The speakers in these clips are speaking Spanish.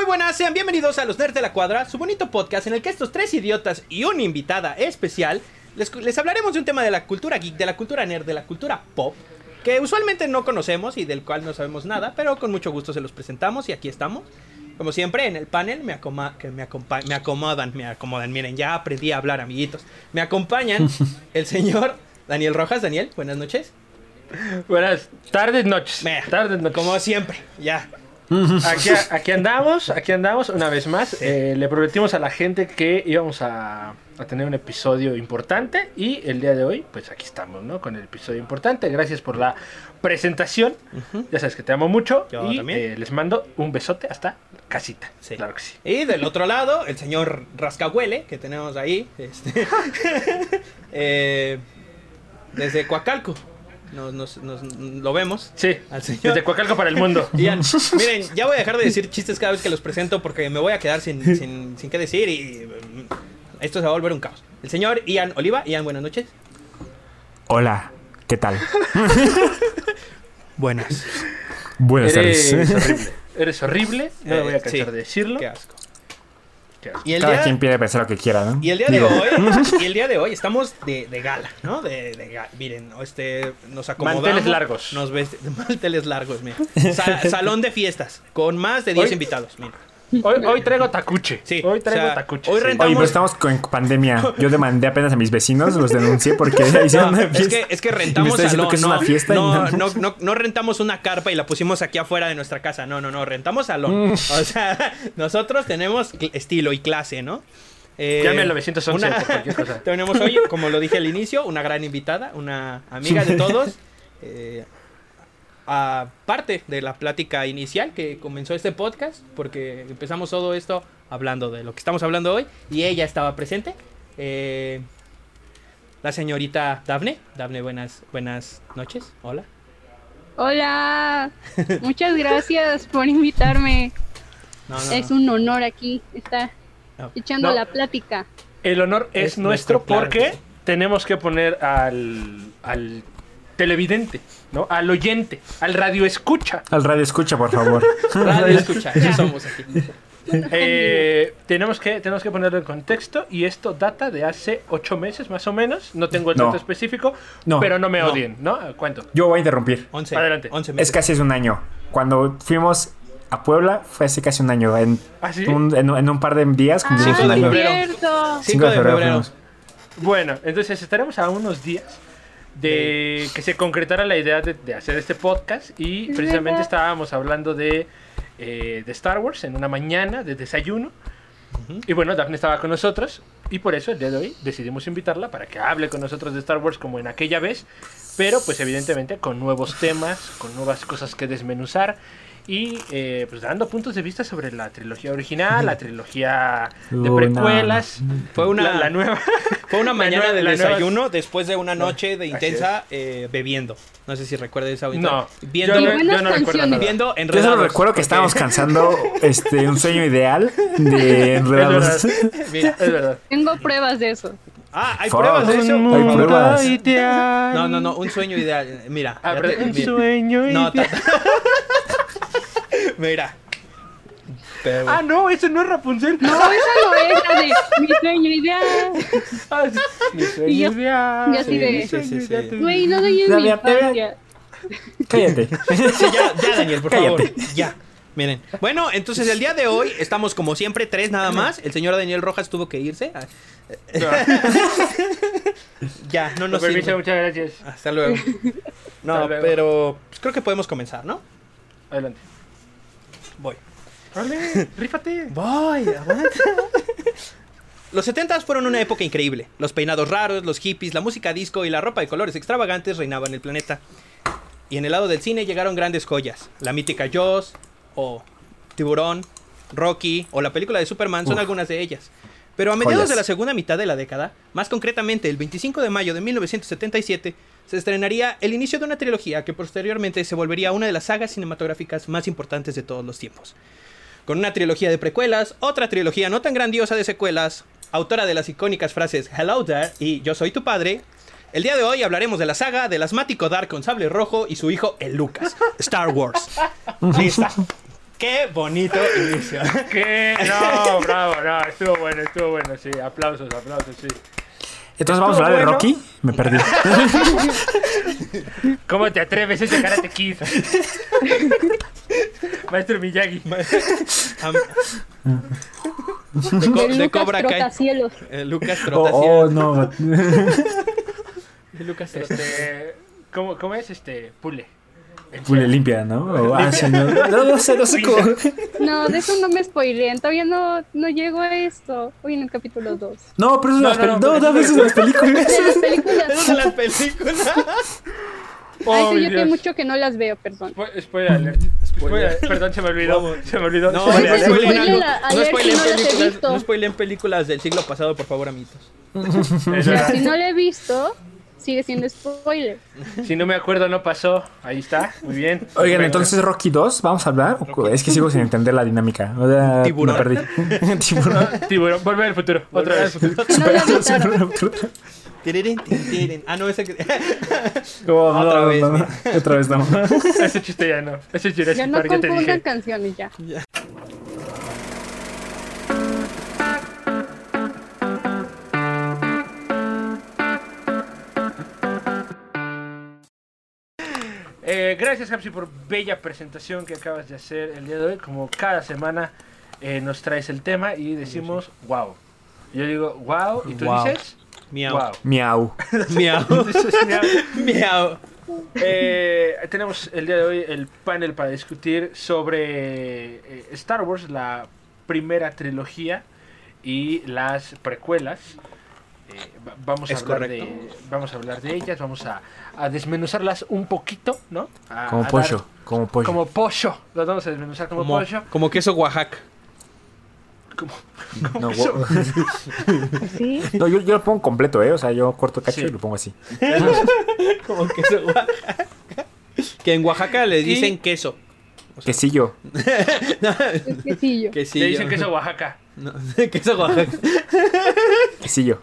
Muy buenas, sean bienvenidos a Los Nerds de la Cuadra, su bonito podcast en el que estos tres idiotas y una invitada especial les, les hablaremos de un tema de la cultura geek, de la cultura nerd, de la cultura pop, que usualmente no conocemos y del cual no sabemos nada, pero con mucho gusto se los presentamos y aquí estamos. Como siempre, en el panel me, acoma- que me, acompa- me acomodan, me acomodan. Miren, ya aprendí a hablar, amiguitos. Me acompañan el señor Daniel Rojas. Daniel, buenas noches. Buenas tardes, noches. Meh, Tardes, noches. Como siempre, ya. Aquí, aquí andamos, aquí andamos una vez más. Eh, le prometimos a la gente que íbamos a, a tener un episodio importante y el día de hoy, pues aquí estamos, ¿no? Con el episodio importante. Gracias por la presentación. Ya sabes que te amo mucho Yo y también. eh, les mando un besote hasta casita. Sí. Claro que sí. Y del otro lado, el señor Rascahuele, que tenemos ahí. este, eh, desde Coacalco. Nos, nos- nos- lo vemos. Sí, Al señor. desde Coacalco para el mundo. Ian, miren, ya voy a dejar de decir chistes cada vez que los presento porque me voy a quedar sin, sin, sin qué decir y mm, esto se va a volver un caos. El señor Ian Oliva. Ian, buenas noches. Hola, ¿qué tal? Buenas. Buenas Eres tardes. horrible. Eres horrible, no me voy a Eh, cansar sí. de decirlo. Qué asco. Y el Cada día, quien pide pensar lo que quiera, ¿no? Y el día de Digo, hoy, y el día de hoy estamos de, de gala, ¿no? De, de ga- miren, este, nos acomodamos. Manteles largos. Nos manteles largos, mira. Sa- salón de fiestas, con más de 10 Hoy- invitados, mira. Hoy, hoy traigo tacuche. Sí, Hoy traigo o sea, tacuche. hoy sí. renta- Oye, pero estamos- con pandemia. Yo demandé apenas a mis vecinos, los denuncié porque hicieron No, una es fiesta. que, es que Y me rentamos está diciendo salón, que es no, una fiesta y no, no. no, no, no rentamos una carpa y la pusimos aquí afuera de nuestra casa. No, no, no, rentamos salón. Mm. O sea, nosotros tenemos estilo y clase, ¿no? Eh, Llame al 911 por cualquier cosa. tenemos hoy, como lo dije al inicio, una gran invitada, una amiga de todos. eh, aparte de la plática inicial que comenzó este podcast, porque empezamos todo esto hablando de lo que estamos hablando hoy, y ella estaba presente. eh, la señorita Dafne. Dafne, buenas, buenas noches. Hola. Hola, muchas gracias por invitarme. No, no, Es un honor aquí estar No. echando No. la plática. El honor es, Es nuestro, nuestro, claro porque tenemos que poner al, al televidente, ¿no? Al oyente, al radio escucha. Al radio escucha, por favor. Radio escucha, eso somos aquí. Eh, tenemos, que, tenemos que ponerlo en contexto y esto data de hace ocho meses más o menos. No tengo el No. dato específico, No. pero no me odien, ¿no? Cuento. Yo voy a interrumpir. 11. Adelante. 11 Es meses. casi hace un año. Cuando fuimos a Puebla, fue hace casi un año. En, ¿Ah, sí? un, en, en un par de días cumplimos cinco un de febrero. Cierto. 5 de febrero. Bueno, entonces estaremos a unos días de que se concretara la idea de, de hacer este podcast y precisamente estábamos hablando de, eh, de Star Wars en una mañana de desayuno. Y bueno, Daphne estaba con nosotros y por eso el día de hoy decidimos invitarla para que hable con nosotros de Star Wars como en aquella vez, pero pues evidentemente con nuevos temas, con nuevas cosas que desmenuzar y eh, pues dando puntos de vista sobre la trilogía original, la trilogía de Una- precuelas, Fue una, la, la nueva... fue una mañana nueva- de la nueva- desayuno después de una noche de intensa eh, bebiendo. No sé si recuerdas esa No, Viendo, yo no, yo no recuerdo nada. viendo Yo solo recuerdo que porque- estábamos cansando este, un sueño ideal de enredados. Mira. Es verdad. Tengo pruebas de eso. Ah, hay Fuck. pruebas de eso. Hay pruebas. No, no, no, un sueño ideal. Mira. ya te- Un mira. sueño No, ideal. Mira. Ah, no, eso no es Rapunzel. No, esa no es la de mi sueño ideal. Ah, sí. Mi sueño Y yo- ideal. y así de- Sí, sí, sí. Güey, no doy en mi infancia. Cállate. Sí, ya, ya, Daniel, por Cállate. favor. Ya. Miren. Bueno, entonces el día de hoy estamos como siempre tres nada más. El señor Daniel Rojas tuvo que irse. Ah, Ya, no nos permiso, sirve. muchas gracias. Hasta luego. No, Hasta luego. pero pues, creo que podemos comenzar, ¿no? Adelante. Voy. Vale, rífate. Voy, aguanta. Los 70 fueron una época increíble. Los peinados raros, los hippies, la música disco y la ropa de colores extravagantes reinaban el planeta. Y en el lado del cine llegaron grandes joyas. La mítica Jaws, o Tiburón, Rocky, o la película de Superman son Uf. algunas de ellas. Pero a mediados Joyas. de la segunda mitad de la década, más concretamente el 25 de mayo de 1977, se estrenaría el inicio de una trilogía que posteriormente se volvería una de las sagas cinematográficas más importantes de todos los tiempos. Con una trilogía de precuelas, otra trilogía no tan grandiosa de secuelas, autora de las icónicas frases Hello there y Yo soy tu padre, el día de hoy hablaremos de la saga del asmático Dark con sable rojo y su hijo el Lucas, Star Wars. Lista. Qué bonito inicio. ¿Qué? No, bravo, no, estuvo bueno, estuvo bueno, sí. Aplausos, aplausos, sí. Entonces vamos a hablar de bueno. Rocky. Me perdí. ¿Cómo te atreves ese Karate Kid? Maestro Miyagi. De, co- De de Lucas Cobra Kai. Trotacielos. Eh, Lucas Oh, Trotacielos. oh, no. Lucas Trotacielos. Este, ¿cómo, ¿Cómo es este? Pule. Pule limpia, ¿no? O- ah, sí, no. No, no sé, no sé cómo. No, de eso no me spoileen. Todavía no, no llego a esto. Voy en el capítulo 2. No, pero eso No, es no, no, no, eso es las películas. De las películas. Esas son las películas. Ay, Oh, sí, yo tengo mucho que no las veo, perdón. Spo- Spoiler alert. Spoiler. Perdón, se me olvidó. Vamos. Se me olvidó. No, Spoiler no Spoiler No spoilen no películas, no spoilen películas del siglo pasado, por favor, amiguitos. Es. Si no la he visto, sigue siendo spoiler. Si no me acuerdo, no pasó. Ahí está. Muy bien. Oigan, entonces Rocky 2, ¿vamos a hablar? Es que sigo sin entender la dinámica. O sea, Tiburón. Me perdí. Tiburón. Tiburón, volver al futuro. Otra vez. No. Tirirín, tin, tirin. Ah, no, ese que... Oh, no, Otra vez, no, no. mira. Otra vez no. Ese chiste ya no. Ese es Jurassic Ya no ya te confundan canciones ya. Eh, gracias, Hapsi, por bella presentación que acabas de hacer el día de hoy. Como cada semana eh, nos traes el tema y decimos wow. Yo digo wow y tú Wow. dices Miau. wow. Miau. Miau. Dices, miau. Miau. Eh, tenemos el día de hoy el panel para discutir sobre eh, Star Wars, la primera trilogía y las precuelas. Va- vamos, a Es hablar correcto. de, vamos a hablar de ellas, vamos a, a desmenuzarlas un poquito, ¿no? A- Como a dar- pollo. Como pollo. Como pollo. Las vamos a desmenuzar como, Como, pollo. como queso Oaxaca. Como, No, ¿Sí? no, yo, yo lo pongo completo, ¿eh? O sea, yo corto cacho Sí. y lo pongo así. Como queso Oaxaca. Que en Oaxaca le dicen Y- queso. Quesillo. Es que sí, yo. Quesillo. Le dicen que es Oaxaca. No, queso Oaxaca. Quesillo.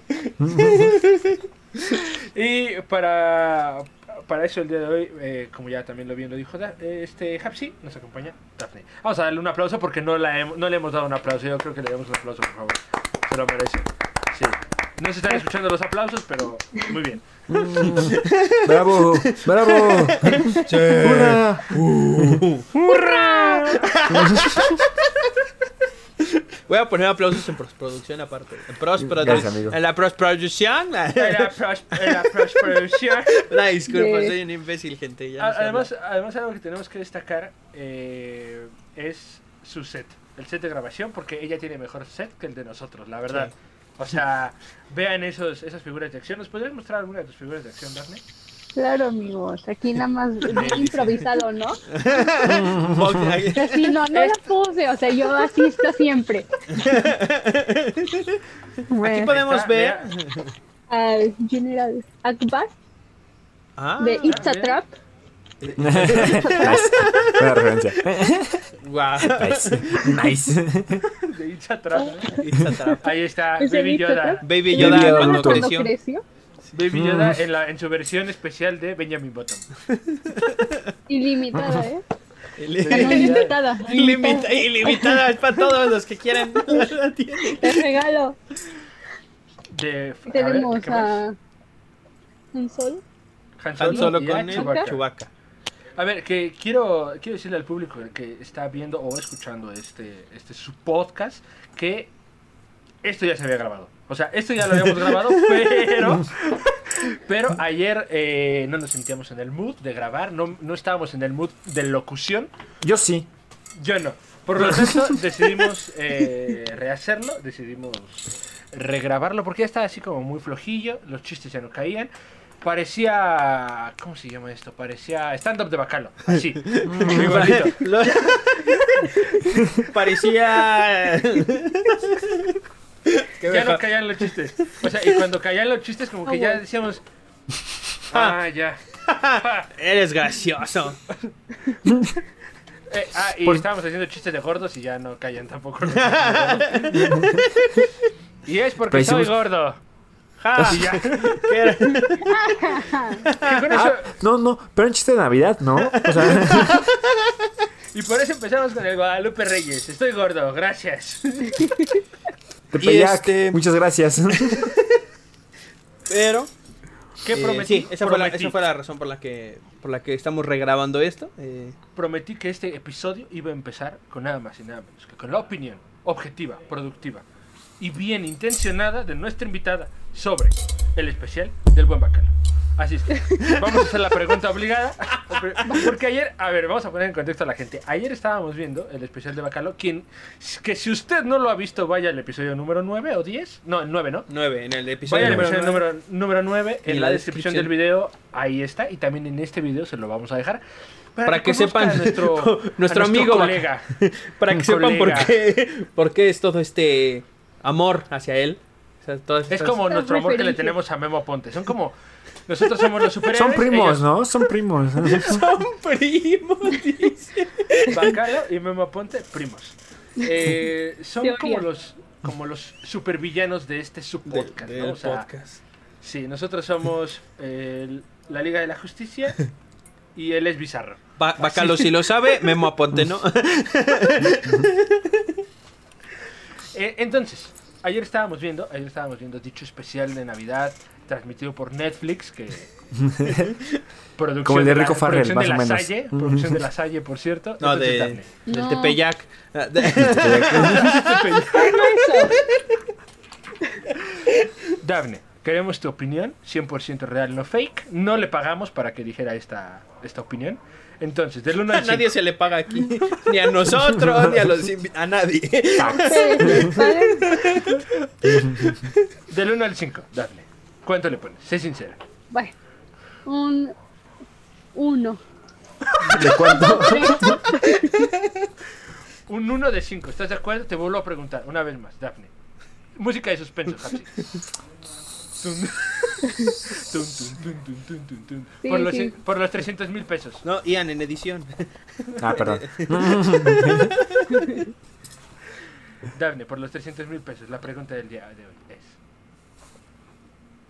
Y para, para eso el día de hoy, eh, como ya también lo bien lo dijo Da- eh, este Hapsi, nos acompaña Daphne. Vamos a darle un aplauso porque no, la no le hemos dado un aplauso. Yo creo que le damos un aplauso, por favor. Se lo merece. Sí. No se están escuchando los aplausos, pero muy bien. ¡Bravo! ¡Bravo! ¡Hurra! Voy a poner aplausos en postproducción aparte. En postproducción. En la postproducción. En la, pros- en la postproducción. Una disculpa, soy un imbécil, gente. ya no Además, además algo que tenemos que destacar eh, es su set, el set de grabación, porque ella tiene mejor set que el de nosotros, la verdad. Sí. O sea, vean esos, esas figuras de acción. ¿Nos podrías mostrar alguna de tus figuras de acción, Daphne? Claro, amigos. Aquí nada más bien improvisado, ¿no? Sí, no, no la puse. O sea, yo asisto siempre. Aquí Bueno, podemos Está, ver. al General Akbar Ah, de It's a bien. Trap. nice. Buena referencia. wow. Nice. Nice. De It's a Trap, ¿no? It's a trap. Ahí está, ¿Es el Baby It's a Yoda. Baby Baby Yoda Yoda cuando adulto. creció. creció. Baby Yoda en, la, en su versión especial de Benjamin Button. Ilimitada, ¿eh? Ilimitada. Ilimita- Ilimitada es para todos los que quieran. Te regalo. De, a ver, Tenemos a Han Solo. Han Han Solo, con Chewbacca. Chewbacca. A ver, que quiero, quiero decirle al público que está viendo o escuchando este, este su podcast que esto ya se había grabado. O sea, esto ya lo habíamos grabado, pero, pero ayer eh, no nos sentíamos en el mood de grabar, no, no estábamos en el mood de locución. Yo sí. Yo no. Por lo tanto, decidimos eh, rehacerlo, decidimos regrabarlo, porque ya estaba así como muy flojillo, los chistes ya no caían. Parecía. ¿Cómo se llama esto? Parecía stand-up de bacalo. Así. Igualito. Lo- Parecía. Qué Ya no caían los chistes. O sea, y cuando caían los chistes, como que Ah, ya decíamos. Ah, ya. Eres gracioso. Eh, ah, y Por- estábamos haciendo chistes de gordos y ya no caían tampoco los. Y es porque Pero soy hicimos- gordo. Ja. Y ya. ¿Qué era? Con eso- Ah, no, no, pero un chiste de Navidad, ¿no? O sea, Y por eso empezamos con el Guadalupe Reyes. Estoy gordo, gracias. Tepeyac, este- muchas gracias. Pero ¿Qué eh, prometí? sí, esa fue, la, Prometí. esa fue la razón por la que por la que estamos regrabando esto. eh, Prometí que este episodio iba a empezar con nada más y nada menos que con la opinión objetiva, productiva y bien intencionada de nuestra invitada sobre el especial del buen bacalao. Así es que vamos a hacer la pregunta obligada. Porque ayer, a ver, vamos a poner en contexto a la gente. Ayer estábamos viendo el especial de Bacalao. Quien, que si usted no lo ha visto, vaya al episodio número 9 o 10. No, el 9, ¿no? 9 en el episodio Vaya al episodio nueve. número, número 9. Y En en la la descripción descripción. del video, ahí está. Y también en este video se lo vamos a dejar. Para que conozcan sepan nuestro, nuestro amigo colega. Para que sepan por qué, por qué es todo este amor hacia él. O sea, todas Es estas- como nuestro amor que le tenemos a Memo Ponte. Son como. Nosotros somos los superhéroes. Son primos, ellos- ¿no? Son primos. Son primos, dice. Bacalao y Memo Ponte, primos. Eh, son Teoría. como los como los supervillanos de este subpodcast. Del ¿no? O sea, podcast. Sí, nosotros somos eh, la Liga de la Justicia y él es Bizarro. Ba- Bacalo si lo sabe, Memo aponte, ¿no? Eh, entonces, ayer estábamos viendo, ayer estábamos viendo dicho especial de Navidad transmitido por Netflix que producción Como el de la- Rico Farrell, producción más de o menos. Salle, producción de la Salle, por cierto. No, de, Dafne. del No. Tepeyac. Ah, de- Dafne, queremos tu opinión, 100% real, no fake. No le pagamos para que dijera esta, esta opinión. Entonces, del 1 A al nadie 5. se le paga aquí. Ni a nosotros, ni a los A nadie. Del 1 al 5, Dafne. ¿Cuánto le pones? Sé sincera. Bueno, un uno. ¿De cuánto? Un 1 de 5, ¿estás de acuerdo? Te vuelvo a preguntar una vez más, Dafne. Música de suspenso. Sí, por, los, sí. por los 300 mil pesos. No, Ian, en edición. Ah, perdón. Dafne, por los 300 mil pesos, la pregunta del día de hoy es...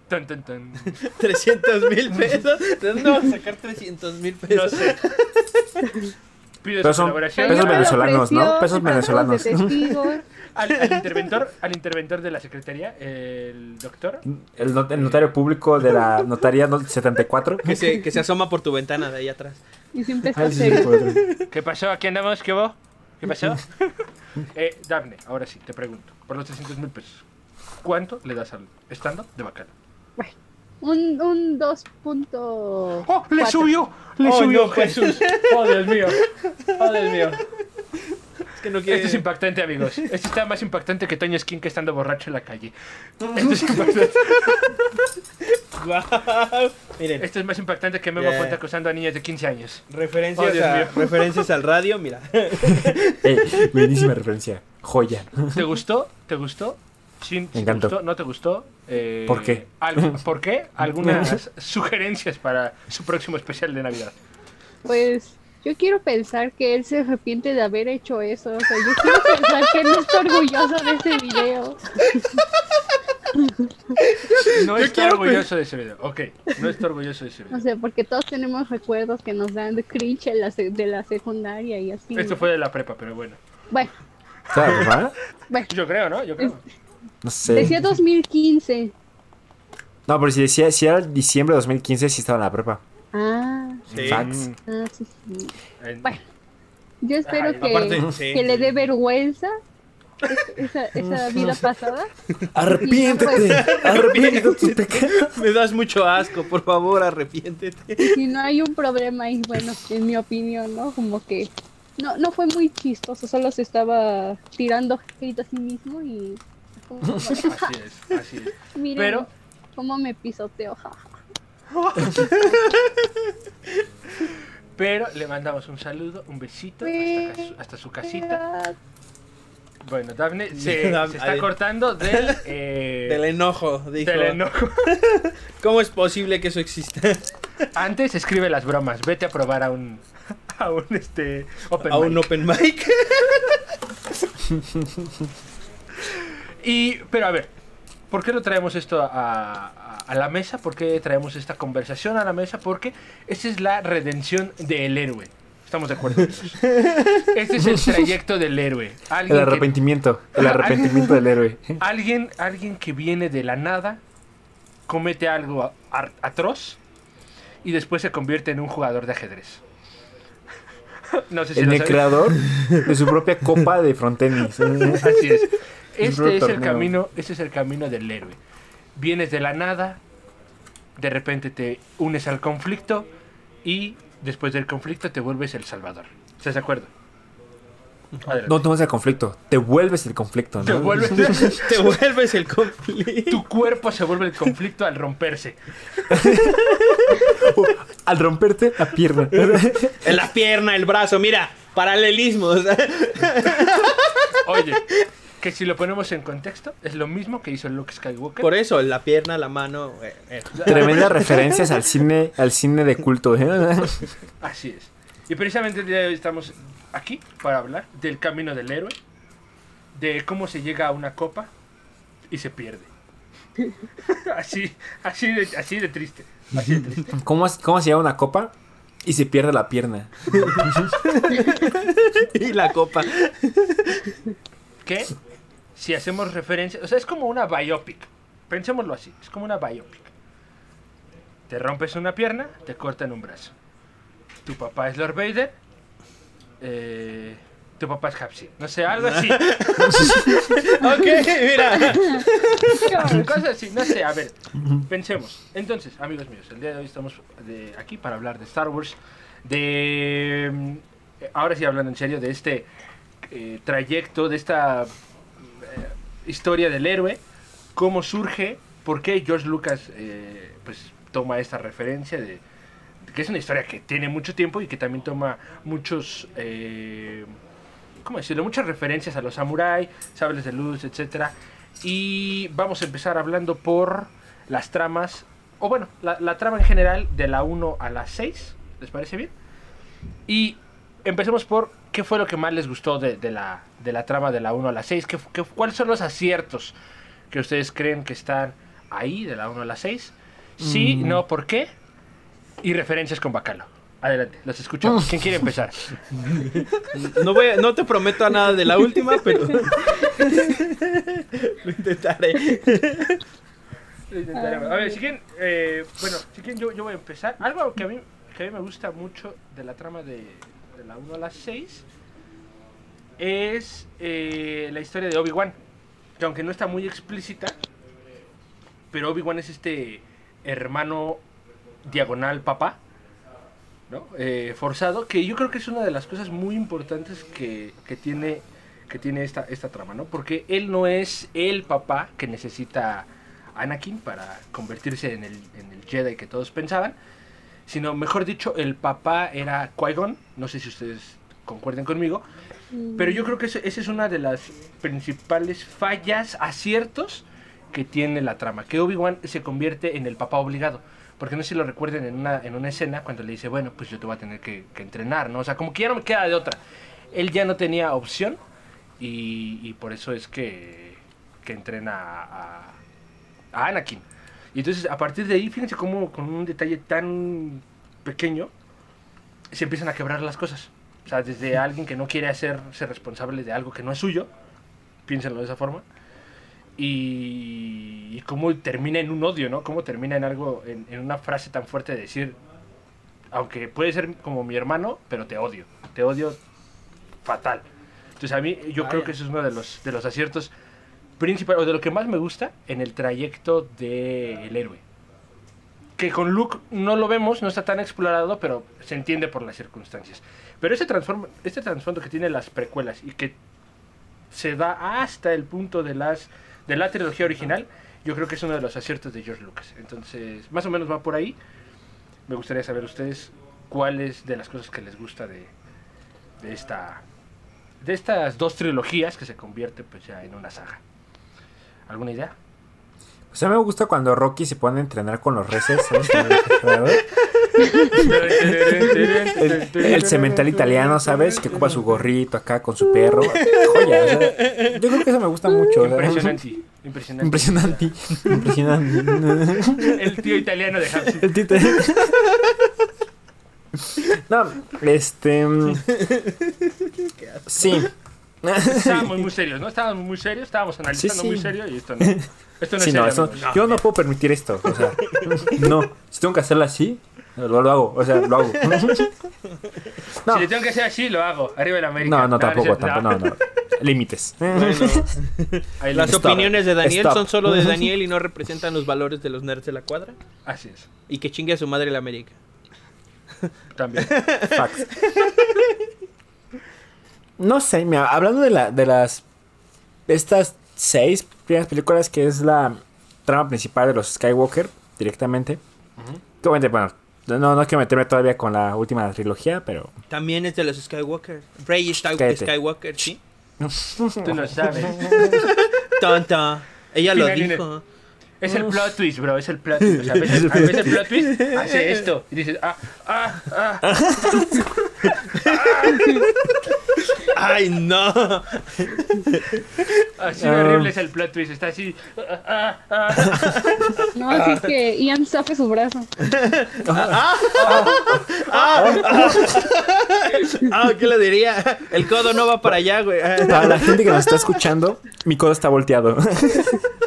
Tun, tun, tun. 300 mil pesos. ¿De dónde vamos a sacar 300 mil No pesos? sé. Pido Pero su son colaboración. pesos venezolanos, ¿no? Pesos venezolanos. Al, al interventor, al interventor de la secretaría, el doctor. El, not- el notario público de la notaría no- 74. Que se, que se asoma por tu ventana de ahí atrás. Y siempre está Ay, sí, serio. ¿Qué pasó? ¿Aquí andamos? ¿Qué hubo? ¿Qué pasó? eh, Dafne, ahora sí, te pregunto. Por los 300 mil pesos, ¿cuánto le das al stand-up de bacala? Un, un 2. ¡Oh, le subió! ¡Le Oh, subió no. Jesús! ¡Oh, Dios mío! ¡Oh, Dios mío! Es que no quiere. Esto es impactante, amigos. Esto está más impactante que Toño Skin que estando borracho en la calle. Esto es, impactante. Miren, Esto es más impactante que Memo Ya. Ponte acosando a niñas de 15 años. referencias, Oh, a- referencias al radio, mira. Eh, buenísima referencia. Joya. ¿Te gustó? ¿Te gustó? Sí, sí te gustó, ¿No te gustó? Eh, ¿Por qué? algo- ¿Por qué? Algunas sugerencias para su próximo especial de Navidad. Pues yo quiero pensar que él se arrepiente de haber hecho eso. O sea, yo quiero pensar que él no está orgulloso de ese video. No está orgulloso de ese video. Ok, no está orgulloso de ese O video. sea, porque todos tenemos recuerdos que nos dan de cringe en la de la secundaria y así. Esto fue de la prepa, pero bueno. Bueno, ¿Sabes, bueno. Yo creo, ¿no? Yo creo. No sé. Decía 2015. No, pero si decía, si era diciembre de 2015, sí estaba en la prepa. Ah, Sí. Facts. ah, sí, sí. En- Bueno. Yo espero Ay, que, aparte, sí, que le dé vergüenza es- esa, esa vida pasada. Arrepiéntete. Arrepiéntete tus pecados. Me das mucho asco, por favor, arrepiéntete. Si no hay un problema ahí, bueno, en mi opinión, ¿no? Como que no, no fue muy chistoso, solo se estaba tirando hate a sí mismo y... como, Así es, así es. Miren Pero- cómo me pisoteo, jaja. Pero le mandamos un saludo, un besito hasta, hasta su casita. Bueno, Daphne se, está ay. cortando del, eh, Del enojo, dijo. del enojo. ¿Cómo es posible que eso exista? Antes escribe las bromas. Vete a probar a un, a un este, open A un mic. open mic. Y, pero a ver, ¿por qué lo traemos esto a, a- a la mesa? ¿Por qué traemos esta conversación a la mesa? Porque esa es la redención del héroe. Estamos de acuerdo. Este es el trayecto del héroe. Alguien El que- arrepentimiento. El arrepentimiento del héroe. alguien, alguien que viene de la nada, comete algo atroz y después se convierte en un jugador de ajedrez. No sé si En lo el sabes. creador de su propia copa de frontenis. Así es. Este es el camino, este es el camino del héroe. Vienes de la nada, de repente te unes al conflicto y después del conflicto te vuelves el salvador. ¿Estás de acuerdo? Adelante. No tomas el conflicto, te vuelves el conflicto, ¿no? Te vuelves, Te vuelves el conflicto. tu cuerpo se vuelve el conflicto al romperse. Al romperte la pierna. En la pierna, el brazo, mira, paralelismos. Oye, que si lo ponemos en contexto, es lo mismo que hizo Luke Skywalker. Por eso, la pierna, la mano. eh, eh. Tremendas referencias al cine, al cine de culto. ¿eh? Así es. Y precisamente el día de hoy estamos aquí para hablar del camino del héroe, de cómo se llega a una copa y se pierde. así, así de, así de triste. Así de triste. ¿Cómo, ¿Cómo se lleva una copa y se pierde la pierna? Y la copa. Que si hacemos referencia, o sea, es como una biopic. Pensémoslo así, es como una biopic. Te rompes una pierna, te cortan un brazo. Tu papá es Lord Vader. eh, tu papá es Hapsi. No sé, algo así. Ok, mira. Cosas así, no sé, a ver, pensemos. Entonces, amigos míos, el día de hoy estamos de- aquí para hablar de Star Wars, de... mm, Ahora sí, hablando en serio, de este eh, trayecto, de esta historia del héroe, cómo surge, por qué George Lucas eh, pues, toma esta referencia de, que es una historia que tiene mucho tiempo y que también toma muchos... eh, ¿Cómo decirlo? Muchas referencias a los samuráis, sables de luz, etcétera. Y vamos a empezar hablando por las tramas, o bueno, la, la trama en general de la 1 a la 6, ¿les parece bien? Y empecemos por qué fue lo que más les gustó de, de la, de la trama de la 1 a la 6, ¿Qué, qué- cuáles son los aciertos que ustedes creen que están ahí de la 1 a la 6. Sí, Mm. no, ¿por qué? Y referencias con Bacalo. Adelante, los escuchamos. ¿Quién quiere empezar? No, voy a- no te prometo nada de la última, pero. Lo intentaré. Lo intentaremos. A ver, si quieren, eh, bueno, si quieren yo, yo voy a empezar. Algo que a, mí, que a mí me gusta mucho de la trama de la 1 a la 6 es eh, la historia de Obi-Wan. Que aunque no está muy explícita, pero Obi-Wan es este hermano diagonal papá, ¿no? Eh, forzado, que yo creo que es una de las cosas muy importantes que, que tiene, que tiene esta, esta trama, ¿no? Porque él no es el papá que necesita Anakin para convertirse en el, en el Jedi que todos pensaban, sino, mejor dicho, el papá era Qui-Gon, no sé si ustedes concuerden conmigo, pero yo creo que esa es una de las principales fallas, aciertos que tiene la trama. Que Obi-Wan se convierte en el papá obligado. Porque no sé si lo recuerden en una, en una escena cuando le dice, bueno, pues yo te voy a tener que, que entrenar, ¿no? O sea, como que ya no me queda de otra. Él ya no tenía opción y, y por eso es que, que entrena a, a Anakin. Y entonces, a partir de ahí, fíjense cómo con un detalle tan pequeño se empiezan a quebrar las cosas. O sea, desde alguien que no quiere hacerse responsable de algo que no es suyo, piénsenlo de esa forma, y, y cómo termina en un odio, ¿no? Cómo termina en algo, en, en una frase tan fuerte de decir, aunque puede ser como mi hermano, pero te odio, te odio fatal. Entonces a mí, yo creo Vaya. que eso es uno de los, de los aciertos principales, o de lo que más me gusta en el trayecto del héroe. Que con Luke no lo vemos, no está tan explorado, pero se entiende por las circunstancias. Pero ese este trasfondo que tiene las precuelas y que se da hasta el punto de las de la trilogía original, yo creo que es uno de los aciertos de George Lucas. Entonces, más o menos va por ahí. Me gustaría saber ustedes cuáles de las cosas que les gusta de, de esta de estas dos trilogías que se convierte pues ya en una saga. ¿Alguna idea? O sea, me gusta cuando Rocky se pone a entrenar con los reces. ¿sabes? El. El, cemental italiano, ¿sabes? Que ocupa su gorrito acá con su perro. Joya. o sea, yo creo que eso me gusta mucho. Impresionante. Impresionante. Impresionante. Impresionante. El tío italiano de Hamsi. El títere. No, este. mm, Sí. Estábamos muy serios, ¿no? Estábamos muy serios, estábamos analizando sí. muy serio y esto no. Esto no Sí, es no, serio, eso- amigos. yo no puedo permitir esto. O sea, no. Si tengo que hacerlo así, lo, lo hago. O sea, lo hago. No, Si le tengo que hacer así, lo hago. Arriba el América. no, no, tampoco, tampoco. No, no. Límites. Las Stop. opiniones de Daniel Stop. son solo de Daniel y no representan los valores de los nerds de la cuadra. Así es. Y que chingue a su madre la América. También. Facts. No sé, mira, hablando de, la, de las. Estas seis primeras películas que es la trama principal de los Skywalker directamente. Obviamente, bueno, no, no quiero meterme todavía con la última trilogía, pero. También es de los Skywalker. Rey Sky- Cállate. Skywalker, sí. Tú no sabes. Tonta. Ella lo Finalmente. dijo. Es el plot twist, bro. Es el plot twist. O sea, ves el, ves el plot twist, hace esto. Y dices, ah, ah, ah. ¡Ay, no! Así Ah. horrible es el plot twist. Está así. ah, ah, ah. No, así es que Ian safe su brazo. Ah, ¿qué le diría? El codo no va para allá, güey. Para la gente que nos está escuchando, mi codo está volteado.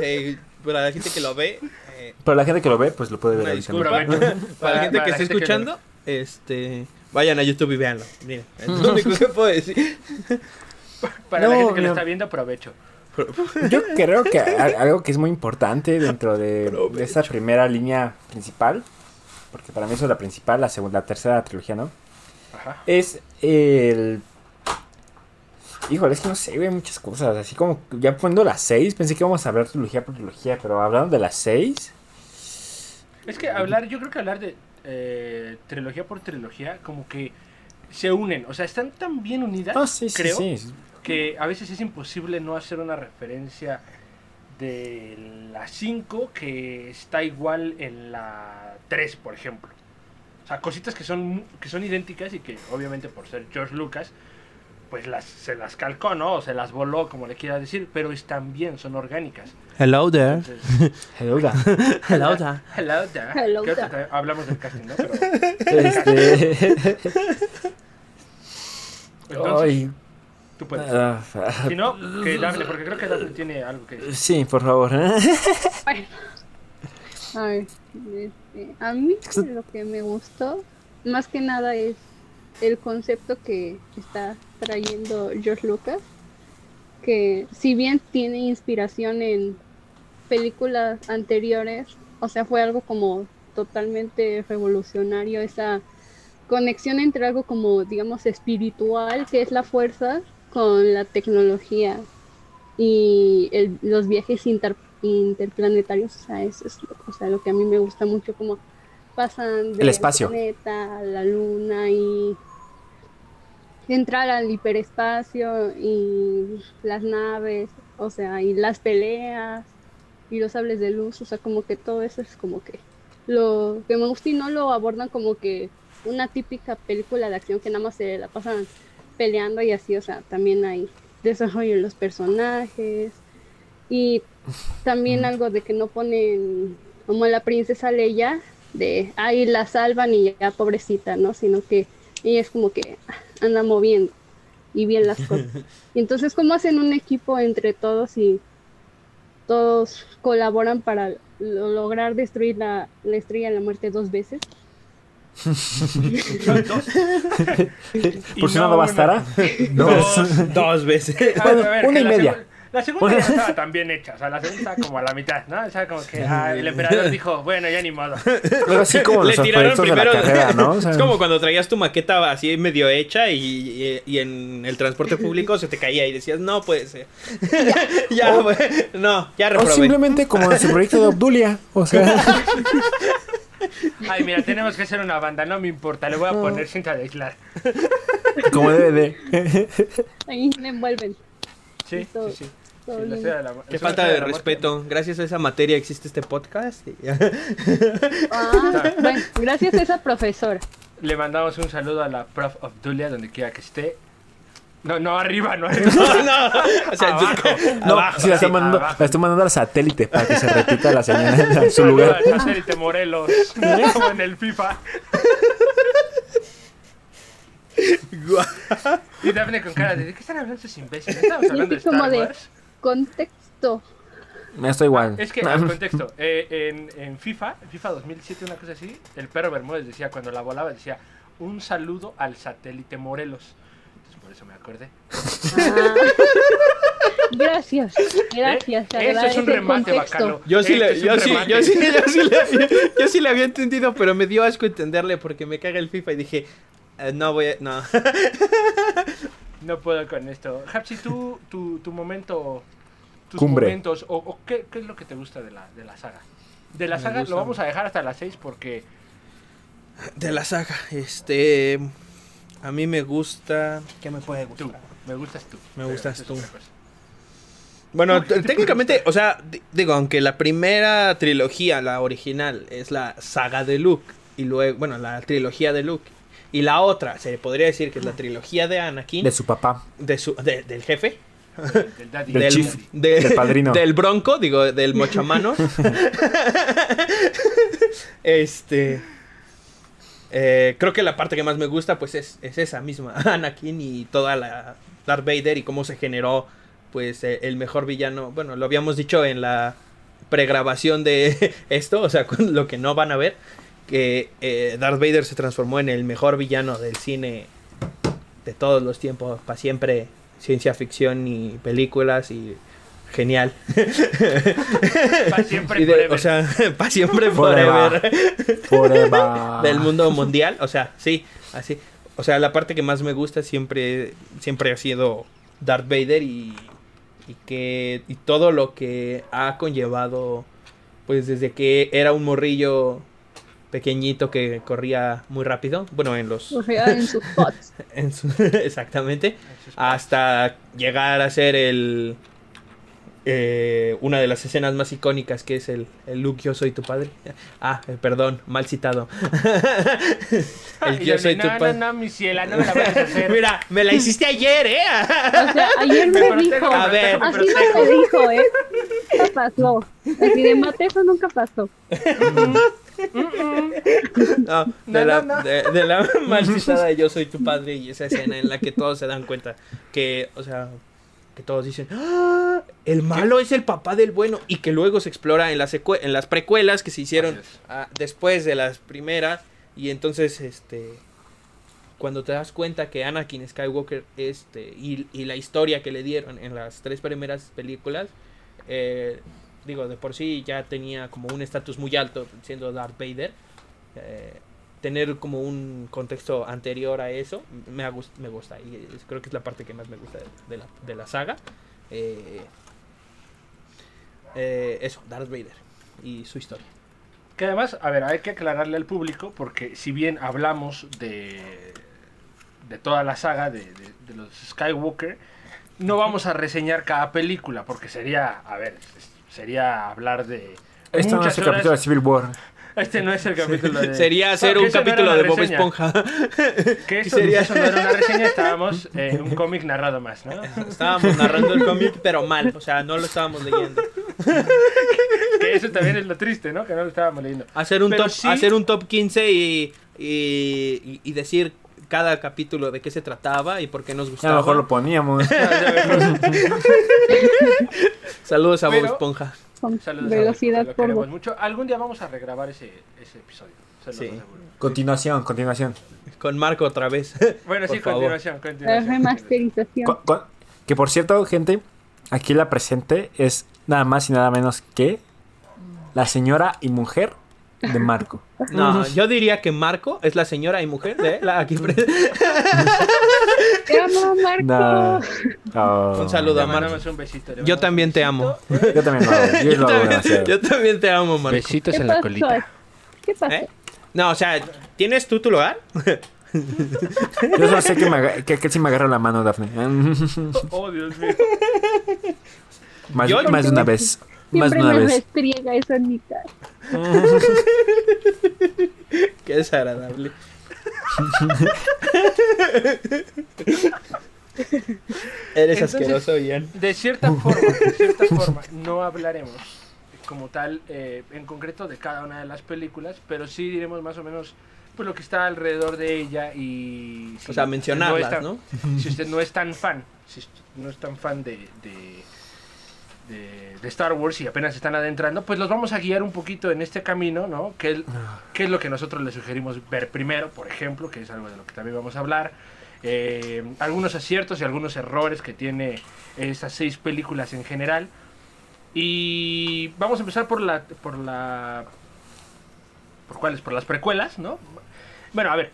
Sí, para la gente que lo ve, eh, Pero la gente que lo ve, pues lo puede ver disculpa. Prometo. para la gente que para está gente escuchando, este, vayan a YouTube y véanlo. Miren, es lo único que puedo decir. Para la No, gente que lo está viendo, aprovecho. Yo creo que algo que es muy importante dentro de, de esta primera línea principal, porque para mí eso es la principal, la segunda, la tercera trilogía, ¿no? Ajá. Es el... Híjole, es que no sé, güey, muchas cosas. Así como ya poniendo las seis, pensé que íbamos a hablar trilogía por trilogía, pero hablando de las seis... Es que hablar, yo creo que hablar de eh, trilogía por trilogía, como que se unen. O sea, están tan bien unidas, sí, sí, creo, sí. que a veces es imposible no hacer una referencia de la 5 que está igual en la 3, por ejemplo. O sea, cositas que son, que son idénticas y que obviamente por ser George Lucas, pues las, se las calcó, ¿no? O se las voló, como le quiera decir, pero están bien, son orgánicas. Hello there. Entonces, Hello, da. Hello there. hello there. Hello there. hablamos del casting, ¿no? Pero, Este... entonces, Ay, tú puedes. ah, Si no, que Dafne, porque creo que Dafne tiene algo que decir. sí, por favor. Bueno. A ver, este, a mí lo que me gustó más que nada es el concepto que está trayendo George Lucas, que si bien tiene inspiración en películas anteriores, o sea, fue algo como totalmente revolucionario esa conexión entre algo como digamos espiritual, que es la fuerza, con la tecnología y el- los viajes inter- interplanetarios, o sea, eso es lo, o sea, lo que a mí me gusta mucho, como pasan del El espacio. planeta a la luna y entrar al hiperespacio y las naves, o sea, y las peleas y los sables de luz, o sea, como que todo eso es como que lo que me gusta y no lo abordan como que una típica película de acción que nada más se la pasan peleando y así, o sea, también hay desarrollo en los personajes y también algo de que no ponen como la princesa Leia de ahí la salvan y ya pobrecita, ¿no? Sino que ella es como que anda moviendo y bien las cosas. Y entonces cómo hacen un equipo entre todos y todos colaboran para lo- lograr destruir la, la estrella de la muerte dos veces. Por si no, no bastará. Dos. Dos veces. A ver, Una y media. La segunda ya estaba tan bien hecha, o sea, la segunda como a la mitad, ¿no? O sea, como que ah, el emperador dijo, bueno, ya ni modo. Luego así como Le los tiraron proyectos de la primero. carrera, ¿no? O sea, es como cuando traías tu maqueta así medio hecha y, y- y en el transporte público se te caía y decías, no puede ser. ya, güey. No, ya o reprobé. simplemente como en su proyecto de Obdulia. O sea, Ay, mira, tenemos que hacer una banda, no me importa, le voy a poner cinta de aislar. como DVD. Ahí le envuelven. Sí, sí, sí. Sí, la de la Qué falta de muerte. respeto. Gracias a esa materia existe este podcast. Ah, bueno, gracias a esa profesora. Le mandamos un saludo a la prof of Dulia, donde quiera que esté. No, no, arriba, no arriba. No, no. O sea, Abajo. No, abajo, sí, la estoy, mandando, abajo. la estoy mandando al satélite para que se repita la señal en su Saludo lugar. al satélite Morelos, como en el FIFA. Y Daphne con cara de ¿de qué están hablando estos imbéciles? Estamos hablando de Star Wars. Contexto. Me estoy igual. Es que, al contexto, eh, en, en FIFA, en FIFA 2007, una cosa así, el perro Bermúdez decía, cuando la volaba, decía, un saludo al satélite Morelos. Entonces, por eso me acordé. Ah. Gracias, gracias. ¿Eh? Eso es un remate contexto. bacano. Yo sí, le, es un yo, sí, remate. yo, sí, yo, sí le, yo sí le había entendido, pero me dio asco entenderle porque me caga el FIFA y dije, eh, no voy a... No. No puedo con esto. Hapsi, tú, tu, tu momento, tus Cumbre. momentos, o, o qué, qué es lo que te gusta de la, de la saga? De la Me saga gusta lo vamos a dejar hasta las 6 porque De la saga, este... A mí me gusta... ¿Qué me puede tú, gustar? me gustas tú. Me gustas tú. Bueno, No, ¿qué t- te técnicamente, o sea, di- digo, aunque la primera trilogía, la original, es la saga de Luke, y luego, bueno, la trilogía de Luke, y la otra, se podría decir que es la trilogía de Anakin, De su papá. de su, de- del jefe, Del daddy. Del del, chief. de- del padrino. del bronco, digo, del mochamano. este. eh, creo que la parte que más me gusta, pues es, es esa misma, Anakin y toda la Darth Vader y cómo se generó, pues, eh, el mejor villano. Bueno, lo habíamos dicho en la pregrabación de esto, o sea, con lo que no van a ver, que eh, Darth Vader se transformó en el mejor villano del cine de todos los tiempos, para siempre, ciencia ficción y películas y genial. Pa' siempre de- forever. o sea, para siempre Forever. forever Forever. del mundo mundial, o sea, sí, así. O sea, la parte que más me gusta siempre siempre ha sido Darth Vader y y que y todo lo que ha conllevado pues desde que era un morrillo pequeñito que corría muy rápido, bueno, en los O sea, en sus pots. en su- exactamente, hasta llegar a ser el eh, una de las escenas más icónicas que es el, el Luke yo soy tu padre. Ah, eh, perdón, mal citado. el yo soy tu no, padre. no, no, mi ciela, no me la vayas a hacer. Mira, me la hiciste ayer, ¿eh? O sea, ayer Me me protejo, dijo. A ver. Así protejo. no me dijo, ¿eh? Nunca pasó. Así de mate, eso nunca pasó. No, de, No, la, no. De, de la mal citada de yo soy tu padre y esa escena en la que todos se dan cuenta que, o sea, que todos dicen, "Ah, el malo es el papá del bueno y que luego se explora en las, en las precuelas que se hicieron ah, después de las primeras y entonces, este, cuando te das cuenta que Anakin Skywalker, este, y, y la historia que le dieron en las tres primeras películas, eh, digo, de por sí ya tenía como un estatus muy alto siendo Darth Vader. eh, tener como un contexto anterior a eso me, me gusta y es- creo que es la parte que más me gusta de, la, de la saga. Eh, eh, eso, Darth Vader y su historia. Que además, a ver, hay que aclararle al público porque si bien hablamos de, de toda la saga de, de- los Skywalker, no vamos a reseñar cada película porque sería, a ver, sería hablar de... Esto no es el horas. capítulo de Civil War. Este no es el capítulo de... Sería hacer No, un no capítulo de Bob. Esponja. Que eso, sería- eso no era una reseña, estábamos en un cómic narrado más, ¿no? estábamos narrando el cómic, pero mal, o sea, no lo estábamos leyendo. Que eso también es lo triste, ¿no? Que no lo estábamos leyendo. Hacer un Pero top, sí- hacer un top 15 y, y, y- y decir cada capítulo de qué se trataba y por qué nos A gustaba. lo mejor lo poníamos. Saludos a Bob Esponja. Con Saludos a velocidad Bob, queremos voz. mucho. Algún día vamos a regrabar ese, ese episodio. Sí. aseguro. Continuación, continuación. Con Marco otra vez. Bueno, Por sí, favor. continuación, La continuación. remasterización. Con- con- que por cierto, gente, aquí la presente es nada más y nada menos que la señora y mujer de Marco. No, yo diría que Marco es la señora y mujer de la aquí pre- Te amo, Marco. No. Oh. Un saludo a Marco. un besito. Yo también te amo. Yo también lo hago. Yo, Yo lo también, yo también te amo, Marco. Besitos ¿Qué en la colita. ¿Qué pasó? ¿Eh? No, o sea, ¿tienes tú tu lugar? Yo solo sé que, me que, que sí me agarra la mano, Daphne. Oh, Dios mío. más, más de una vez. Más de Siempre una me vez. restriega eso en mi cara. Qué desagradable. Eres Entonces- asqueroso, Ian. De cierta forma, de cierta forma, no hablaremos como tal, eh, en concreto, de cada una de las películas, pero sí diremos más o menos, pues lo que está alrededor de ella y... si O sea, mencionarlas, ¿no? Si usted no es tan fan, si no es tan fan de, de, de- de Star Wars y apenas están adentrando, pues los vamos a guiar un poquito en este camino, ¿no? ¿Qué, es- qué es lo que nosotros les sugerimos ver primero, por ejemplo, que es algo de lo que también vamos a hablar? Eh, algunos aciertos y algunos errores que tiene estas seis películas en general. Y vamos a empezar por la... Por la ¿Por cuáles? Por las precuelas, ¿no? Bueno, a ver,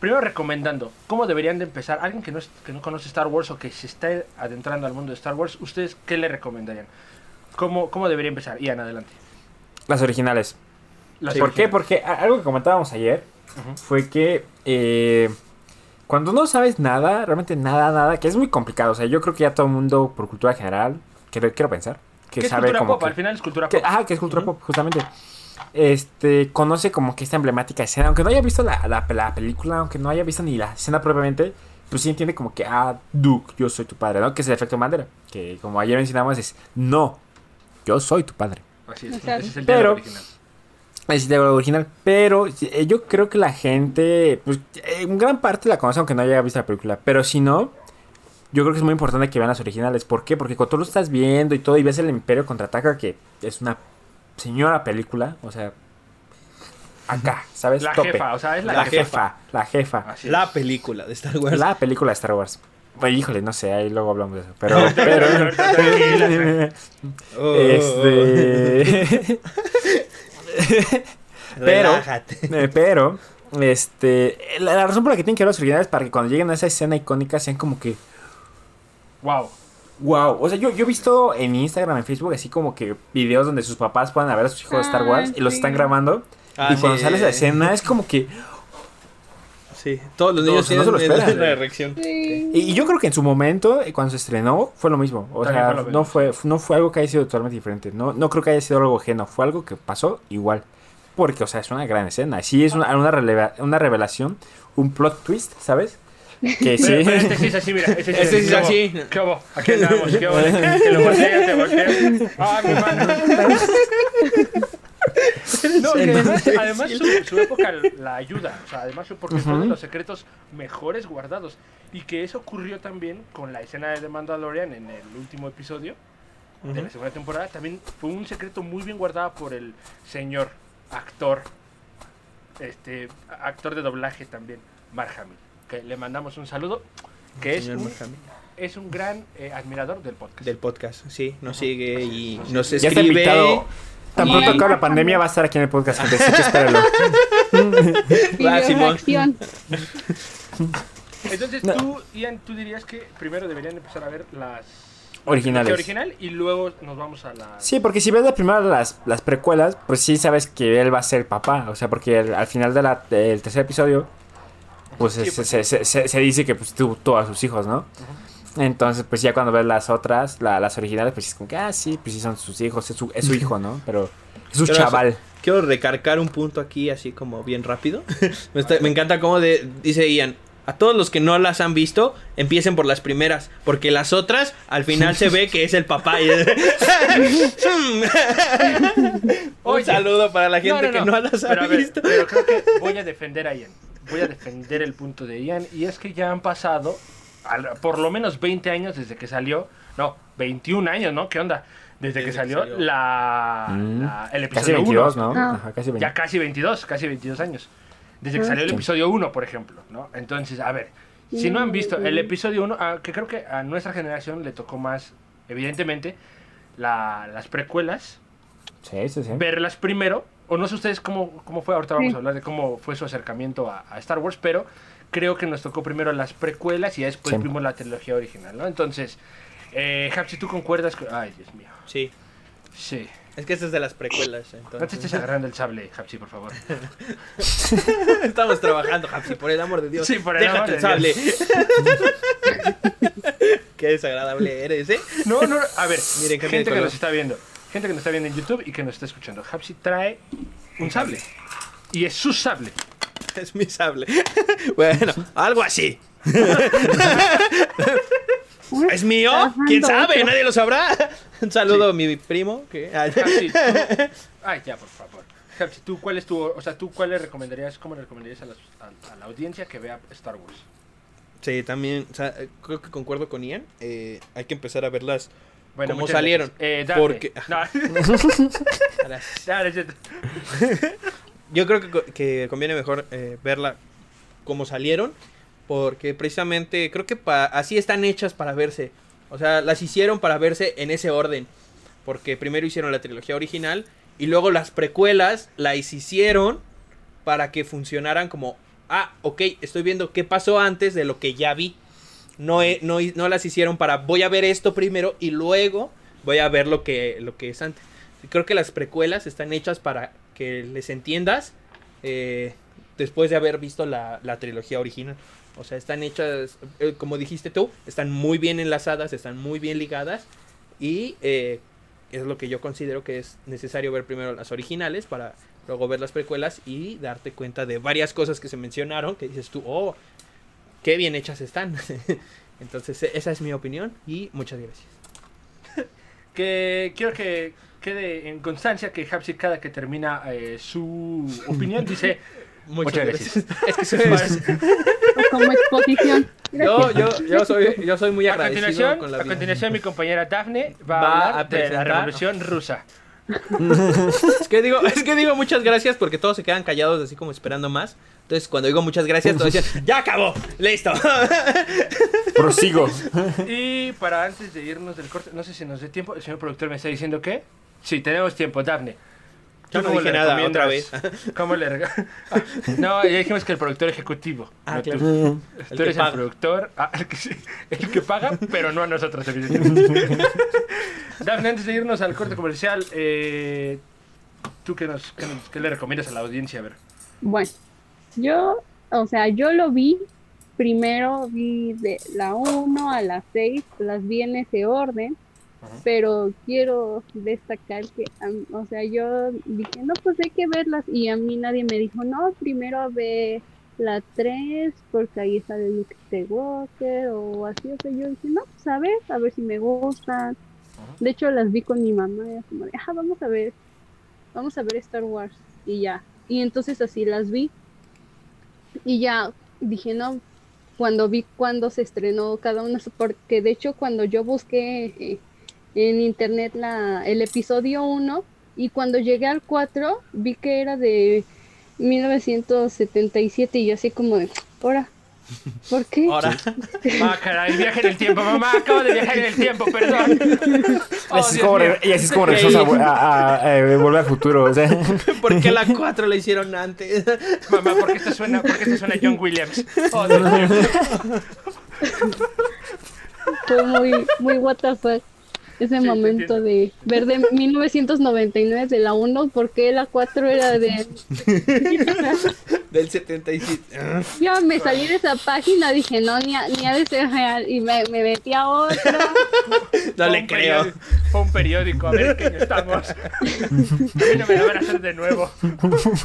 primero recomendando, ¿cómo deberían de empezar? Alguien que no, es- que no conoce Star Wars o que se esté adentrando al mundo de Star Wars, ¿ustedes qué le recomendarían? ¿Cómo, cómo debería empezar? Ian, adelante. Las originales. Las ¿Por qué? Porque algo que comentábamos ayer fue que eh, cuando no sabes nada, realmente nada, nada, que es muy complicado. O sea, yo creo que ya todo el mundo, por cultura general, quiero, quiero pensar, que ¿Qué es sabe cultura como pop? que- Al final es cultura que- pop. ajá, que es cultura pop, justamente. Este, conoce como que esta emblemática escena, aunque no haya visto la, la- la película, aunque no haya visto ni la escena propiamente, pues sí entiende como que, ah, Duke, yo soy tu padre, ¿no? Que es el efecto Mandela, que como ayer mencionamos es, no, yo soy tu padre. Así es, ese es el Pero- diálogo original. Es de lo original, pero eh, yo creo que la gente, pues eh, en gran parte la conoce aunque no haya visto la película, pero si no, yo creo que es muy importante que vean las originales. ¿Por qué? Porque cuando tú lo estás viendo y todo y ves el Imperio contraataca, que es una señora película, o sea, acá, ¿sabes? La Tope. jefa, o sea, es la, La, jefa. jefa, la jefa. Así es. La película de Star Wars. La película de Star Wars. Pues, híjole, no sé, ahí luego hablamos de eso. Pero, pero, este, pero-. Eh, pero, este, la, la razón por la que tienen que ver los originales es para que cuando lleguen a esa escena icónica sean como que, Wow. Wow. O sea, yo, yo he visto en Instagram, en Facebook, así como que videos donde sus papás puedan ver a sus hijos de Star Ah, Wars y los están grabando. Ah, y cuando sí. sale esa escena es como que... Sí, todos los No, niños o sea, no tienen se lo esperan. Sí. Y, y yo creo que en su momento, eh, cuando se estrenó, fue lo mismo. O También sea, fue no fue, no fue algo que haya sido totalmente diferente. No, no creo que haya sido algo ajeno. Fue algo que pasó igual. Porque, o sea, es una gran escena. Sí, es una, una, releva- una revelación, un plot twist, ¿sabes? Que sí. Pero, pero este sí es así, mira. Este sí Este sí es ¿Qué hubo? así. ¿Qué hubo? Aquí andamos, ¿qué hubo? Te lo volteas, te volteas. Ah, mi mano. No, y además, además su, su época la ayuda. O sea, además porque fue de los secretos mejores guardados. Y que eso ocurrió también con la escena de The Mandalorian en el último episodio de la segunda temporada. También fue un secreto muy bien guardado por el señor actor, este actor de doblaje también, Mark Hamill. Que le mandamos un saludo. Que es un, es un gran eh, admirador del podcast. Del podcast, sí. Nos sigue y Nos nos sigue. ya está escribe. invitado. Tan pronto acabe la pandemia va a estar aquí en el podcast, gente. Así que espérenlo. Va, Simón. Videoreacción. Entonces No. tú, Ian, tú dirías que primero deberían empezar a ver las Originales. la original y luego nos vamos a la Sí, porque si ves las primeras las, las precuelas, pues sí sabes que él va a ser papá. O sea, porque el- al final de la- del tercer episodio, pues, Sí, se, pues. se- se- se- se dice que pues tuvo tuvo a sus hijos, ¿no? Entonces, pues ya cuando ves las otras, la- las originales, pues es como que, ah, sí, pues sí son sus hijos, es su, es su hijo, ¿no? Pero es su Pero chaval. Quiero recargar un punto aquí, así como bien rápido. me, está- me encanta cómo de- dice Ian. A todos los que no las han visto, empiecen por las primeras. Porque las otras, al final se ve que es el papá. y- un Oye. saludo para la gente que no las ha pero, a ver, visto. pero creo que voy a defender a Ian. Voy a defender el punto de Ian. Y es que ya han pasado al- por lo menos 20 años desde que salió. No, 21 años, ¿no? ¿Qué onda? Desde, que Desde que salió, salió. La, Mm. la- el Casi episodio 22, 1. ¿no? Ah. Ajá, casi 22. Ya casi 22, casi 22 años. Desde que Ah. salió el episodio 1, por ejemplo, ¿no? Entonces, a ver, si no han visto el episodio 1, ah, que creo que a nuestra generación le tocó más, evidentemente, la- las precuelas, Sí, sí, sí. verlas primero, o no sé ustedes cómo, cómo fue, ahorita vamos Sí. a hablar de cómo fue su acercamiento a, a Star Wars, pero creo que nos tocó primero las precuelas y ya después Sí. vimos la trilogía original, ¿no? Entonces, eh, Hapsi, ¿tú concuerdas? con- Ay, Dios mío. Sí. Sí. Es que esta es de las precuelas. No te Entonces. estés agarrando el sable, Hapsi, por favor. Estamos trabajando, Hapsi, por el amor de Dios. Sí, por el Déjate amor de el sable. Qué desagradable eres, ¿eh? No, no, a ver, Miren, gente que nos está viendo, gente que nos está viendo en YouTube y que nos está escuchando. Hapsi trae un sable. Y es su sable. Es mi sable. Bueno, algo así. ¿Es mío? ¿Quién sabe? Nadie lo sabrá. Un saludo a mi primo. Que... Hapsi, Ay, ya, por favor. Hapsi, ¿tú cuál es tu, o sea, tú cuál le recomendarías, cómo le recomendarías a, las- a- a la audiencia que vea Star Wars? Sí, también, o sea, creo que concuerdo con Ian. eh, hay que empezar a verlas Bueno, ¿Cómo salieron? Eh. Porque- No. Yo creo que, que conviene mejor eh, verla como salieron, porque precisamente creo que así están hechas para verse. O sea, las hicieron para verse en ese orden, porque primero hicieron la trilogía original y luego las precuelas las hicieron para que funcionaran como, ah, ok, estoy viendo qué pasó antes de lo que ya vi. No, no, no las hicieron para, voy a ver esto primero y luego voy a ver lo que, lo que es antes. Creo que las precuelas están hechas para que les entiendas eh, después de haber visto la, la trilogía original. O sea, están hechas, eh, como dijiste tú, están muy bien enlazadas, están muy bien ligadas. Y eh, es lo que yo considero que es necesario ver primero las originales para luego ver las precuelas y darte cuenta de varias cosas que se mencionaron que dices tú, oh, qué bien hechas están. Entonces, e- esa es mi opinión y muchas gracias. que quiero que quede en constancia que Hapsi cada que termina eh, su opinión dice Muchas, Muchas gracias. es que soy- Como exposición. yo, Gracias. yo, yo soy, yo soy muy a agradecido continuación, con la a continuación mi compañera Daphne va, Va a hablar a de la revolución rusa. Es que digo, es que digo muchas gracias porque todos se quedan callados así como esperando más. Entonces cuando digo muchas gracias todos decían, ya acabó, listo. Prosigo. Y para antes de irnos del corte, no sé si nos dé tiempo, el señor productor me está diciendo que sí, tenemos tiempo, Daphne. Yo no dije nada, otra vez. ¿Cómo le Ah, No, ya dijimos que el productor ejecutivo. Ah, no tú. claro. Tú El eres paga. el productor, ah, el, que, el que paga, pero no a nosotros, evidentemente. Daphne, antes de irnos al corte comercial, eh, ¿tú qué, nos, qué, nos- qué le recomiendas a la audiencia? A ver. Bueno, yo, o sea, yo lo vi, primero vi de la 1 a la 6, las vi en ese orden, Ajá. pero quiero destacar que, o sea, yo dije, no, pues hay que verlas, y a mí nadie me dijo, no, primero ve la 3, porque ahí sale Luke Skywalker, o así, o sea, yo dije, no, pues a ver, a ver si me gustan. De hecho, las vi con mi mamá, y como de, ah, vamos a ver, vamos a ver Star Wars, y ya. Y entonces así las vi. Y ya dije, no, cuando vi cuando se estrenó cada una, porque de hecho cuando yo busqué eh, en internet la, el episodio 1 y cuando llegué al 4 vi que era de 1977 y yo así como de, ahora, ¿por qué? Ahora, Ah, caray, viaje en el tiempo, mamá, acabo de viajar en el tiempo, perdón. Oh, y, así y así es como regresamos a, a- a- a Volver al Futuro. O sea, ¿por qué la 4 la hicieron antes? Mamá, ¿por qué esto suena, por qué esto suena John Williams? Oh, Dios mío. Fue muy, muy what the fuck ese Sí, momento de ver de 1999 de la 1, porque la 4 era de... Del 77. Ah, Yo me salí de esa página, dije, no, ni, ha- ni ha de ser real, y me, me metí a otra. No Fue le creo. periódico- Fue un periódico, a ver qué estamos. No me lo van a hacer de nuevo.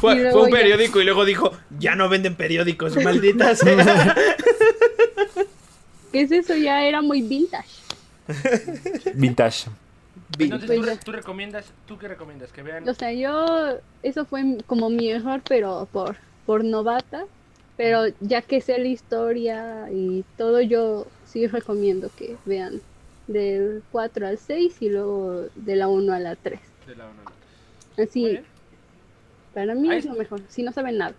Fue, un ya. periódico y luego dijo, ya no venden periódicos, maldita sea. ¿Qué es eso? Ya era muy vintage. vintage. Entonces, Pues ¿tú, re- ya. tú recomiendas, ¿tú qué recomiendas? Que vean. O sea, yo, eso fue como mi error, pero por, por novata. Pero ya que sé la historia y todo, yo sí recomiendo que vean del 4 al 6 y luego de la 1 a la 3. de la uno a la tres. Muy Así, bien. para mí es lo mejor, si no saben nada.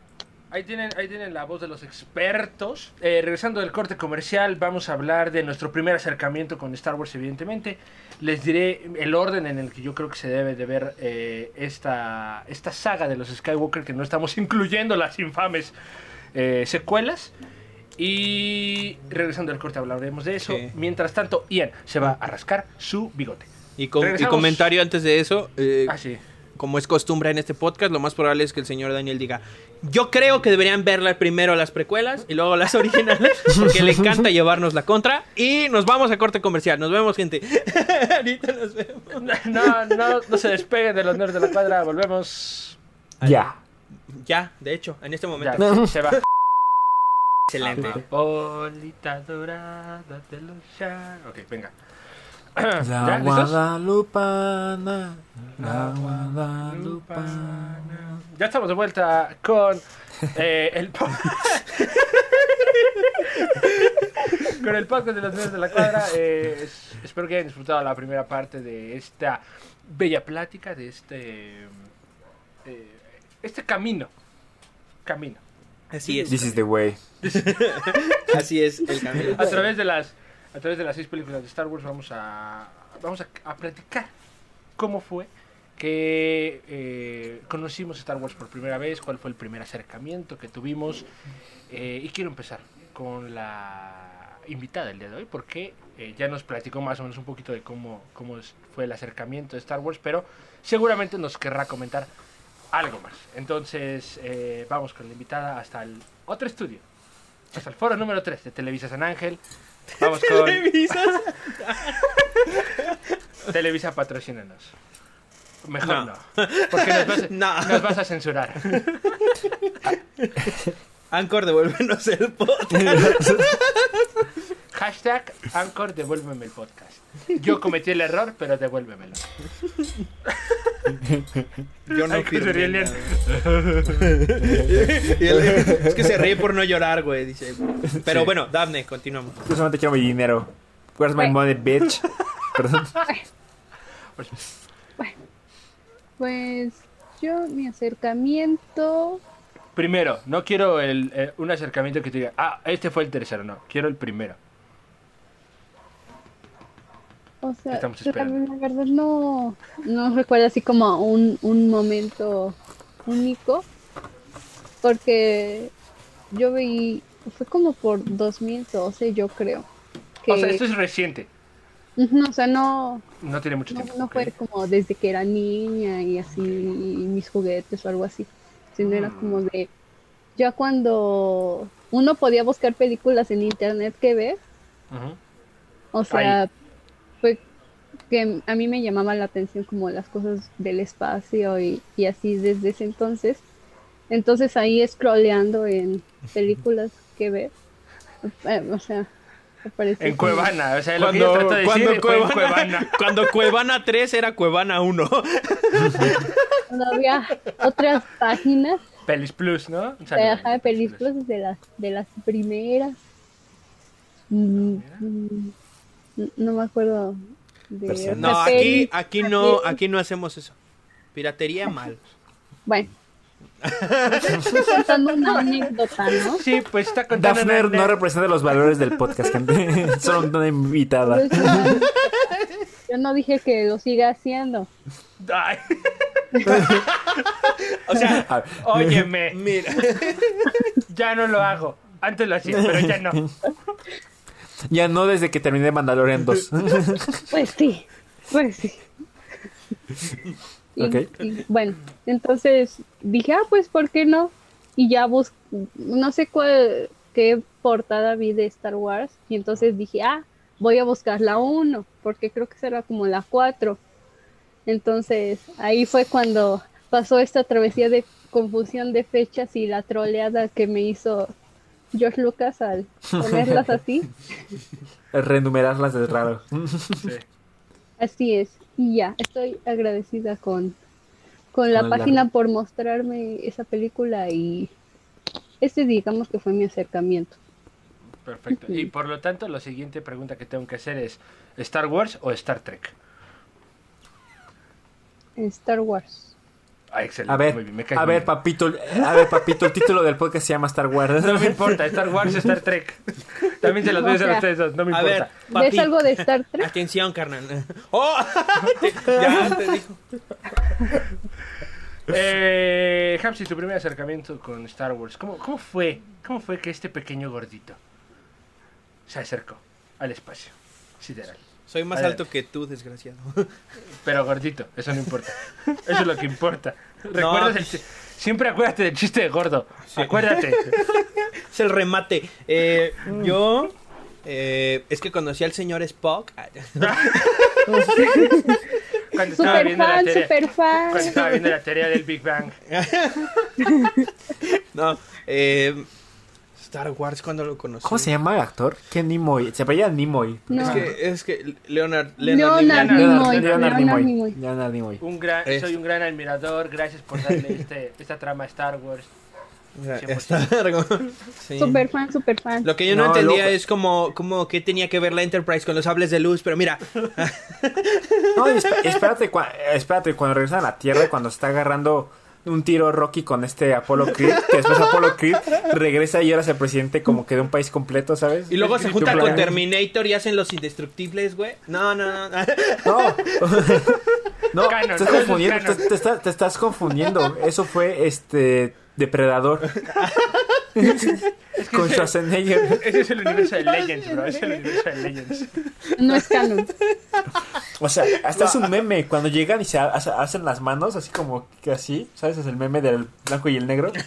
Ahí tienen, ahí tienen la voz de los expertos. Eh, regresando del corte comercial, vamos a hablar de nuestro primer acercamiento con Star Wars, evidentemente. Les diré el orden en el que yo creo que se debe de ver eh, esta, esta saga de los Skywalker, que no estamos incluyendo las infames eh, secuelas. Y regresando del corte hablaremos de eso. Sí. Mientras tanto, Ian se va a rascar su bigote. Y, com- y comentario antes de eso, Ah, sí. Como es costumbre en este podcast, lo más probable es que el señor Daniel diga, yo creo que deberían verla primero las precuelas y luego las originales, porque le encanta llevarnos la contra. Y nos vamos a corte comercial. Nos vemos, gente. Ahorita nos vemos. No, no, no se despeguen de los nerds de la cuadra. Volvemos. Ya. Ya, de hecho, en este momento. Ya, se va. Excelente. Amapolita dorada de los ya- Ok, venga. La. Guadalupana. La Guadalupana. ya estamos de vuelta con eh, el con el podcast de los niños de la cuadra. Eh, es- espero que hayan disfrutado la primera parte de esta bella plática, de este eh, este camino, camino. Así es. This is the way. Así es el camino. A través de las a través de las seis películas de Star Wars vamos a vamos a, a platicar cómo fue que eh, conocimos Star Wars por primera vez, cuál fue el primer acercamiento que tuvimos. eh, y quiero empezar con la invitada del día de hoy, porque eh, ya nos platicó más o menos un poquito de cómo, cómo fue el acercamiento de Star Wars, pero seguramente nos querrá comentar algo más. Entonces, eh, vamos con la invitada hasta el otro estudio, hasta el foro número 3 de Televisa San Ángel. Vamos con Televisas. Televisa patrocínanos. Mejor no. No. Porque nos vas, a, No. nos vas a censurar. Anchor, devuélvenos el podcast. Hashtag Anchor, devuélveme el podcast. Yo cometí el error, pero devuélvemelo. Yo no firmé nada. Y él- es que se ríe por no llorar, güey, dice. Pero Sí. bueno, Dafne, continuamos. Yo solamente quiero mi dinero. Where's my money, bitch? Perdón. Pues, Pues yo, mi acercamiento, primero, no quiero el, eh, un acercamiento que te diga, ah, este fue el tercero, no. Quiero el primero. O sea, Estamos yo esperando. también la verdad no, no recuerdo así como un, un momento único, porque yo vi, fue como por 2012 yo creo. Que, O sea, esto es reciente. Ujú, o sea, no, No tiene mucho no, tiempo. no fue como desde que era niña y así, y mis juguetes o algo así, sino era Mm. como de, ya cuando uno podía buscar películas en internet que ver, o sea, que a mí me llamaba la atención como las cosas del espacio y, y así desde ese entonces. Entonces ahí scrolleando en películas que ver, eh, o sea, En Cuevana, o sea, lo que yo Cuando, trato de decir cuando, fue en Cuevana, Cuevana. cuando Cuevana 3 era Cuevana 1. cuando había otras páginas Pelis Plus, ¿no? Un de, saludo. ajá, películas de las de las primeras. Mm, mm, no me acuerdo de No, aquí, aquí no, aquí no hacemos eso. Piratería mal. Bueno. Contando una anécdota, ¿no? Sí, pues está contando. Daphne no representa los valores del podcast, gente. Solo una invitada. Pero es una anécdota. Yo no dije que lo siga haciendo. Ay, O sea, óyeme, mira. ya no lo hago. Antes lo hacía, pero ya no. Ya no desde que terminé Mandalorian 2. Pues sí, pues sí. Y, Ok. y, bueno, entonces dije, ah, pues, ¿por qué no? Y ya bus no sé cuál, qué portada vi de Star Wars, y entonces dije, ah, voy a buscar la 1, porque creo que será como la 4. Entonces, ahí fue cuando pasó esta travesía de confusión de fechas y la troleada que me hizo George Lucas al ponerlas así. Renumerarlas es raro. Sí. Así es. Y ya, estoy agradecida con, con la Con página por mostrarme esa película y este digamos que fue mi acercamiento. Perfecto. Y por lo tanto, la siguiente pregunta que tengo que hacer es: ¿Star Wars o Star Trek? Star Wars. Ah, excelente. A ver, Muy bien, me a ver, papito, a ver, papito, el título del podcast se llama Star Wars. No me importa, Star Wars, Star Trek. También se las voy a hacer a ustedes dos, no me A importa. ver. ¿Ves algo de Star Trek? Atención, carnal. ¡Oh! ya te dijo. Eh, Hamsi, tu primer acercamiento con Star Wars, ¿cómo, ¿cómo fue? ¿Cómo fue que este pequeño gordito se acercó al espacio sideral? Soy más alto que tú, desgraciado. Pero gordito, eso no importa. Eso es lo que importa. ¿Recuerdas el chi- Siempre acuérdate del chiste de gordo. Acuérdate. Es el remate. Eh, yo. eh, es que conocí al señor Spock. Cuando estaba Super viendo la fan, teoría, super fan. cuando estaba viendo la teoría del Big Bang. No, eh, Star Wars cuando lo conocí. ¿Cómo se llama el actor? ¿Qué Nimoy? Se apellida Nimoy. No. Es que, es que Leonard, Leonard, Leonard Nimoy-. Leonard Leonard Nimoy. Nimoy. Leonard Nimoy. Un gran, Es- soy un gran admirador, gracias por darle este, esta trama a Star Wars. O sea, 100%. Star Wars. Sí. Super fan, super fan. Lo que yo no, No, entendía loco. es como, como que tenía que ver la Enterprise con los sables de luz, pero mira, No, espérate, cuando regresan a la Tierra, cuando se está agarrando un tiro Rocky con este Apollo Creed, que después Apollo Creed regresa y ahora es el presidente como que de un país completo, ¿sabes? y luego se junta con plan- Terminator y hacen los indestructibles, güey. No, no, no. No, no, Canon, te estás confundiendo, canon. te, te estás- te estás confundiendo. Eso fue este Depredador Es que con ese, Schwarzenegger. ese es el universo de Legends, bro. Es el universo de Legends. No es canon. O sea, hasta es un meme cuando llegan y se ha- hace- hacen las manos así como que así, ¿sabes? Es el meme del blanco y el negro.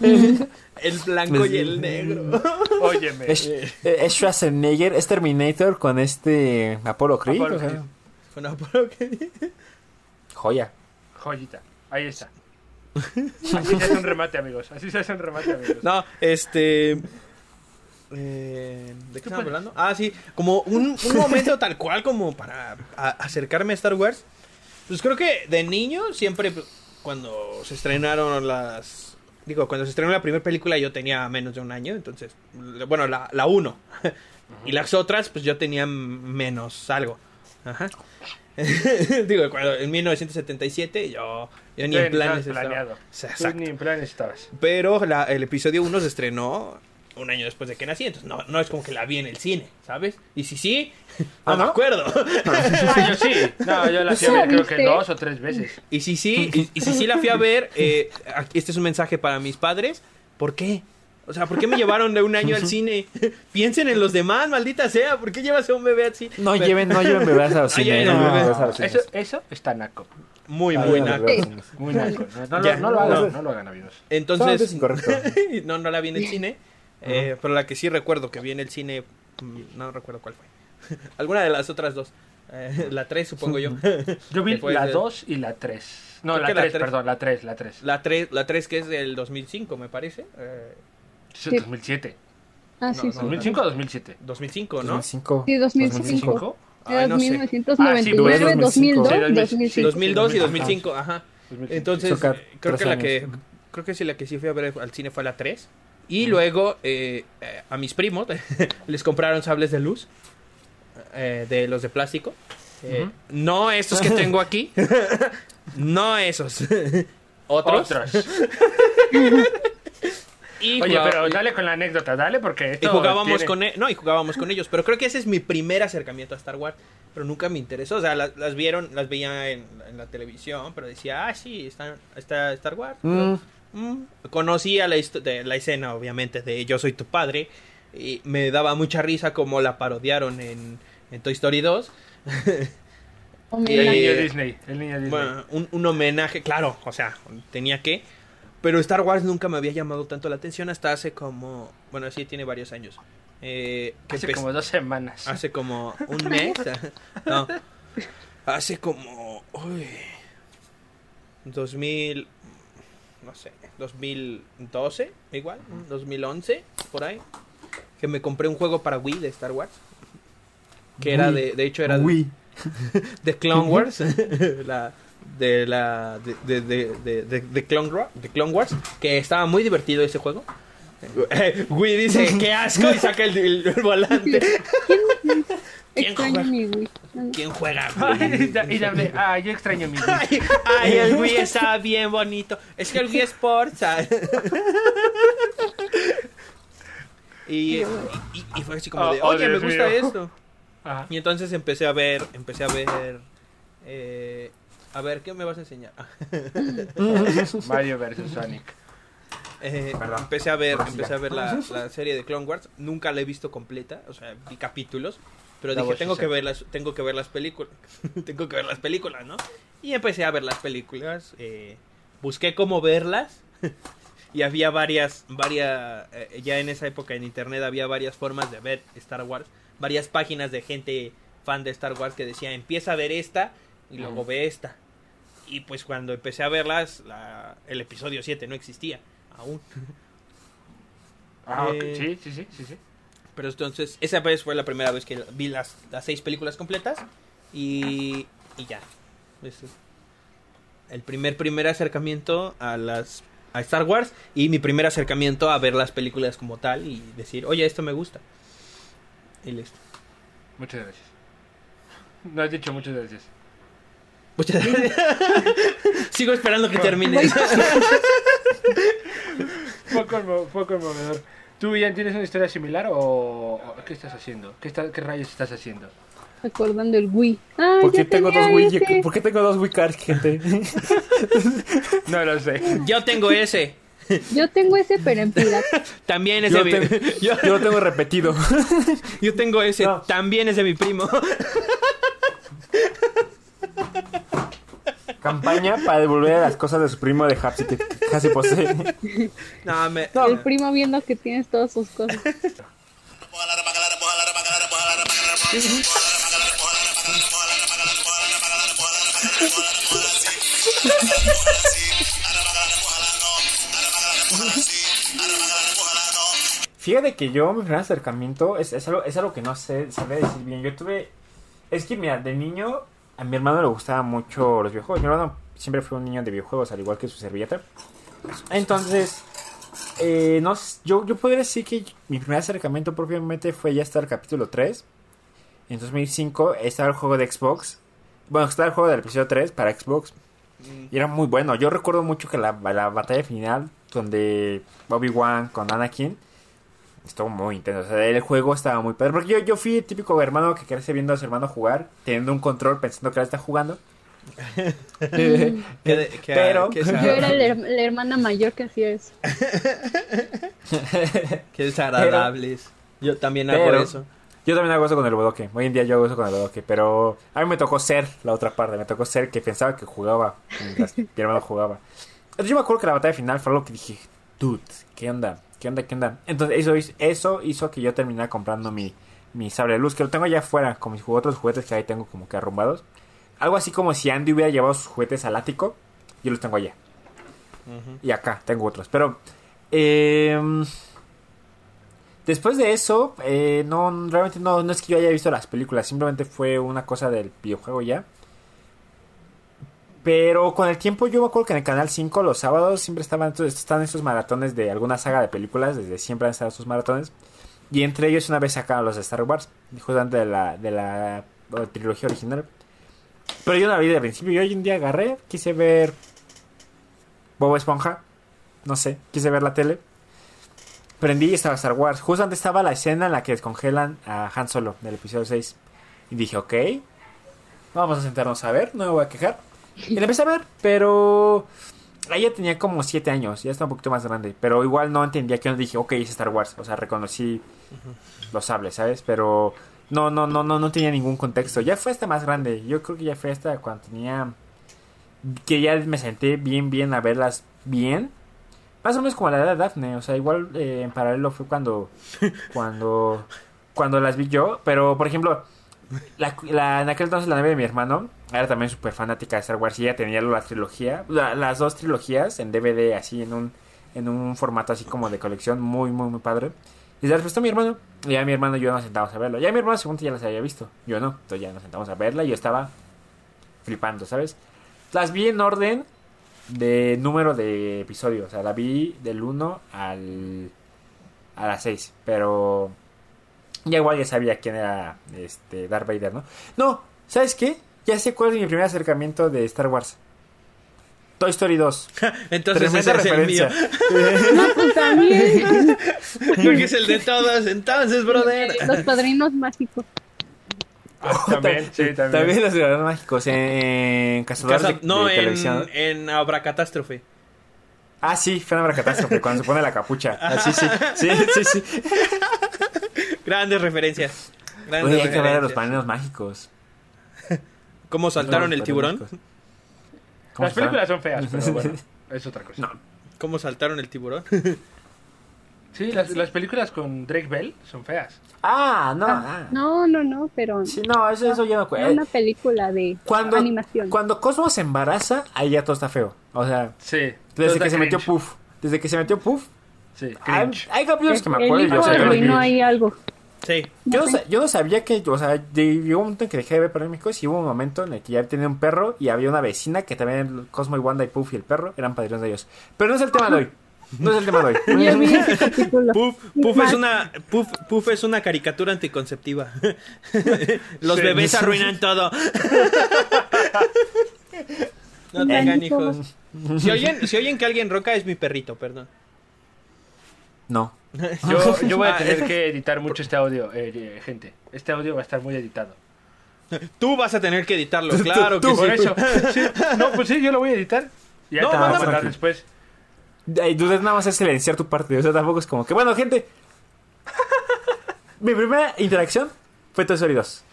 El blanco y el negro. Óyeme. Es, es Schwarzenegger, es Terminator con este Apollo Creed. Apollo o sea, Creed. Con Apolo que- joya. Joyita. Ahí está. Así se hace un remate, amigos. Así se hace un remate, amigos. No, este. eh, ¿De qué estamos hablando? Ah, sí, como un, un momento tal cual como para a- acercarme a Star Wars. Pues creo que de niño siempre pues, cuando se estrenaron las... Digo, cuando se estrenó la primera película yo tenía menos de un año, entonces... Bueno, la, la uno. Y las otras, pues yo tenía menos algo. Ajá. Digo, cuando, en 1977 yo, yo ni Sí, en planes estabas estaba. planeado. O sea, Tú exacto. ni en planes estabas. Pero la- el episodio 1 se estrenó un año después de que nací, entonces no, no es como que la vi en el cine, ¿sabes? Y si sí, no ¿Ah, me no? acuerdo. Ah, yo sí. No, yo la fui a ver creo que dos o tres veces. y si sí, y, y si sí la fui a ver, eh, este es un mensaje para mis padres, ¿por qué? O sea, ¿por qué me llevaron de un año al cine? Piensen en los demás, maldita sea, ¿por qué llevas a un bebé al cine? No Pero- lleven, no lleven bebés a los No no, bebés. bebés a los cines. Eso, eso está naco. Muy, muy naco. Muy naco. No, no Ya, lo, no lo hagan, no. no lo hagan, amigos. Entonces, es incorrecto. no, no la vi en el cine, eh, pero la que sí recuerdo que vi en el cine, mm, no recuerdo cuál fue. Alguna de las otras dos. Eh, la 3, supongo yo. Yo vi Después la de- 2 y la 3. No, la que la 3, tres. perdón, la 3, la 3. La 3, la 3 que es del 2005, me parece. Eh, Sí, Sí. 2007. Ah, sí, No, sí. no, ¿2005 o 2007? 2005, ¿no? 2005. Sí, 2005. 2005. Ay, no sé. 1999, Ah, sí, 2002, sí, 2005. 2002 y 2005, ajá. 2005. Entonces, eh, creo que la que creo que sí la que sí fui a ver al cine fue la 3. Y luego eh, eh, a mis primos les compraron sables de luz eh, de los de plástico. Eh, Ujú. No estos que tengo aquí. no esos. Otros. Otros. Y Oye, jugaba- pero dale con la anécdota, dale, porque y esto jugábamos tiene- con e- no y jugábamos con ellos pero creo que ese es mi primer acercamiento a Star Wars pero nunca me interesó o sea las, las vieron las veía en, en la televisión pero decía ah sí está, está Star Wars pero, mm, conocía la, histo- de- la escena obviamente de yo soy tu padre y me daba mucha risa como la parodiaron en, en Toy Story 2 Homenaje. El niño Disney. El niño Disney. bueno, un, un homenaje, claro, o sea, tenía que. Pero Star Wars nunca me había llamado tanto la atención hasta hace como. Bueno, sí, tiene varios años. Eh, que Hace como dos semanas. hace como un mes. no, hace como. Uy, 2000. No sé, 2012, igual, 2011, por ahí. Que me compré un juego para Wii de Star Wars. Que era de. De hecho, era de- Wii. de Clone Wars, la de la de, de, de, de, Clone, Wa- de Clone Wars, que estaba muy divertido ese juego. Eh, Wii dice, qué asco, y saca el, el- el volante. ¿Quién Extraño juega? mi Wii. ¿Quién juega? Ay, y dame- ah, yo extraño mi Wii. Ay, ay, el Wii está bien bonito. Es que el Wii Sports. ah. Y, y, y fue así como de, Oh, oh, oye, me gusta mío. esto. Ajá. Y entonces empecé a ver, empecé a ver, eh, a ver, ¿qué me vas a enseñar? Mario versus Sonic. Eh, empecé a ver, empecé a ver la, la serie de Clone Wars. Nunca la he visto completa, o sea, vi capítulos. Pero dije, tengo que ver las, tengo que ver las películas, tengo que ver las películas, ¿no? Y empecé a ver las películas. eh, busqué cómo verlas y había varias, varias, eh, ya en esa época en internet había varias formas de ver Star Wars, varias páginas de gente fan de Star Wars que decía empieza a ver esta y luego ve esta. Y pues cuando empecé a verlas, la- el episodio 7 no existía aún. Ah. Eh, Sí, sí, sí, sí, sí. Pero entonces, esa vez fue la primera vez que vi las, las seis películas completas. Y, y ya. Es el primer, primer acercamiento a las a Star Wars. Y mi primer acercamiento a ver las películas como tal. Y decir, oye, esto me gusta. Y listo. Muchas gracias. No has dicho muchas gracias. Muchas gracias. Sigo esperando que conmo- fue conmovedor. ¿Tú, Ian, tienes una historia similar o, o qué estás haciendo? ¿Qué, está- qué rayos estás haciendo? Recordando el Wii. Ah, ¿Por qué tengo dos Wii? ese. ¿Por qué tengo dos Wii cards, gente? No lo sé. Yo tengo ese. Yo tengo ese, pero en pirata. También es Yo, de mi... tengo- yo, yo lo tengo repetido. yo tengo ese. No. También es de mi primo. Campaña para devolver las cosas de su primo de Hapsi que casi posee. No, me... El primo viendo que tienes todas sus cosas. Fíjate que yo, mi primer acercamiento es, es, algo, es algo que no sé, sabía decir bien. Yo tuve. Es que, mira, de niño, a mi hermano le gustaban mucho los videojuegos. Mi hermano siempre fue un niño de videojuegos, al igual que su servilleta. Entonces, eh, no, yo, yo podría decir que mi primer acercamiento propiamente fue ya hasta el capítulo 3. En 2005 estaba el juego de Xbox. Bueno, estaba el juego del episodio 3 para Xbox. Y era muy bueno. Yo recuerdo mucho que la, la batalla final, donde Obi-Wan con Anakin, estuvo muy intenso. O sea, el juego estaba muy padre. Porque yo, yo fui el típico hermano que crece viendo a su hermano jugar, teniendo un control pensando que él está jugando. Pero- Yo era la, her- la hermana mayor que hacía eso. Qué desagradables. Yo también hago Pero- eso. Yo también hago eso con el bodoque. Hoy en día yo hago eso con el bodoque. Pero a mí me tocó ser la otra parte. Me tocó ser que pensaba que jugaba mientras mi hermano jugaba. Entonces yo me acuerdo que la batalla final fue algo que dije, dude, ¿qué onda? ¿Qué onda? ¿Qué onda? Entonces eso, hizo- eso hizo que yo terminara comprando mi, mi sable de luz, que lo tengo allá afuera, con mis otros juguetes que ahí tengo como que arrumbados. Algo así como si Andy hubiera llevado sus juguetes al ático, yo los tengo allá. Y acá tengo otros. Pero eh, después de eso, eh, no realmente no, no es que yo haya visto las películas, simplemente fue una cosa del videojuego ya. Pero con el tiempo yo me acuerdo que en el canal 5 los sábados siempre estaban están estos maratones de alguna saga de películas, desde siempre han estado estos maratones. Y entre ellos una vez sacaron los de Star Wars, justamente de la, de la, de la trilogía original. Pero yo no la vi de principio, yo hoy en día agarré, quise ver Bobo Esponja, no sé, quise ver la tele. Prendí y estaba Star Wars. Justo antes estaba la escena en la que descongelan a Han Solo del episodio 6. Y dije, ok, vamos a sentarnos a ver, no me voy a quejar. Y la empecé a ver, pero ella tenía como 7 años, ya está un poquito más grande. Pero igual no entendía que no dije, ok, es Star Wars. O sea, reconocí los sables, ¿sabes? Pero no, no, no, no, no tenía ningún contexto. Ya fue hasta más grande. Yo creo que ya fue hasta cuando tenía. Que ya me senté bien, bien a verlas bien. Más o menos como la edad de Daphne. O sea, igual eh, en paralelo fue cuando. Cuando. Cuando las vi yo. Pero, por ejemplo. La, en aquel entonces la nave de mi hermano era también súper fanática de Star Wars y ella tenía la trilogía, la- las dos trilogías en DVD así en un, en un formato así como de colección muy muy muy padre. Y se las prestó mi hermano y ya mi hermano y yo nos sentamos a verlo. Ya mi hermano según ya las había visto, yo no, entonces ya nos sentamos a verla y yo estaba flipando, ¿sabes? Las vi en orden de número de episodios, o sea, la vi del 1 al a las 6, pero ya igual ya sabía quién era este Darth Vader, ¿no? No, ¿sabes qué? Ya sé cuál es mi primer acercamiento de Star Wars. Toy Story 2. Entonces Tremenda ese es el mío. referencia. No, pues también. Porque es el de todos. Entonces, brother. Los padrinos mágicos. Ah, también, sí, también. También los guerreros mágicos en Cazadores Casa- de, no, de televisión. en, en Abracatástrofe. Ah, sí, fue una catástrofe cuando se pone la capucha. Ah, sí, sí, sí, sí, sí. Grandes referencias. Grandes Oye, hay que ver a los referencias. paneles mágicos. ¿Cómo saltaron el tiburón? mágicos. ¿Cómo Las películas son feas, pero bueno, es otra cosa. No. ¿Cómo saltaron el tiburón? Sí, las, las películas con Drake Bell son feas. Ah, no. ah. No, no, no, pero Sí, no, eso, eso ya no cuenta. una película de Cuando, animación. cuando Cosmo se embaraza, ahí ya todo está feo. O sea, Sí. desde que se metió. Puff. Desde que se metió Puff, Sí, Hay, cringe. hay capítulos que me El acuerdo y yo hijo vi. arruinó ahí algo. Sí. Yo yo no sabía que, o sea, llegó un momento en que dejé de ver polémicos y hubo un momento en el que ya tenía un perro y había una vecina que también Cosmo y Wanda y Puff y el perro eran padrinos de ellos. Pero no es el tema de hoy. No es el tema de hoy. Puff, Puff es una Puff, Puff es una caricatura anticonceptiva. Los Sí. bebés arruinan todo. no tengan hijos. Si oyen, si oyen que alguien roca es mi perrito, perdón. No. Yo, yo voy a Ah, tener que editar mucho este audio, eh, eh, gente. Este audio va a estar muy editado. Tú vas a tener que editarlo, claro que tú, Por sí. eso. Sí, no, pues sí, yo lo voy a editar. Ya No, te voy a mandar después. Dudas nada más es silenciar tu parte. O sea, tampoco es como que, bueno, gente. Mi primera interacción fue Toy Story 2.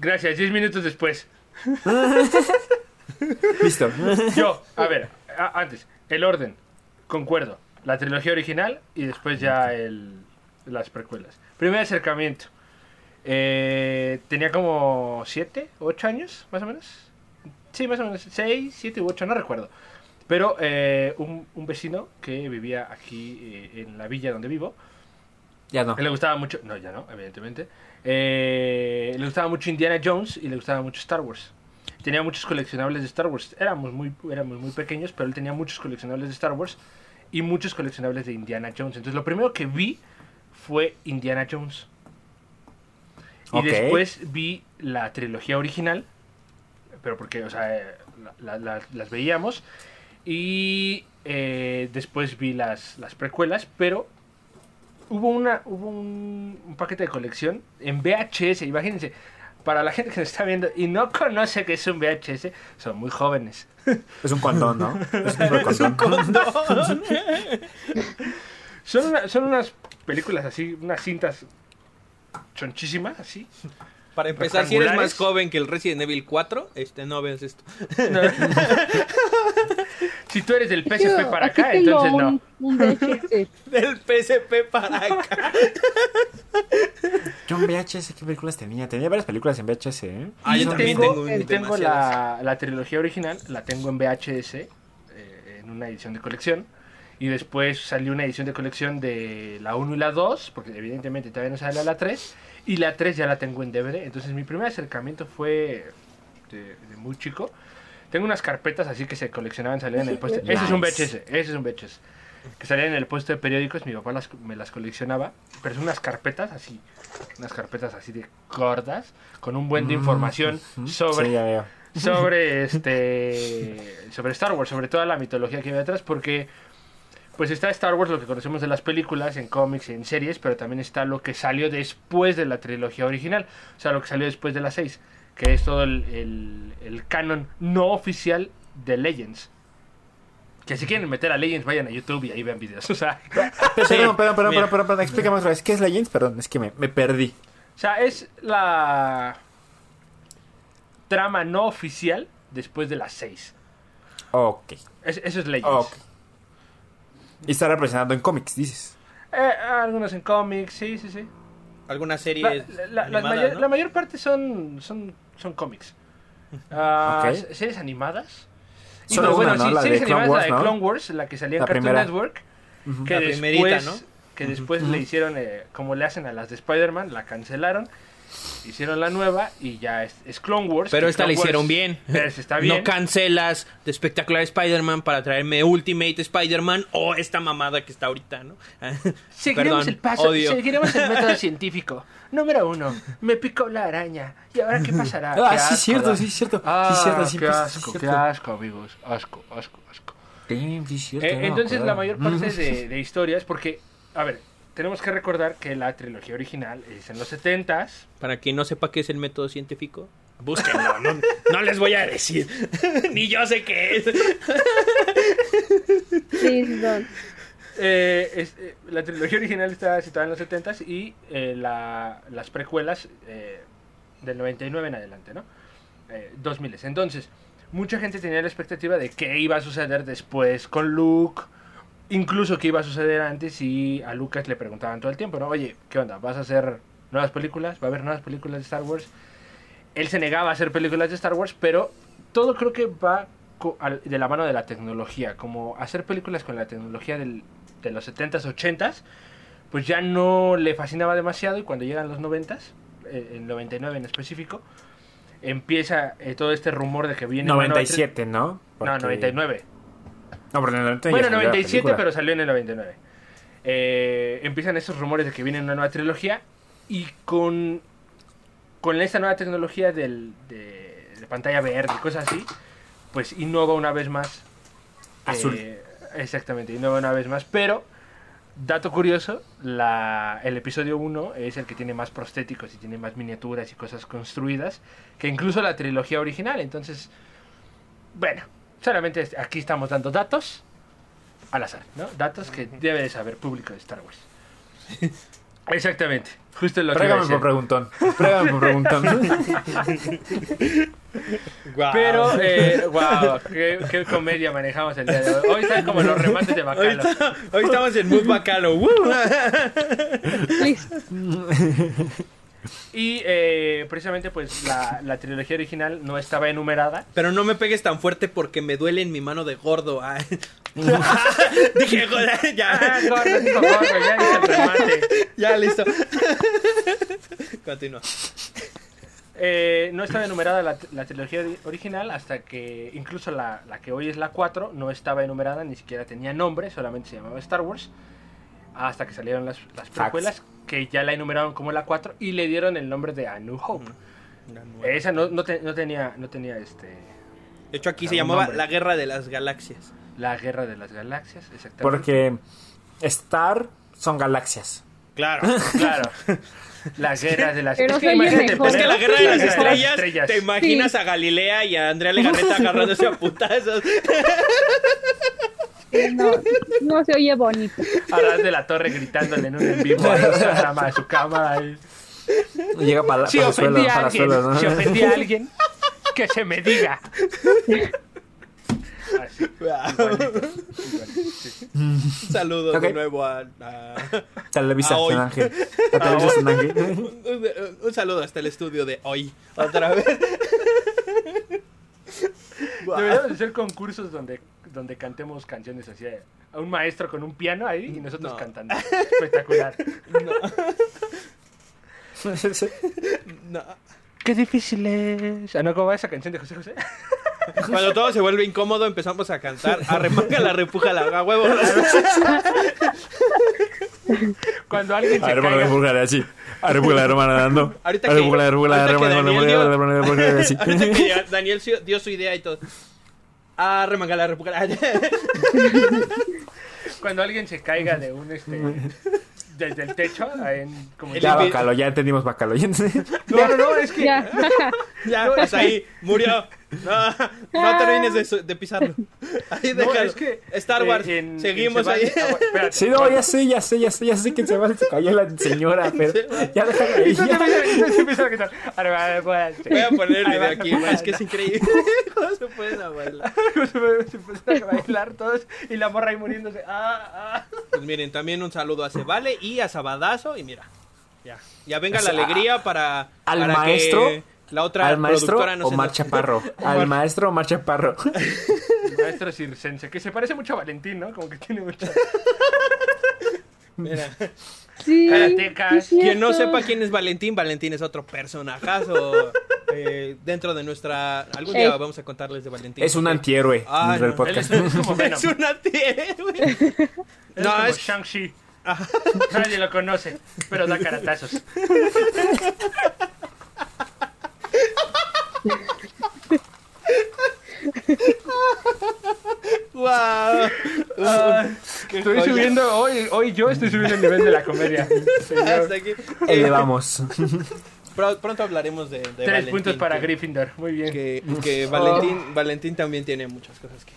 Gracias, 10 minutos después. Listo. Yo, a ver, a- antes, el orden, concuerdo. La trilogía original y después ya el, las precuelas. Primer acercamiento. Eh, tenía como 7, 8 años, más o menos. Sí, más o menos, 6, 7 u 8, no recuerdo. Pero eh, un, un vecino que vivía aquí eh, en la villa donde vivo, Ya no. le gustaba mucho, no, ya no, evidentemente. Eh, le gustaba mucho Indiana Jones y le gustaba mucho Star Wars. Tenía muchos coleccionables de Star Wars. Éramos muy, éramos muy pequeños, pero él tenía muchos coleccionables de Star Wars y muchos coleccionables de Indiana Jones. Entonces, lo primero que vi fue Indiana Jones. Y Ok. después vi la trilogía original, pero porque, o sea, la- la- las veíamos. Y eh, después vi las, las precuelas, pero hubo una hubo un, un paquete de colección en VHS, imagínense, para la gente que nos está viendo y no conoce que es un VHS, son muy jóvenes. Es un condón, ¿no? Es un condón. Son, una- son unas películas así, unas cintas chonchísimas, así. Para empezar, si eres más joven que el Resident Evil 4, este no veas esto. Si tú eres del Yo PSP para aquí acá, tengo entonces no. un, un VHS. Del PSP para acá. Yo en VHS, ¿qué películas tenía? Tenía varias películas en VHS, ¿eh? Ah, yo también tengo, tengo, tengo la, la trilogía original, la tengo en VHS, eh, en una edición de colección. Y después salió una edición de colección de la 1 y la 2, porque evidentemente todavía no sale la 3. Y la 3 ya la tengo en DVD. Entonces mi primer acercamiento fue de, de muy chico. Tengo unas carpetas así que se coleccionaban, salían en el puesto. Ese es un Nice. VHS, ese es un VHS. Que salían en el puesto de periódicos, mi papá las, me las coleccionaba. Pero son unas carpetas así, unas carpetas así de gordas, con un buen de información sobre Sí, ya veo. sobre este sobre Star Wars, sobre toda la mitología que hay detrás, porque pues está Star Wars, lo que conocemos de las películas, en cómics, en series, pero también está lo que salió después de la trilogía original, o sea, lo que salió después de las seis, que es todo el, el, el canon no oficial de Legends. Que si quieren meter a Legends, vayan a YouTube y ahí vean videos. O sea, perdón, perdón, perdón, perdón, perdón, perdón, explícame otra vez. ¿Qué es Legends? Perdón, es que me, me perdí. o sea, es la trama no oficial después de las seis. Ok. Es- eso es Legends. Ok. Y está representado en cómics, dices. Eh, algunos en cómics, sí, sí, sí. Algunas series la- la- las animadas, mayor, ¿no? la mayor parte son, son, son cómics. Ah, Ok. s- ¿Series animadas? Y Solo no, bueno, una, ¿no? sí, La de series Clone animadas, Wars, la de ¿no? Clone Wars, la que salía en Cartoon primera. Network. Que La después, que después le hicieron, eh, como le hacen a las de Spider-Man, la cancelaron. Hicieron la nueva y ya es, es Clone Wars. Pero esta la Clone Wars- hicieron bien. Pero esta está bien. No cancelas de espectacular Spider-Man para traerme Ultimate Spider-Man o esta mamada que está ahorita, ¿no? Seguiremos Perdón, el paso, odio. seguiremos el método científico. Número uno, me picó la araña. ¿Y ahora qué pasará? Ah, Qué sí, asco, cierto, sí, cierto. Ah, sí, cierto, sí, qué pues, sí, asco, qué asco, amigos. Asco, asco, asco. Damn, sí, cierto, Eh, no entonces, la mayor parte de, de historias, porque, a ver, tenemos que recordar que la trilogía original es en los 70s. Para quien no sepa qué es el método científico, búsquenlo, no, no les voy a decir. Ni yo sé qué es. Sí, don. Eh, es- eh, la trilogía original está situada en los 70s y eh, la- las precuelas eh, del 99 en adelante, ¿no? Eh, 2000. Entonces, mucha gente tenía la expectativa de qué iba a suceder después con Luke, incluso qué iba a suceder antes y a Lucas le preguntaban todo el tiempo, ¿no? Oye, ¿qué onda? ¿Vas a hacer nuevas películas? ¿Va a haber nuevas películas de Star Wars? Él se negaba a hacer películas de Star Wars, pero todo creo que va de la mano de la tecnología, como hacer películas con la tecnología del, de los 70s, 80s, pues ya no le fascinaba demasiado y cuando llegan los 90s, eh, en 99 en específico, empieza eh, todo este rumor de que viene... Mano de Tre- 97, ¿no? No, Porque- 99. No, porque en el 90 ya Bueno, salió la 97, película. pero salió en el 99. Eh, empiezan esos rumores de que viene una nueva trilogía y con, con esta nueva tecnología del, de, de pantalla verde y cosas así, pues innova una vez más. Azul. Eh, exactamente, innova una vez más, pero... Dato curioso, la, el episodio 1 es el que tiene más prostéticos y tiene más miniaturas y cosas construidas que incluso la trilogía original. Entonces, bueno, solamente aquí estamos dando datos al azar, ¿no? Datos que debe de saber público de Star Wars. Exactamente, justo lo que iba a por preguntón. Pruébame por preguntón. Guau. Pero, eh, wow, qué, qué comedia manejamos el día de hoy. Hoy están como los remates de Hoy, bacalo. está- hoy estamos en Mood Bacalo. ¡Woo! Listo. Y eh, precisamente, pues la, la trilogía original no estaba enumerada. Pero no me pegues tan fuerte porque me duele en mi mano de gordo. Ay. Dije, joder, Ah, ya. gordo, dijo gordo, ya hice el remate. Ya, listo. Continúa. Eh, no estaba enumerada la, la trilogía original hasta que incluso la, la que hoy es la 4 no estaba enumerada, ni siquiera tenía nombre, solamente se llamaba Star Wars. Hasta que salieron las, las precuelas, que ya la enumeraron como la 4 y le dieron el nombre de A New Hope. Esa no, no, te- no tenía, no tenía este, De hecho, aquí se llamaba nombre. La Guerra de las Galaxias. la Guerra de las Galaxias, exactamente. Porque Star son galaxias. Claro. Claro. La Guerra de las Pero es que imagínate. Es que la Guerra de las Estrellas, te imaginas Sí. a Galilea y a Andrea Legarreta agarrándose a putazos. Eh, No, no se oye bonito. Arras de la Torre gritándole en un en vivo a Instagram a su cámara. y- Llega para, Si para suelo, ofendí a para alguien, suelo, ¿no? si ofendí a alguien, que se me diga. Así, igualito, igualito, sí. Un saludo Ok. de nuevo a. a- Televisa A hoy. San Ángel. A Televisa San Ángel. un, un- un saludo hasta el estudio de hoy. Otra vez. Deberíamos de hacer concursos donde, donde cantemos canciones así. A un maestro con un piano ahí y nosotros No. cantando. Espectacular. No. Qué difícil es. Ah, no, ¿cómo va esa canción de José José? Cuando todo se vuelve incómodo, empezamos a cantar. Arremanga la repuja la a huevo. Cuando alguien se arrebula, así. Arrebula, hermana, dando. Ahorita que- ahorita que Daniel dio- su idea y todo. Arremanga la repuja la Cuando alguien se caiga de un este. Desde el techo, en, como El Ya, bacalo, ya entendimos bacalo. No, no, no, es que. Ya. Ya, No, es ahí murió. No, no termines de, de pisarlo. Ahí No, déjalo. es que, Star eh, Wars. en- Seguimos en ahí. Ah, espérate. Sí, no, ya sé, ya sé, ya sé, ya sé que se va, se cayó la señora, pero ya déjala ahí. Ya. Voy a poner el Ahí video va, aquí. va, Es que es increíble. ¿Cómo se pueden a bailar? se empiezan a bailar todos y la morra ahí muriéndose. Ah, ah. Pues miren, también un saludo a Cebale y a Sabadazo. Y mira, ya. Ya venga O la sea, alegría para. al para que maestro, la otra ¿Al maestro productora no se Omar Chaparro? Al maestro Omar Chaparro. Maestro circense, que se parece mucho a Valentín, ¿no? Como que tiene mucha. Mira. Sí. Karatecas. es Quien no sepa quién es Valentín, Valentín es otro personajazo eh, dentro de nuestra... Algún día Ey. vamos a contarles de Valentín. Es un antihéroe del no. Él es, es como Venom. Es un antihéroe. Es No, como es- Shang-Chi. Nadie lo conoce, pero da caratazos. ¡Guau! Qué Estoy joya. subiendo, hoy, hoy yo estoy subiendo el nivel de la comedia. Hasta aquí. Elevamos. Pro- pronto hablaremos de, de Tres Valentín, puntos para que- Gryffindor, muy bien. Que, que Valentín, Valentín también tiene muchas cosas que...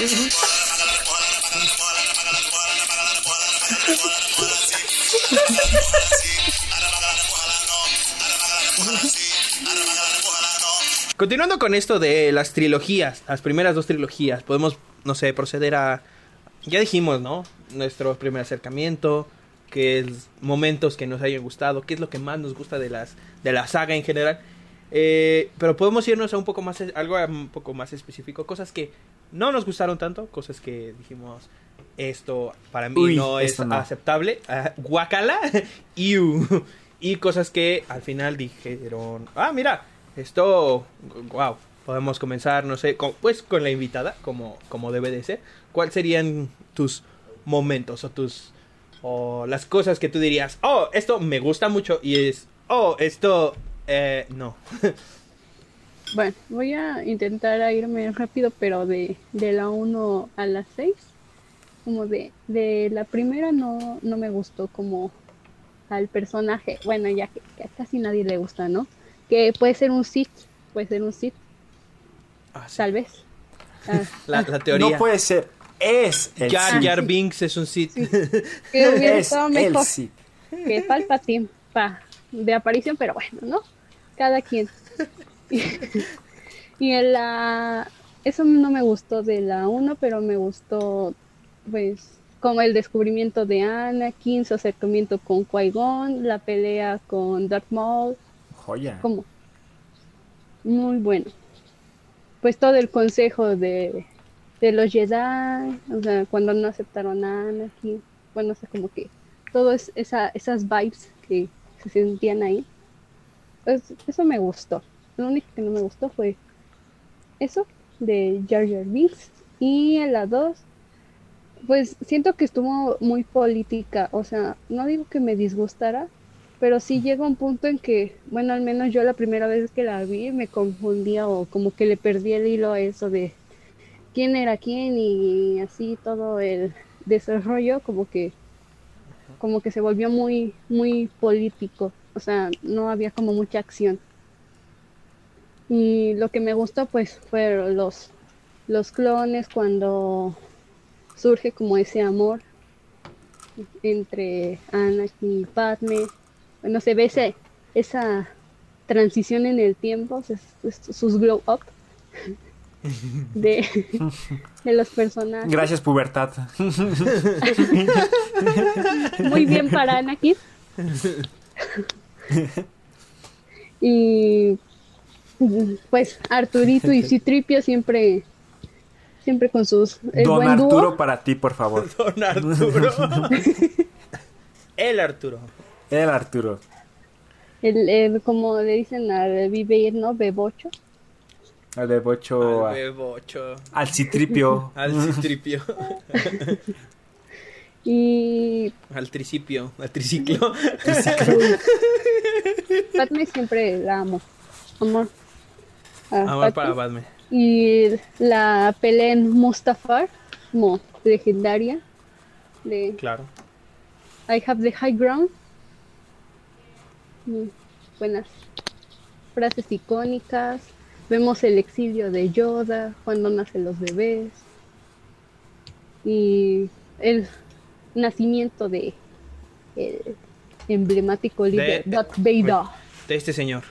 Continuando con esto de las trilogías, las primeras dos trilogías, podemos, no sé, proceder a... Ya dijimos, ¿no? Nuestro primer acercamiento, que es momentos que nos hayan gustado, qué es lo que más nos gusta de las de la saga en general. Eh, pero podemos irnos a un poco más, algo un poco más específico, cosas que no nos gustaron tanto, cosas que dijimos, esto para mí Uy, no es no. aceptable, ah, guacala, iu. Y cosas que al final dijeron, ah, mira, esto, wow, podemos comenzar, no sé, con- pues con la invitada, como, como debe de ser. ¿Cuáles serían tus momentos o tus, o las cosas que tú dirías, oh, esto me gusta mucho y es, oh, esto, eh, no. Bueno, voy a intentar irme rápido, pero de, de la 1 a la 6. Como de, de la primera no, no me gustó como al personaje. Bueno, ya que, que a casi nadie le gusta, ¿no? Que puede ser un Sith, puede ser un Sith, Ah, sí. tal vez. Ah, La, la teoría. No puede ser. Es el Jar Sith. Jar Binks es un Sith. que hubiera Es estado el mejor Sith. que Palpatine pa, de aparición, pero bueno, ¿no? Cada quien. y en la... Eso no me gustó de la 1, pero me gustó, pues, como el descubrimiento de Anakin, su acercamiento con Qui-Gon, la pelea con Darth Maul, Joya. como muy bueno. Pues todo el consejo de, de los Jedi, o sea, cuando no aceptaron a Anakin, bueno, o sea, como que todo es, esa, esas vibes que se sentían ahí, pues eso me gustó. Lo único que no me gustó fue eso de Jar Jar Binks y en la 2 pues siento que estuvo muy política, o sea, no digo que me disgustara, pero sí llega un punto en que, bueno, al menos yo la primera vez que la vi me confundía o como que le perdí el hilo a eso de quién era quién y así todo el desarrollo como que como que se volvió muy muy político, o sea, no había como mucha acción. Y lo que me gustó pues fueron los los clones cuando surge como ese amor entre Anakin y Padme. Bueno, se ve ese- esa transición en el tiempo, sus, sus glow up de, de los personajes. Gracias, pubertad. Muy bien para Anakin. Y pues Arturito y Citripio siempre siempre con sus el Don buen dúo. Arturo para ti, por favor. Don Arturo. El Arturo. El Arturo. El, el- como le dicen al Viveir, ¿no? Bebocho. Al de Bocho. Al bebocho. Al Citripio. Al citripio. Y al tricipio. Al triciclo. Padme siempre la amo. Amor. Amor para Batman. Y la pelea en Mustafar, como legendaria, de Claro. I have the high ground. Muy buenas frases icónicas. Vemos el exilio de Yoda cuando nacen los bebés. Y el nacimiento de el emblemático líder De- Darth Vader. De este señor.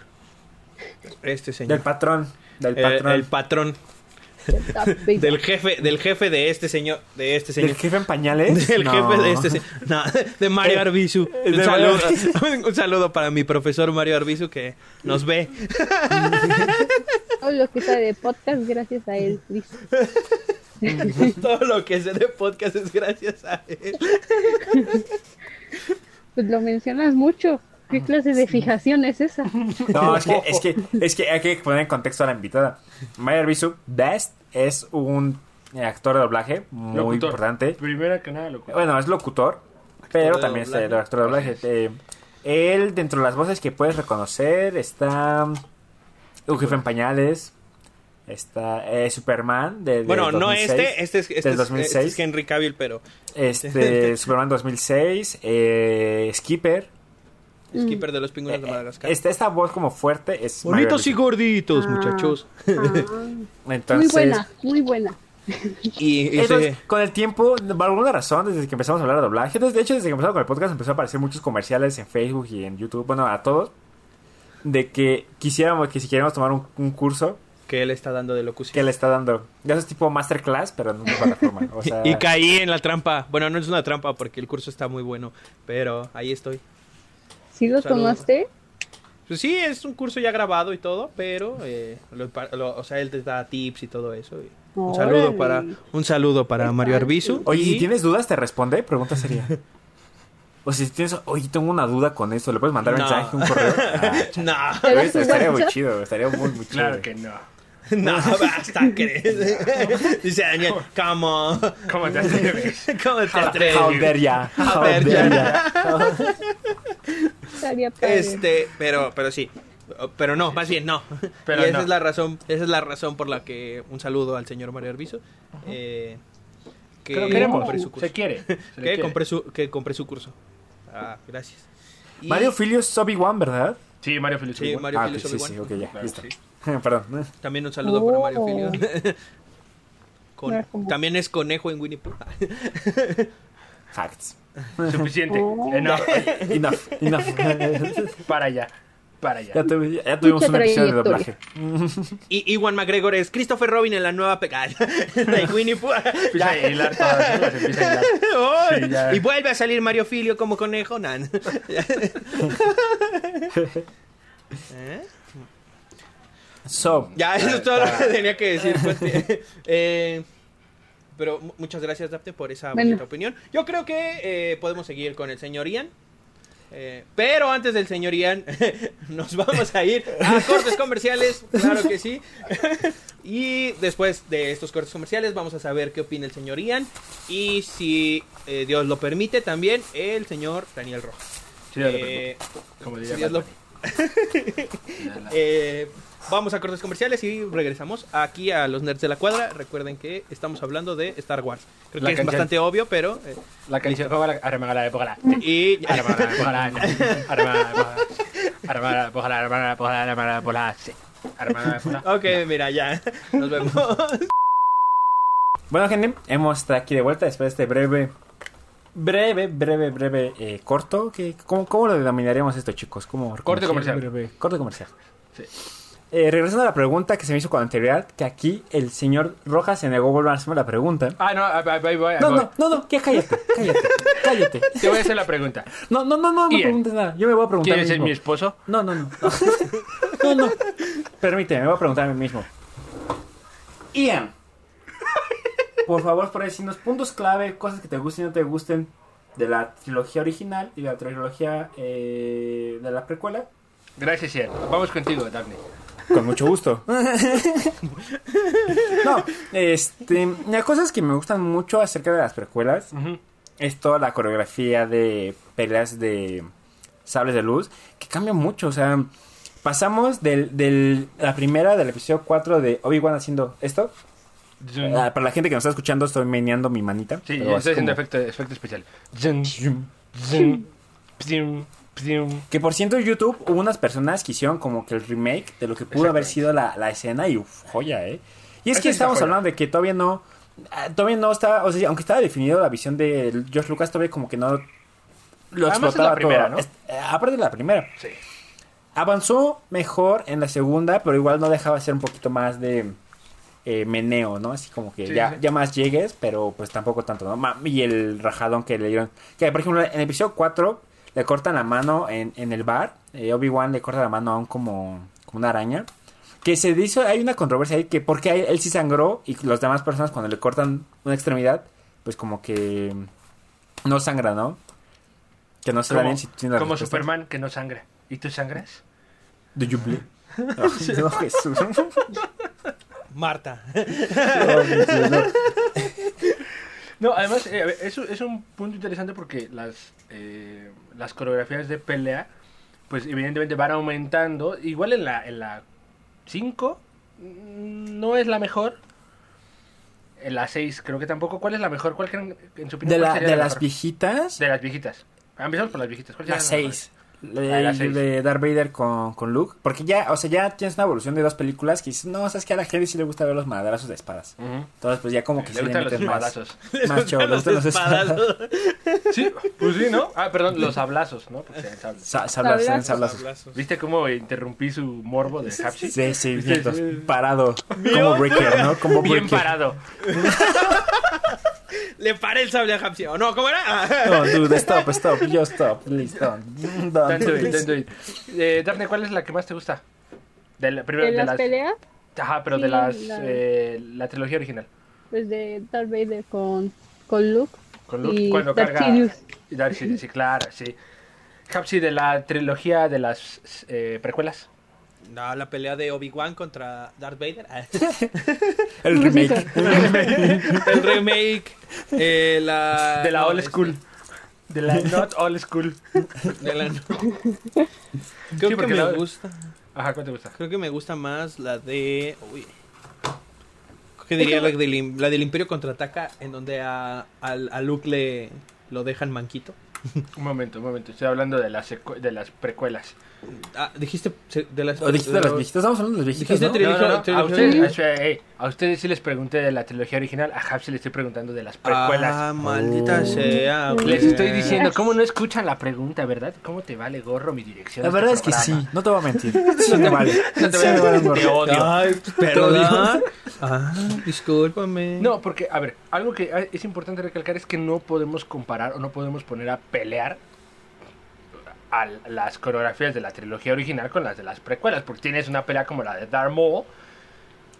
Este señor. Del patrón. Del El- patrón. el patrón. Del jefe, del jefe de este señor. De este ¿Del señor. jefe en pañales? Del No. jefe de este se- no, de Mario Eh, Arbizu. de Un Mario saludo, un saludo para mi profesor Mario Arbizu que nos ve. Todo lo que sabe de podcast gracias a él. Todo lo que sé de podcast es gracias a él. Pues lo mencionas mucho. ¿Qué clase de fijación es esa? No, es que, es que, es que hay que poner en contexto a la invitada. Maya Arbizu Best es un actor de doblaje muy Locutor. importante. Primera que nada, locutor. Bueno, es locutor, pero también es doblaje. actor de doblaje. Eh, él, dentro de las voces que puedes reconocer, está Un jefe en pañales, está eh, Superman de, de Bueno, no 2006, este, este es, este del es- 2006. este es Henry Cavill, pero Este, Superman 2006, eh, Skipper. El skipper de los pingüinos de Eh, Madagascar. Esta, esta voz como fuerte es Bonitos y gorditos, Ah. muchachos. Ah. Entonces, muy buena, muy buena. Y Entonces, con el tiempo, por alguna razón, desde que empezamos a hablar de doblaje, de hecho, desde que empezamos con el podcast, empezó a aparecer muchos comerciales en Facebook y en YouTube, bueno, a todos, de que quisiéramos, que si queríamos tomar un, un curso que él está dando de locución. que le está dando, ya es tipo masterclass, pero en una plataforma. O sea, Y caí en la trampa. Bueno, no es una trampa porque el curso está muy bueno, pero ahí estoy. ¿Sí lo Saludos. tomaste? Pues sí, es un curso ya grabado y todo, pero, eh, lo- lo- o sea, él te da tips y todo eso. y un saludo para, un saludo para Mario. Arbizu. Oye, y- si tienes dudas, te responde. Pregunta sería. O si tienes, oye, tengo una duda con esto, ¿le puedes mandar No. mensaje, un correo? Ah, No, ¿Te das Oye, tu estaría muy chido, estaría muy, muy chido. Claro que no. no, basta, ¿crees? Dice Daniel, come on. ¿Cómo te atreves? ¿Cómo te atreves? How dare ya. How dare ya. Este, pero, pero sí. Pero no, más bien no. Pero y esa no. es la razón, esa es la razón por la que un saludo al señor Mario Arbizu. eh, que lo queremos. compré su curso. Se quiere. se Que quiere. compré su, que compré su curso. Ah, gracias. Y- Mario Filio es Obi-Wan, ¿verdad? Sí, Mario Feliz. Sí, Mario ah, Filio sí, Obi-Wan. sí, ok, ya, Claro, listo. sí. Perdón. También un saludo para Mario Oh. Filio. Con- No como- también es conejo en Winnie Pooh. Facts. Suficiente. Oh. Enough. Enough, enough. Para allá. Para allá. ya, tuvi- ya tuvimos un episodio de doblaje. y Iwan McGregor es Christopher Robin en la nueva pegada de Winnie Pooh. Empieza a hilar todas, ¿no? Las empieza a hilar. ¡Ay! Sí, ya. y vuelve a salir Mario Filio como conejo. Nan. ¿Eh? So, Ya, eso es todo lo que tenía que decir. pues, eh, pero mu- muchas gracias, Dapte, por esa Bueno. bonita opinión. Yo creo que eh, podemos seguir con el señor Ian. Eh, pero antes del señor Ian, nos vamos a ir a cortes comerciales, claro que sí. y después de estos cortes comerciales, vamos a saber qué opina el señor Ian. Y si eh, Dios lo permite, también el señor Daniel Rojas. Sí, Eh, Como si diría Dios lo- eh, vamos a cortes comerciales y regresamos aquí a los nerds de la cuadra. Recuerden que estamos hablando de Star Wars. Creo La que es bastante obvio, pero. eh, La canción. Y ok, mira, ya. Nos vemos. bueno, gente, hemos estado aquí de vuelta después de este breve, breve, breve, breve eh, corto. ¿cómo, ¿Cómo lo denominaríamos esto, chicos? ¿Cómo Corte comercial. Breve, corte comercial. Sí. Eh, regresando a la pregunta que se me hizo con anterioridad, que aquí el señor Rojas se negó a volver a hacerme la pregunta. Ah, no, ahí voy, ahí voy, No, no, no, no, ya cállate, cállate, cállate. Te voy a hacer la pregunta. No, no, no, no, no preguntes nada. Yo me voy a preguntar ¿Quieres ser mi esposo? No, no, no. No, no. Permíteme, me voy a preguntar a mí mismo. Ian. Por favor, por decirnos puntos clave, cosas que te gusten y no te gusten de la trilogía original y de la trilogía eh, de la precuela. Gracias, Ian. Vamos contigo, Daphne. Con mucho gusto. No, este, las cosas que me gustan mucho acerca de las precuelas es toda la coreografía de peleas de sables de luz que cambia mucho, o sea, pasamos del, del la primera del episodio 4 de Obi-Wan haciendo esto. Ah, para la gente que nos está escuchando estoy meneando mi manita. Sí, estoy haciendo como- efecto, efecto especial. Que por cierto, en YouTube hubo unas personas que hicieron como que el remake de lo que pudo haber sido la, la escena y uf, joya, ¿eh? Y es Esa que estamos joya. hablando de que todavía no. ah, Todavía no está. O sea, aunque estaba definido la visión de George Lucas, todavía como que no. Lo Además es explotaba la primera, todo. ¿no? Es- eh, aparte de la primera. Sí. Avanzó mejor en la segunda, pero igual no dejaba de ser un poquito más de eh, meneo, ¿no? Así como que Sí, ya, sí. ya más llegues, pero pues tampoco tanto, ¿no? Y el rajadón que le dieron. Que por ejemplo, en el episodio 4 le cortan la mano en, en el bar. eh, Obi-Wan le corta la mano a un como, como una araña. Que se dice, hay una controversia ahí que porque él, él sí sangró y las demás personas cuando le cortan una extremidad, pues como que no sangra, ¿no? Que no se da bien si tiene la como respuesta. Superman que no sangra. ¿Y tú sangras? Do you bleed? Ay, no, Jesús. Marta. No, además eh, ver, eso es un punto interesante porque las, eh, las coreografías de pelea, pues evidentemente van aumentando. Igual en la, en la 5 mm, no es la mejor. En la 6 creo que tampoco. ¿Cuál es la mejor? ¿Cuál creen, en su opinión? De, la, de la las mejor? viejitas, De las viejitas. Empezamos por las viejitas. ¿Cuál la sería la mejor? 6. Ah, la. De Darth Vader con, con Luke. Porque ya, o sea, ya tienes una evolución de dos películas que dices, no, sabes que a la gente sí le gusta ver los madrazos de espadas. Entonces, pues ya como que Le sí le gustan los más, más show, le gustan los espadazos. Sí, pues sí, ¿no? Ah, perdón, los hablazos, ¿no? Porque sables. Sa- Sablazos. sablazos. Sablazos. ¿Viste cómo interrumpí su morbo de Hapsi? Sí, sí, vientos. Parado. Como Breaker, ¿no? Como Bien Breaker. parado. Le paré el sable a Hapsi. ¿O no? ¿Cómo era? No, dude, stop, stop, yo stop, please, don't. Don't, Don't do it, don't do it. Eh, Daphne, ¿cuál es la que más te gusta? De, la, primero, ¿De de las las peleas? Ajá, pero de Sí, las la- eh, la trilogía original. Pues de Darth Vader con, con Luke. Con Luke, y cuando Darth carga Sidious. y Darth Sidious, sí, claro, sí. Hapsi de la trilogía de las eh, precuelas. No, la pelea de Obi-Wan contra Darth Vader. El remake. el remake. eh, la, De la no, old este, school. De la not old school. de la- Sí, Creo que porque me la- gusta. Ajá, ¿cuál te gusta? Creo que me gusta más la de. Uy. Que diría la del, la del Imperio contraataca, en donde a, al- a Luke le lo dejan manquito. Un momento, un momento. Estoy hablando de las, de las precuelas. Ah, dijiste de las. O dijiste de las viejitas, estamos hablando de las viejitas, ¿no? No, no, no, trilogía- A, ustedes, ey, a ustedes sí les pregunté de la trilogía original. A Hapsi le estoy preguntando de las precuelas. Ah, maldita Oh. sea. güey. Les estoy diciendo, ¿cómo no escuchan la pregunta, verdad? ¿Cómo te vale gorro mi dirección? La este verdad es que sí, no te voy a mentir. Sí me vale. No te Sí vale te odio. Ay, perdón. Ah, discúlpame. No, porque, a ver, algo que ah, es importante recalcar es que no podemos comparar o no podemos poner a pelear a las coreografías de la trilogía original con las de las precuelas, porque tienes una pelea como la de Darth Maul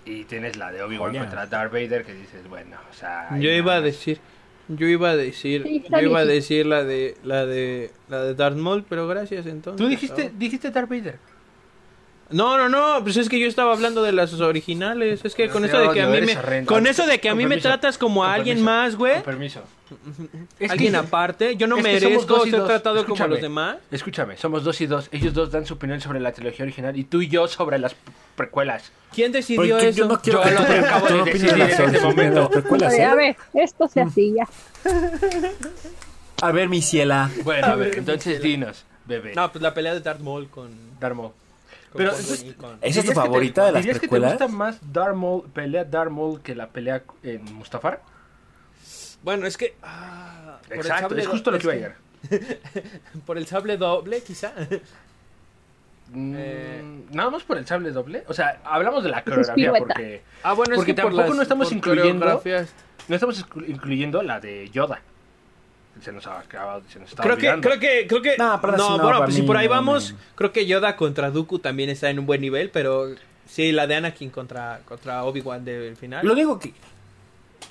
y tienes la de Obi-Wan Oye. contra Darth Vader que dices, bueno, o sea... Yo iba a decir, yo iba a decir, Sí, yo iba a decir la de la de la de Darth Maul, pero gracias entonces. Tú dijiste, Oh. dijiste Darth Vader. No, no, no, pues es que yo estaba hablando de las originales, es que con eso de que a mí me con eso de que a mí me tratas como a alguien permiso, más, güey. Con permiso. Es Alguien que- aparte, yo no que merezco ser tratado como Escúchame. los demás. Escúchame, somos dos y dos. Ellos dos dan su opinión sobre la trilogía original y tú y yo sobre las precuelas. ¿Quién Porque decidió eso? yo no quiero Yo que lo tú, acabo de no decidir en este momento. precuelas, A ¿eh? ver, esto se hacía. A ver, mi ciela. Bueno, a ver, entonces dinos, bebé. No, pues la pelea de Darth Maul con, Darth Maul. Pero, entonces, ¿Esa es ¿Dirías tu te- favorita de las ¿Dirías que te precuelas? gusta más Darth Maul, pelea Darth Maul que la pelea en Mustafar? Bueno, es que ah, por el Exacto, sable es justo lo que iba a llegar. Por el sable doble, quizá. Mm, Eh. Nada más por el sable doble. O sea, hablamos de la coreografía porque Ah, bueno, Porque es que por tampoco las- no estamos incluyendo- no estamos incluyendo la de Yoda. Se nos ha acabado, se nos está Creo que, olvidando. creo que, creo que. No, No, pero no, bueno, para pues si por ahí no, vamos, creo que Yoda contra Dooku también está en un buen nivel, pero sí, la de Anakin contra, contra Obi-Wan del final. Lo único que.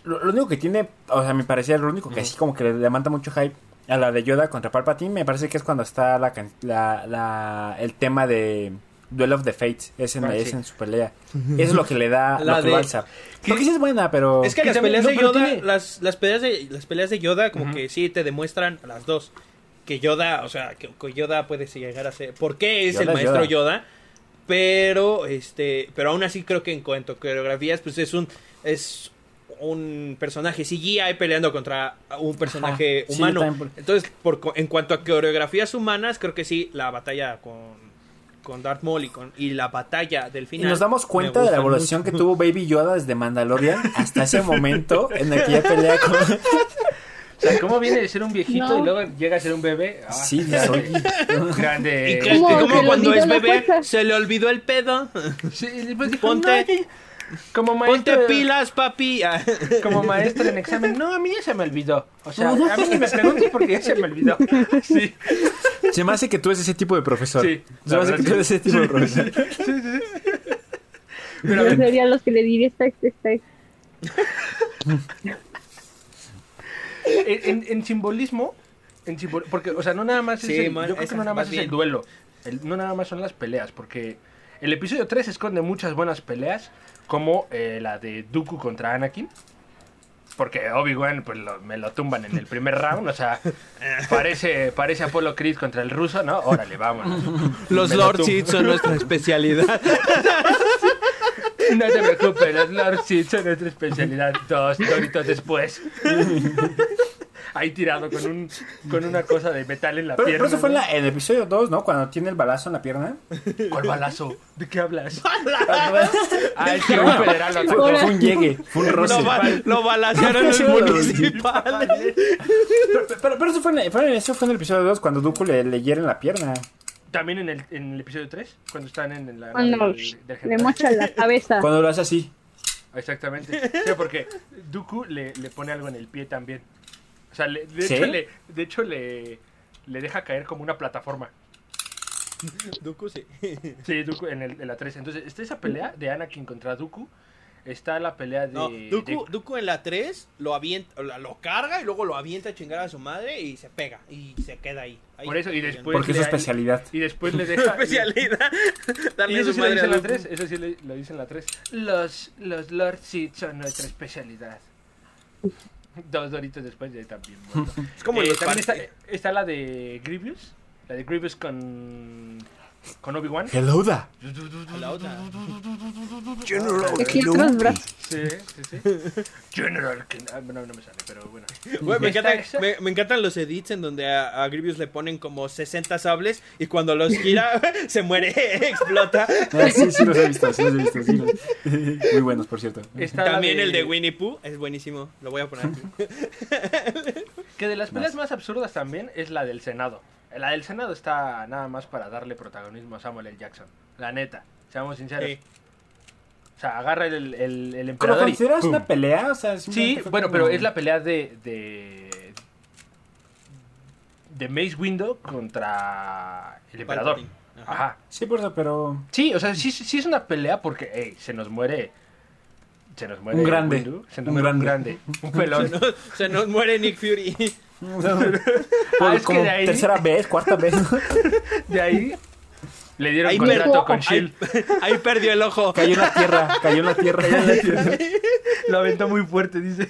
Lo, lo único que tiene, o sea, me parecía lo único que así como que le levanta mucho hype a la de Yoda contra Palpatine, me parece que es cuando está la, can- la, la- el tema de Duel of the Fates, es en, Ah, es sí. en su pelea. Eso es lo que le da, La lo que de-. Porque sí es buena, pero... Es que las peleas no, de Yoda, tiene- las, las peleas de las peleas de Yoda como que sí te demuestran las dos que Yoda, o sea, que, que Yoda puede llegar a ser, ¿por qué es Yoda el es maestro Yoda. Yoda? Pero este, pero aún así creo que en cuanto a coreografías pues es un es un personaje CGI peleando contra un personaje Sí, humano. también por- Entonces, por, co- en cuanto a coreografías humanas, creo que sí la batalla con con Darth Maul y, con, y la batalla del Y final. nos damos cuenta de la evolución mucho. que tuvo Baby Yoda desde Mandalorian hasta ese momento en el que ya pelea con... O sea, ¿cómo viene de ser un viejito No. y luego llega a ser un bebé? Ah, Sí, grande. soy- Grande. Y que, ¿Cómo que se como cuando es bebé se le olvidó el pedo. Sí, y después dijo, Ponte- "No, ya- como maestro, Ponte pilas, papi. Ah, Como maestro en examen. No, a mí ya se me olvidó. O sea, a mí ni me preguntes porque ya se me olvidó. Sí. Se me hace que tú eres ese tipo de profesor. Sí, Se me hace que verdad, tú eres ese tipo de profesor. Pero a Yo ver, sería los que le diría esta, esta, esta. en, en- en simbolismo, en simbol- porque, o sea, no nada más es Sí, el, man, yo creo que no nada más más es el duelo, El- no nada más son las peleas, porque el episodio 3 esconde muchas buenas peleas, como eh, la de Dooku contra Anakin. Porque Obi-Wan pues lo- me lo tumban en el primer round, o sea, parece, parece Apollo Creed contra el ruso, ¿no? Órale, vámonos. Los Lord son nuestra especialidad. No te preocupes, los Lord son nuestra especialidad. Dos doritos después. Ahí tirado con, un, con una cosa de metal en la Pero, pierna. pero eso fue en, la- en el episodio 2, ¿no? Cuando tiene el balazo en la pierna. ¿Cuál balazo? ¿De qué hablas? Ah, es que un federal lo Fue, atacó. fue un llegue, fue un roce. Lo, ba- lo balacearon en el municipal. Pero, pero, pero eso, fue en, el- fue en- eso fue en el episodio 2 cuando Dooku le, le hieren la pierna. También en el, en el episodio 3, cuando están en la... Cuando nave del- del le mochan la cabeza. Cuando lo hace así. Exactamente. Sí, porque Dooku le, le pone algo en el pie también. O sea, le- de ¿Sí? hecho, le, de hecho le, le deja caer como una plataforma. Dooku, sí. Sí, Dooku en, el, en la 3. Entonces, está esa pelea de Anakin contra Dooku. Está la pelea de... No, Dooku, de- Dooku en la 3 lo avienta, lo, carga y luego lo avienta a chingar a su madre y se pega y se queda ahí. Ahí. Por eso, y después- Porque es especialidad. Y después le deja... especialidad. Darle Y eso sí lo dice en la Dooku. 3. Eso sí lo dice en la 3. Los, los Lord Sith son nuestra especialidad. Dos doritos después ya también. muerto. Es como Eh, también está, está la de Grievous. La de Grievous con, con Obi-Wan. Hello da. La otra. Aquí otros brazos. Sí, sí, sí. General ah, no, no me sale, pero bueno. Güey, me, encantan, esa. me, me encantan los edits en donde a, a Grievous le ponen como 60 sables y cuando los gira se muere, explota. Ah, sí, sí los he visto, sí los he visto. sí los- Muy buenos, por cierto. También el de Winnie Pooh es buenísimo. Lo voy a poner aquí. Que de las peleas más absurdas también es la del Senado. La del Senado está nada más para darle protagonismo a Samuel L. Jackson. La neta, seamos sinceros. Sí. O sea, agarra el, el, el ¿Lo emperador y... consideras ¡pum! una pelea? O sea, Sí, bueno, como- pero es la pelea de... de... de Mace Windu contra el emperador. Ajá. Sí, por eso, pero. Sí, o sea, sí, sí es una pelea porque, se nos muere... Se nos muere Un grande. Windu, se nos Un muere un grande. grande. Un pelón. Se nos, se nos muere Nick Fury. Por- Ah, es que como de ahí- tercera vez, cuarta vez. De ahí le dieron Ahí contrato perdió. con Ahí, Shield. ahí perdió el ojo. cayó en la tierra, cayó en la tierra. Lo aventó muy fuerte, dice.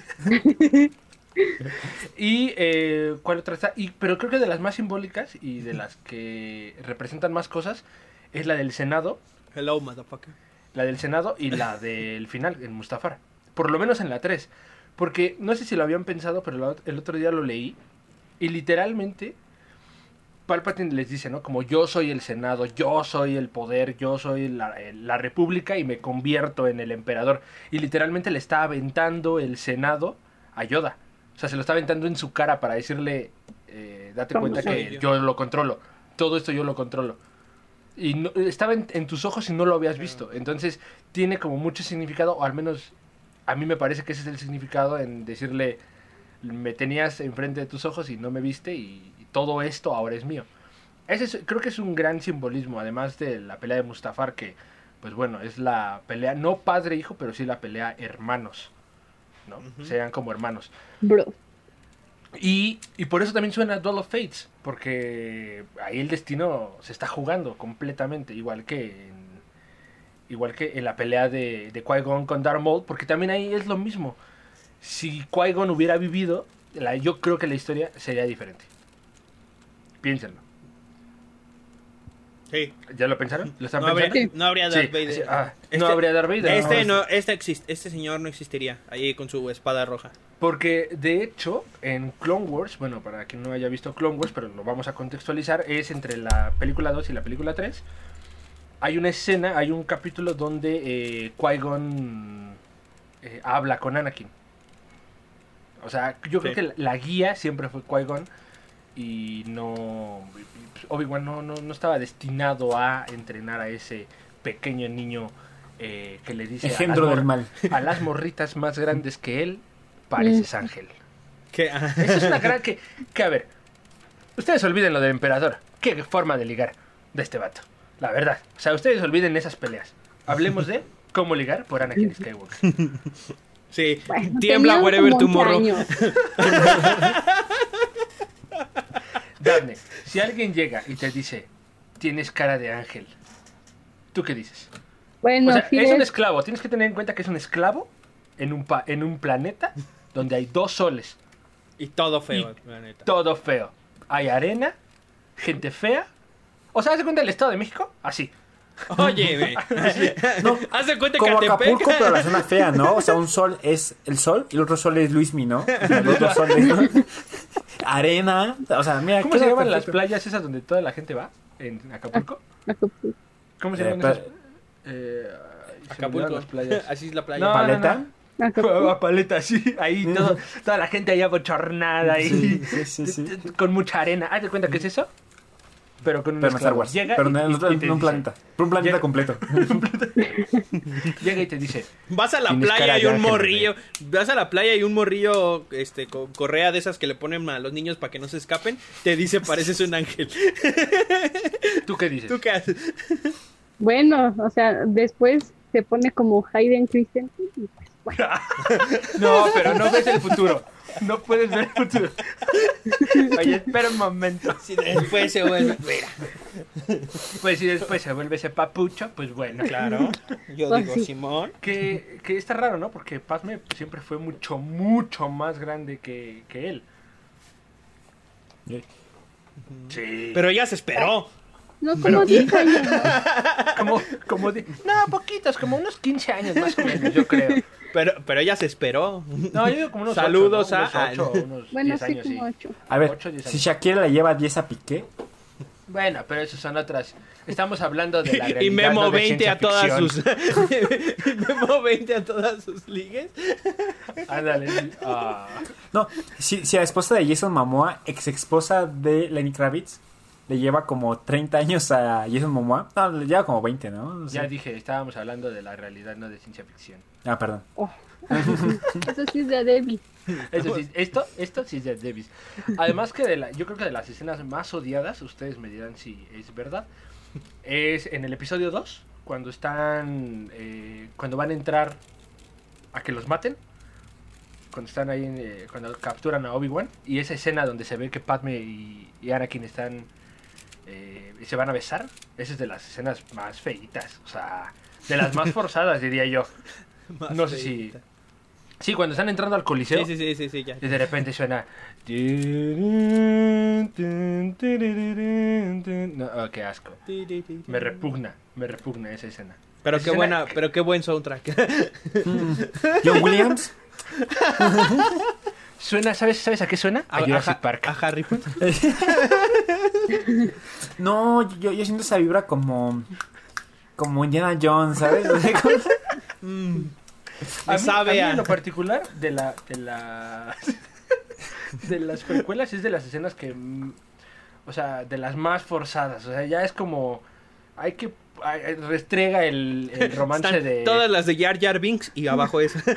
y eh, ¿cuál otra está? Y, pero creo que de las más simbólicas y de las que representan más cosas es la del Senado, Hello, motherfucker. la del Senado y la del final en Mustafar. Por lo menos en la 3. Porque no sé si lo habían pensado, pero el otro día lo leí y literalmente Palpatine les dice, ¿no? Como yo soy el Senado, yo soy el poder, yo soy la, el- la República y me convierto en el emperador. Y literalmente le está aventando el Senado a Yoda. O sea, se lo está aventando en su cara para decirle, eh, date cuenta que yo. yo lo controlo. Todo esto yo lo controlo. Y no- estaba en, en tus ojos y no lo habías visto. Entonces tiene como mucho significado, o al menos a mí me parece que ese es el significado en decirle, me tenías enfrente de tus ojos y no me viste y, y todo esto ahora es mío. Ese es- creo que es un gran simbolismo, además de la pelea de Mustafar, que pues bueno, es la pelea, no padre-hijo, pero sí la pelea hermanos. ¿no? Sean como hermanos. Bro. Y, y por eso también suena Duel of Fates, porque ahí el destino se está jugando completamente, igual que en, igual que en la pelea de, de Qui-Gon con Darth Maul, porque también ahí es lo mismo. Si Qui-Gon hubiera vivido, la- yo creo que la historia sería diferente. Piénsenlo. Sí. ¿Ya lo pensaron? ¿Lo están No habría, pensando? no habría Sí, Darth Vader. sí, ah, Este- no habría Darth Vader. Este, no. este, exist- este señor no existiría ahí con su espada roja. Porque de hecho, en Clone Wars, bueno, para quien no haya visto Clone Wars, pero lo vamos a contextualizar, es entre la película 2 y la película 3. Hay una escena, hay un capítulo donde eh, Qui-Gon eh, habla con Anakin. O sea, yo creo que la, la guía siempre fue Qui-Gon y no. Obi-Wan no, no, no estaba destinado a entrenar a ese pequeño niño eh, que le dice a las del mal. a las morritas más grandes que él, pareces ángel. ¿Qué? Esa es una gran que, que, a ver, ustedes olviden lo del emperador. Qué forma de ligar de este vato. La verdad. O sea, ustedes olviden esas peleas. Hablemos de cómo ligar por Anakin Skywalker. Sí. Bueno, Tiembla wherever como 11 tomorrow. Daphne, si alguien llega y te dice, tienes cara de ángel, ¿tú qué dices? Bueno, o sea, sí es un es. esclavo. Tienes que tener en cuenta que es un esclavo en un, pa- en un planeta donde hay dos soles. Y todo feo, Y. Todo feo. Hay arena, gente fea. O sea, ¿haz de cuenta el Estado de México? Así. Oye, güey. No, Haz de cuenta Como que Acapulco, pero la zona fea, ¿no? O sea, un sol es el sol y el otro sol es Luismi, ¿no? O sea, Los dos soles, ¿no? Arena. O sea, mira. ¿Cómo se llaman las playas esas donde toda la gente va? ¿En Acapulco? Acapulco. ¿Cómo se Eh, llaman pa- esas? Eh, se Acapulco. las playas. Así es la playa. No, ¿Paleta? Acapulco. A paleta, sí. Ahí todo, toda la gente allá bochornada ahí. Sí, sí, sí, sí. Con mucha arena. ¿Haz de cuenta qué es eso? Pero con un Pero no Star esclavo. Wars. Llega pero y- en, y- y te en un dice- planeta. Por un planeta Llega- completo. Llega y te dice, Vas a la playa y un morrillo. Vas a la playa y un morrillo este, con correa de esas que le ponen a los niños para que no se escapen. Te dice, pareces un ángel. ¿tú qué dices? ¿Tú qué haces? Bueno, o sea, después se pone como Hayden Christensen y pues bueno. No, pero no ves el futuro. No puedes ver el futuro. Oye, espera un momento. Si después se vuelve. Mira, Pues si después se vuelve ese papucho, pues bueno. claro. Yo Pues digo, sí. Simón. Que, que está raro, ¿no? Porque Padme siempre fue mucho, mucho más grande que, que él. Sí. Pero ella se esperó. No como 10 años. ¿no? como, como de- No, poquitos, como unos 15 años más o menos, yo creo. Pero, pero ella se esperó. No, yo digo como unos Saludos ocho, ¿no? a- Unos ocho, unos Bueno, 10 sí, años, como sí. 8. A ver, Ocho, diez si. Shakira le lleva 10 a Piqué, Bueno, pero eso son otras. Estamos hablando de la realidad. Y Memo no de 20 ciencia a todas ficción. sus. y Memo 20 a todas sus ligues. Ándale. ah. No, si, si la esposa de Jason Momoa, ex esposa de Lenny Kravitz, le lleva como 30 años a Jason Momoa, no, le lleva como 20, ¿no? No sé. Ya dije, estábamos hablando de la realidad, no de ciencia ficción. Ah, perdón. Eso sí es de Debbie. Eso sí, esto, esto sí es de Davis. Además que de la, yo creo que de las escenas más odiadas, ustedes me dirán si es verdad, es en el episodio 2, cuando están, eh, cuando van a entrar a que los maten, cuando están ahí, en, eh, cuando capturan a Obi-Wan, y esa escena donde se ve que Padme y, y Anakin están, eh, y se van a besar, esa es de las escenas más feitas, o sea, de las más forzadas, diría yo. No sé si... Sí, cuando están entrando al coliseo. Sí, sí, sí, sí, sí, ya. Y de repente suena. No, oh, qué asco. Me repugna, me repugna esa escena. Pero Esa qué escena- buena, pero qué buen soundtrack. John Williams. Suena, ¿sabes, ¿sabes a qué suena? A, Jurassic a- Park. a Harry Potter. No, yo, yo siento esa vibra como. Como Indiana Jones, ¿sabes? Mm. A mí, sabe a mí a- en lo particular de la de la de las precuelas es de las escenas que mm, o sea, de las más forzadas, o sea, ya es como hay que restrega el, el romance Están de Todas las de Jar Jar Binks y abajo esa.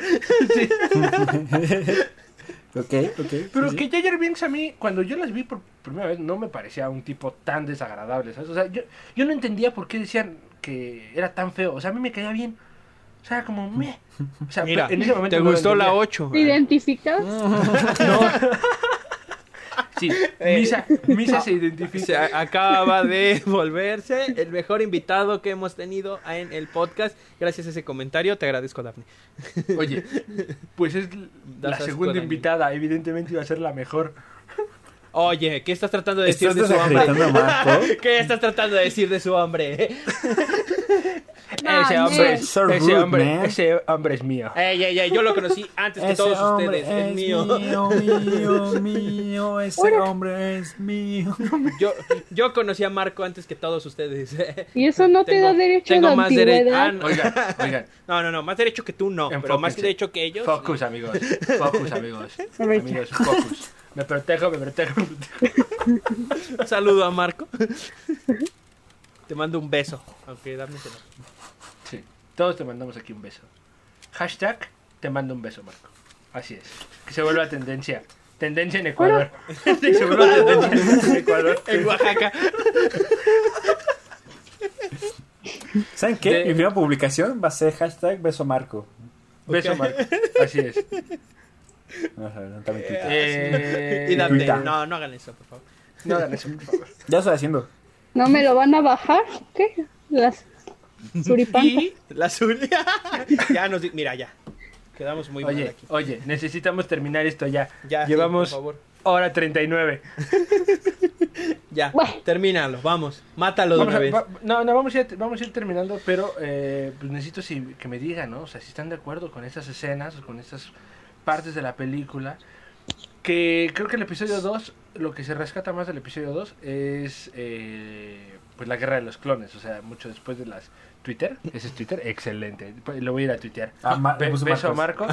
ok, ok. Pero sí, que sí. Jar Jar Binks a mí, cuando yo las vi por primera vez, no me parecía un tipo tan desagradable, ¿sabes? O sea, yo, yo no entendía por qué decían que era tan feo. O sea, a mí me caía bien. O sea, como me. O sea, Mira, en ese momento ¿te no gustó la entendía. 8? ¿Te identificas? Sí, Misa, Misa se identifica. Se acaba de volverse el mejor invitado que hemos tenido en el podcast. Gracias a ese comentario, te agradezco, Daphne. Oye, pues es la segunda invitada. Evidentemente iba a ser la mejor. Oye, ¿qué estás tratando de decir ¿Estás de su hombre? Marco? ¿Qué estás tratando de decir de su hombre? Ese hombre, So ese, rude, hombre ese hombre es mío. Ey, ey, ey, yo lo conocí antes que Ese todos hombre ustedes. Es mío. mío, mío, mío, ese hombre es mío. Yo, yo conocí a Marco antes que todos ustedes. Y eso no te Tengo- da derecho tengo a la más derecho. Ah, no. Oigan, oigan. No, no, no, más derecho que tú no, pero más Enfóquense. derecho que ellos. Focus, amigos. Focus, amigos. Amigos, focus. Me protejo, me protejo. me protejo. Un saludo a Marco. Te mando un beso, aunque dame todos te mandamos aquí un beso. Hashtag te mando un beso, Marco. Así es. Que se vuelva tendencia. Tendencia en Ecuador. que se vuelva tendencia en Ecuador. En Oaxaca. ¿Saben qué? De- Mi primera publicación va a ser hashtag beso Marco. Beso. Marco. Así es. No, no, Twitter. Eh, Y no, no hagan eso, por favor. No hagan eso, por favor. Ya lo estoy haciendo. ¿No me lo van a bajar? ¿Qué? Las suripantas. Y la Zulia. ya nos di- Mira, ya. Quedamos muy mal Oye, aquí. oye, necesitamos terminar esto ya. Ya, sí, Llevamos por favor. hora 39. Ya, Bueno. termínalo, vamos. Mátalo de Vamos una a, vez. va- no, no, vamos a, ir, vamos a ir terminando, pero eh, pues necesito si- que me digan, ¿no? O sea, si están de acuerdo con estas escenas, con estas partes de la película. Que creo que el episodio 2, lo que se rescata más del episodio 2 es eh, pues la guerra de los clones. O sea, mucho después de las Twitter. ¿Ese es Twitter? Excelente. Pues, Lo voy a ir a tuitear. Ah, Be- beso a Marco.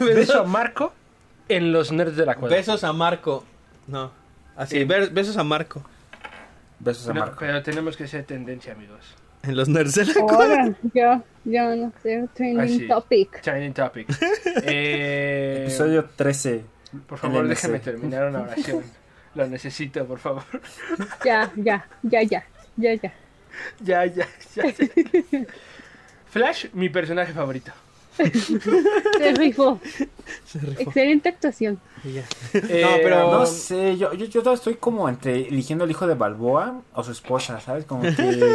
Beso a Marco en los nerds de la cuadra. Besos a Marco. No. Así, Sí. ver- besos a Marco. Besos a No, Marco. pero tenemos que ser tendencia, amigos. En los nerds de la cuadra. Ahora, yo, yo no sé, trending Ah, sí. topic. Training topic. Eh, Episodio 13. Por favor, déjame terminar una oración. Lo necesito, por favor. Ya, ya, ya, ya, ya, ya. ya, ya, ya. Flash, mi personaje favorito. Se rifó. Excelente actuación. Eh, No, pero- No sé, yo, yo, yo todavía estoy como entre eligiendo el hijo de Balboa o su esposa, ¿sabes? Como que...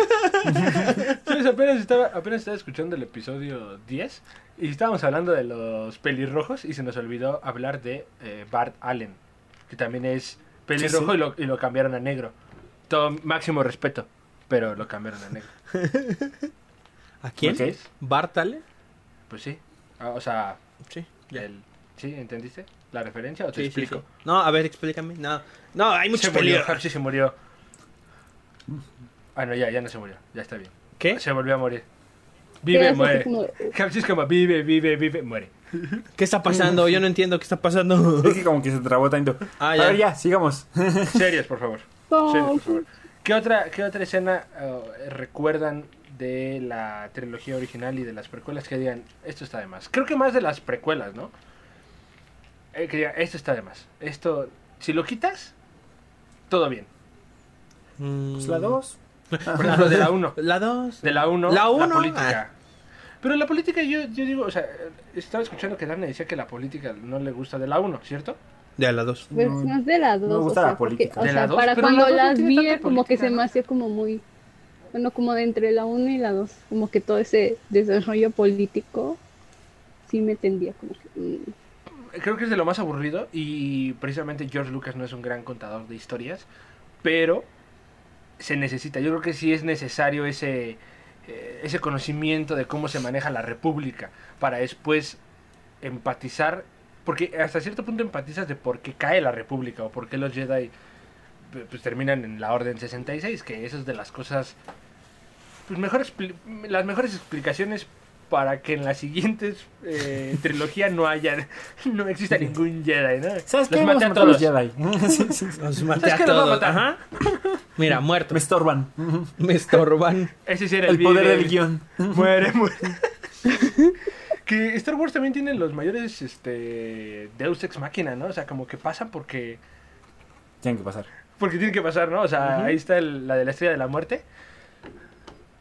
¿Sabes? Apenas estaba, apenas estaba escuchando el episodio 10 y estábamos hablando de los pelirrojos y se nos olvidó hablar de eh, Bart Allen, que también es pelirrojo Sí, sí. Y, lo, y lo cambiaron a negro. Todo máximo respeto, pero lo cambiaron a negro. ¿A quién? Ok. ¿Bartale? Pues sí. Ah, o sea, Sí, ya. el, ¿sí? ¿Entendiste la referencia o te Sí, explico? sí. No, a ver, explícame. No, no hay Se muchos murió. Hapsi se murió. Ah, no, ya, ya no se murió. Ya está bien. ¿Qué? Se volvió a morir. Vive, muere. Hapsi es como vive, vive, vive, muere. ¿Qué está pasando? Yo no entiendo qué está pasando. Es que como que se trabó tanto. Ah, A ya. ver, ya, sigamos. Serios, por favor. Serios, por favor. ¿Qué otra, qué otra escena eh, recuerdan de la trilogía original y de las precuelas que digan, esto está de más? Creo que más de las precuelas, ¿no? Eh, que digan, esto está de más. Esto, si lo quitas, todo bien. Mm. Pues la 2. Por ejemplo, de la 1. La 2. De la 1, La la, uno, política. Pero la política, yo, yo digo, o sea, estaba escuchando que Dana decía que la política no le gusta de la 1, ¿cierto? De la 2. Pues No, más de la 2. me gusta o sea, la política. porque, o De la sea, dos, para pero cuando la dos no las vi, como que se me ¿no? hacía como muy. Bueno, como de entre la 1 y la 2. Como que todo ese desarrollo político. Sí me tendía como que. mm, Creo que es de lo más aburrido y precisamente George Lucas no es un gran contador de historias, pero se necesita. Yo creo que sí es necesario ese, eh, ese conocimiento de cómo se maneja la república para después empatizar, porque hasta cierto punto empatizas de por qué cae la república o por qué los Jedi pues, terminan en la Orden 66, que eso es de las cosas, pues mejor las mejores explicaciones para que en las siguientes eh, trilogía no haya, no exista ningún Jedi, ¿no? ¿Sabes qué? Los maté a a los todos. Jedi. Sí, sí, sí. Los maté ¿Sabes a todos. Ajá. Mira, muerto. Me estorban. Me estorban. Ese sí era El poder vive, del guion. Muere, muere. Que Star Wars también tiene los mayores este Deus Ex Máquina, ¿no? O sea, como que pasan porque Tienen que pasar. porque tiene que pasar, ¿no? O sea, ahí está el- la de la estrella de la muerte.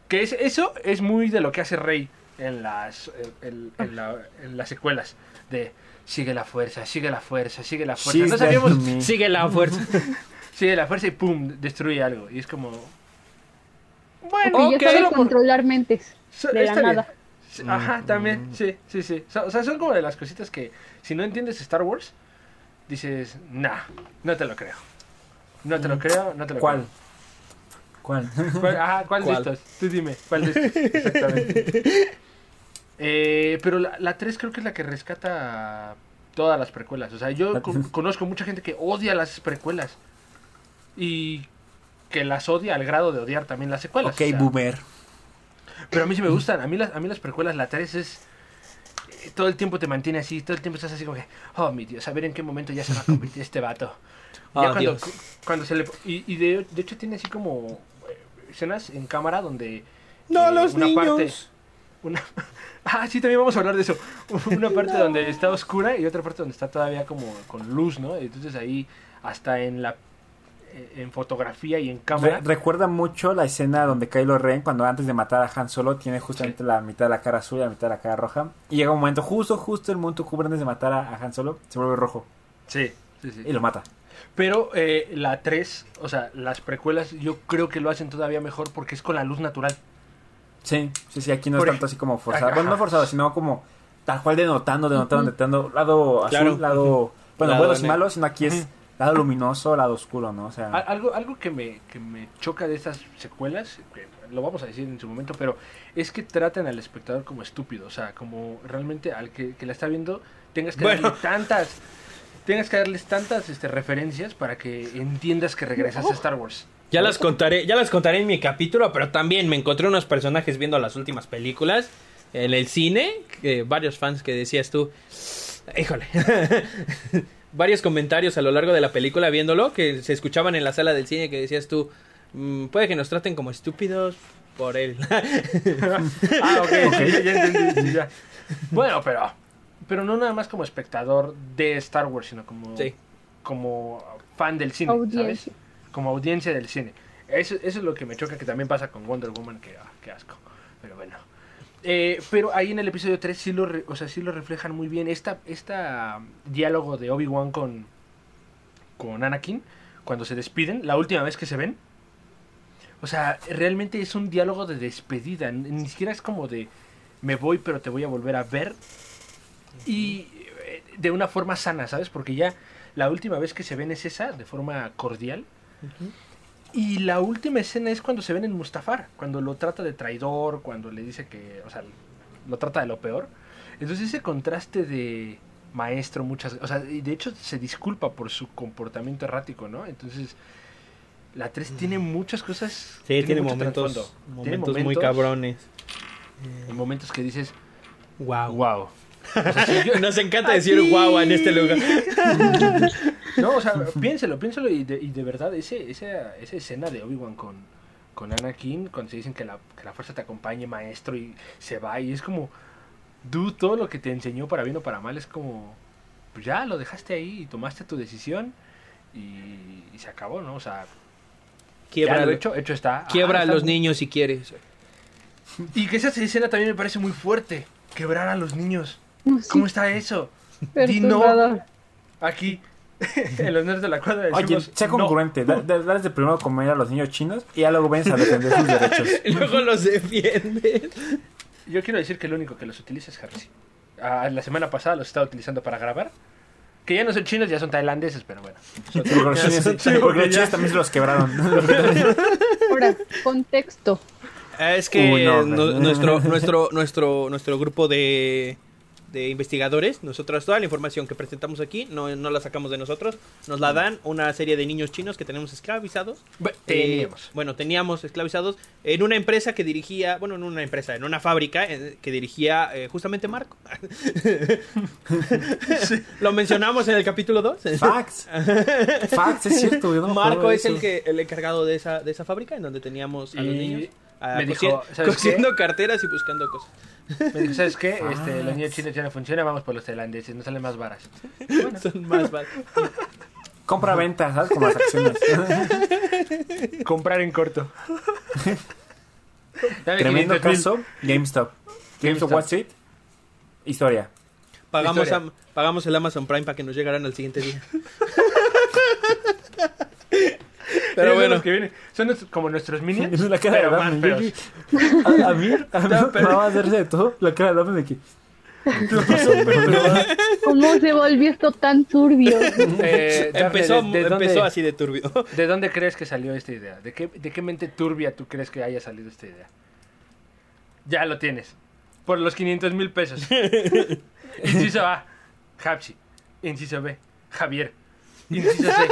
Que es, eso es muy de lo que hace Rey en las en, en la- en las secuelas de sigue la fuerza, sigue la fuerza, sigue la fuerza. She's no sabíamos me. Sigue la fuerza. sigue la fuerza y pum, destruye algo y es como bueno, Porque Ok, ya sabe por- controlar mentes. So- de la bien. Sí, Ajá, también, sí, sí, sí. So- O sea, son como de las cositas que si no entiendes Star Wars, dices, nah, no te lo creo. No te lo creo, no te lo ¿Cuál? creo. ¿Cuál? ¿Cuál? Ajá, ¿cuál, ¿Cuál? de estos? Tú dime, ¿cuál de estos? Exactamente. Eh, pero la, la 3 creo que es la que rescata todas las precuelas. O sea, yo con- conozco mucha gente que odia las precuelas. Y que las odia al grado de odiar también las secuelas. ok, o sea, boomer. Pero a mí sí me gustan. A mí las, a mí las precuelas, la 3 es. eh, Todo el tiempo te mantiene así. Todo el tiempo estás así como que. Oh, mi Dios, a ver en qué momento ya se va a convertir este vato. Ya Oh, cuando, Dios. cu- cuando se le. Y, y de, de hecho tiene así como. eh, Escenas en cámara donde. No, eh, los una niños. parte- una, ah, sí, también vamos a hablar de eso. Una parte donde está oscura y otra parte donde está todavía como con luz, ¿no? Entonces ahí, hasta en la. Eh, En fotografía y en cámara. Re- recuerda mucho la escena donde Kylo Ren, cuando antes de matar a Han Solo, tiene justamente la mitad de la cara azul y la mitad de la cara roja. Y llega un momento, justo, justo el momento cubre antes de matar a, a Han Solo, se vuelve rojo sí, sí, sí. y lo mata. Pero eh, la 3, o sea, las precuelas, yo creo que lo hacen todavía mejor porque es con la luz natural. Sí, sí, sí, aquí no Por es tanto así como forzado. Ajá. Bueno, no forzado, sino como tal cual denotando, denotando, denotando. Lado azul, Claro. lado. Bueno, Lado buenos y malos, sino aquí es. Lado luminoso, lado oscuro, ¿no? O sea, Algo, algo que, me, que me choca de estas secuelas, que lo vamos a decir en su momento, pero es que tratan al espectador como estúpido. O sea, como realmente al que, que la está viendo tengas que Bueno. darle tantas. Tengas que darles tantas este, referencias para que entiendas que regresas a Star Wars. Ya las contaré, ya las contaré en mi capítulo, pero también me encontré unos personajes viendo las últimas películas en el cine, que varios fans que decías tú, híjole, varios comentarios a lo largo de la película viéndolo que se escuchaban en la sala del cine que decías tú, mm, puede que nos traten como estúpidos por él. Ah, ok, sí, ya, ya entendí. ya. Bueno, pero, pero no nada más como espectador de Star Wars, sino como, Sí. como fan del cine, ¿sabes? Como audiencia del cine. Eso, eso es lo que me choca, que también pasa con Wonder Woman, que ah, qué asco. Pero bueno. Eh, pero ahí en el episodio 3 sí lo, re- o sea, sí lo reflejan muy bien. Esta, esta diálogo de Obi-Wan con, con Anakin, cuando se despiden, la última vez que se ven. O sea, realmente es un diálogo de despedida. Ni ni siquiera es como de me voy, pero te voy a volver a ver. Y eh, de una forma sana, ¿sabes? Porque ya la última vez que se ven es esa, de forma cordial. Y la última escena es cuando se ven en Mustafar, cuando lo trata de traidor, cuando le dice que, o sea, lo trata de lo peor. Entonces ese contraste de maestro muchas, o sea, y de hecho se disculpa por su comportamiento errático, ¿no? Entonces la 3 tiene muchas cosas, Sí, tiene, momentos, trasfondo. Tiene momentos muy cabrones. momentos que dices, Wow. wow. Nos encanta decir wow en este lugar. No, o sea, piénselo, piénselo y de, y de verdad, ese, esa, esa escena de Obi-Wan con, con Anakin, cuando se dicen que la, que la fuerza te acompañe, maestro, y se va, y es como, dude, todo lo que te enseñó para bien o para mal es como, pues ya lo dejaste ahí y tomaste tu decisión y, y se acabó, ¿no? O sea, Quiebra, ya lo hecho, hecho está. Ajá, quiebra a está los muy- niños si quieres. Y que esa escena también me parece muy fuerte, quebrar a los niños. Sí, ¿Cómo está eso? Di no. Aquí, en los nerds de la cuadra Oye, decimos, sea no. congruente. da- da- Dales de primero comer a los niños chinos y ya luego ven a defender sus derechos. Y luego los defiendes. Yo quiero decir que el único que los utiliza es Harry. Ah, la semana pasada los estaba utilizando para grabar. Que ya no son chinos, ya son tailandeses, pero bueno. Porque los chinos, Sí, porque porque los chinos también se los quebraron. Ahora, contexto. Es que Uy, no, no- no. nuestro, nuestro, nuestro, nuestro grupo de, de investigadores, nosotros toda la información que presentamos aquí no, no la sacamos de nosotros, nos la dan una serie de niños chinos que tenemos esclavizados. Bueno, Eh, teníamos. bueno, teníamos esclavizados en una empresa que dirigía, bueno, no una empresa, en una fábrica eh, que dirigía eh, justamente Marco. Lo mencionamos en el capítulo 2. Facts. Facts, es cierto. yo no Marco es el que el encargado de esa, de esa fábrica en donde teníamos a los niños. Ah, me dijo, ¿sabes cosiendo carteras y buscando cosas. Me dijo, ¿sabes qué? Ah. Este, los niños chinos ya no funcionan, vamos por los tailandeses, no salen más varas. Son más baratos. Compra-venta, ¿sabes? Como las acciones. Comprar en corto. Dame Tremendo 500,000. caso. GameStop. GameStop. Wall Street. Historia. Pagamos, Historia. pagamos el Amazon Prime para que nos llegaran al siguiente día. Pero bueno, los que vienen. Son nuestros- como nuestros minions, Es la cara pero de Daphne. feos. Yo- A, a mí, a mí No, pero- me va a hacerse de todo. La cara de Daphne de que. ¿Cómo se volvió esto tan turbio? Eh, empezó, ¿de, de empezó dónde, así de turbio. ¿De dónde crees que salió esta idea? ¿De qué, ¿De qué mente turbia tú crees que haya salido esta idea? Ya lo tienes. Por los 500 mil pesos. Inciso A, Hapsi. Inciso B, Javier. Inciso C,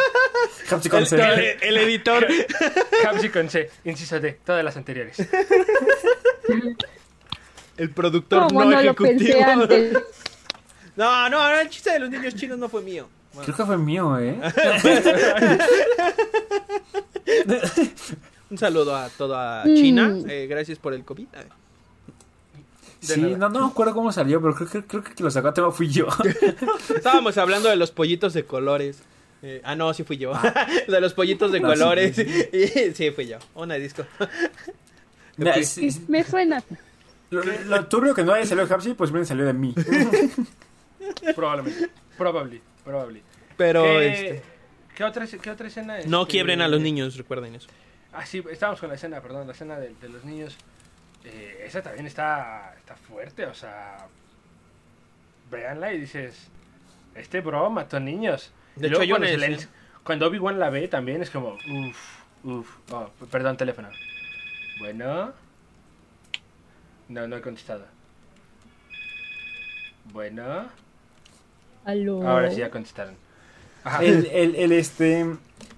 Hapsi con El, C. el- el editor. Hapsi con C. Inciso D, todas las anteriores. El productor ¿Cómo no, no, ejecutivo. No, no, no, el chiste de los niños chinos no fue mío. Bueno, Creo que fue mío, ¿eh? un saludo a toda Mm. China. eh, gracias por el COVID. Sí, nada. no, no me acuerdo cómo salió, pero creo, que- creo que quien lo sacó a tema fui yo. Estábamos hablando de los pollitos de colores. Eh, ah, no, sí fui yo. de los pollitos de No, sí, colores. sí, Y- sí, fui yo. Una disco. Mira, sí, sí, Me suena. lo, lo turbio que no haya salido de Hapsi, pues bien salió de mí. Probablemente. Probably. Probably. Pero ¿Qué, este, ¿qué, otra, qué otra escena? no este, quiebren a los niños, recuerden eso. Ah, sí, estábamos con la escena, perdón, la escena de, de los niños. Eh, esa también está, está fuerte, o sea. Véanla y dices. Este bro mató niños. De hecho, hay cuando, cuando Obi-Wan la ve también es como. Uff, uff. Oh, perdón, teléfono. Bueno. No, no he contestado. Bueno. Aló. Ahora sí ya contestaron. Ajá. El, el, el, este.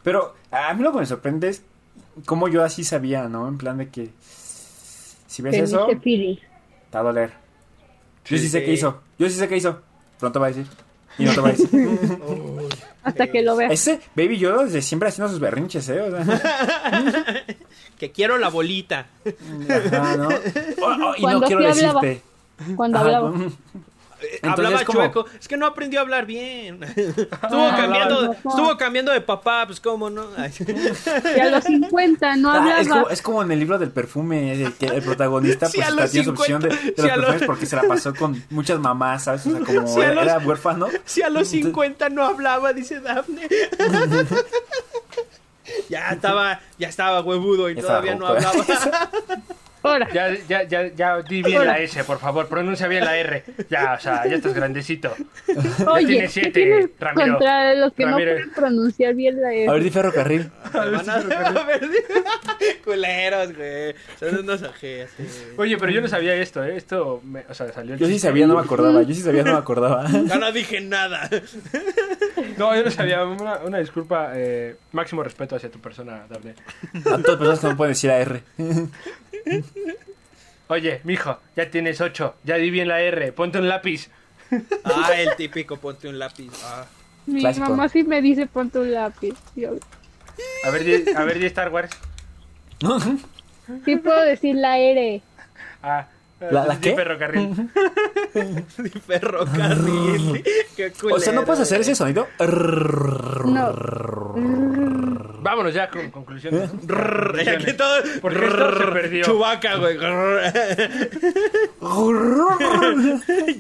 Pero a mí lo que me sorprende es cómo yo así sabía, ¿no? En plan de que. Si ves eso, Piri. te va a doler. Yo sí sé qué hizo. Yo sí sé qué hizo. Pronto va a decir. Y no te va a decir. hasta que lo veas. Ese Baby Yoda desde siempre haciendo sus berrinches, ¿eh? O sea, Que quiero la bolita. ajá, ¿no? Oh, oh, y no Cuando quiero sí hablaba. decirte. Cuando Ajá, hablaba. Eh, Entonces, hablaba ¿cómo? chueco. Es que no aprendió a hablar bien. estuvo, Ah, cambiando, estuvo cambiando de papá, pues cómo no. Y a los 50 no Ah, es, hablaba. como, es como en el libro del perfume, el, que el protagonista Sí, pues está tiene su opción de, de 50, los sí, a los- perfumes porque se la pasó con muchas mamás, ¿sabes? O sea, como Sí, era, los- era huérfano. Si a los 50 no hablaba, dice Dafne. ya estaba, ya estaba huevudo y Ya todavía estaba no hablaba. Ahora, Ya, ya, ya, ya di bien la S, por favor, pronuncia bien la R. Ya, o sea, ya estás grandecito. oye, tiene ¿qué siete, tienes Ramiro. contra los que Ramiro. no pueden pronunciar bien la E? A ver, di ferrocarril. A- a ver, Culeros, güey. Son unos ajeas. Oye, pero yo no sabía esto, ¿eh? Esto, me- o sea, salió el Yo sí sabía, no me acordaba. Yo sí sabía, no me acordaba. Ya no dije nada. No, yo no sabía. Una, una disculpa, eh, máximo respeto hacia tu persona, Daphne. A todas las personas que no pueden decir AR. Oye, mijo, ya tienes ocho, ya di bien la R, ponte un lápiz. Ah, el típico, ponte un lápiz. Ah. Mi Clásico. mamá sí me dice ponte un lápiz. Yo, A ver, di, a ver, di Star Wars. sí puedo decir la R. Ah, ¿La- la di qué? ferrocarril. Ferrocarril. Qué O sea, ¿no puedes hacer culero, ese sonido? No. Vámonos ya con conclusiones. ¿no? Grrr, Aquí todo. Porque esto se perdió. Chubaca, güey.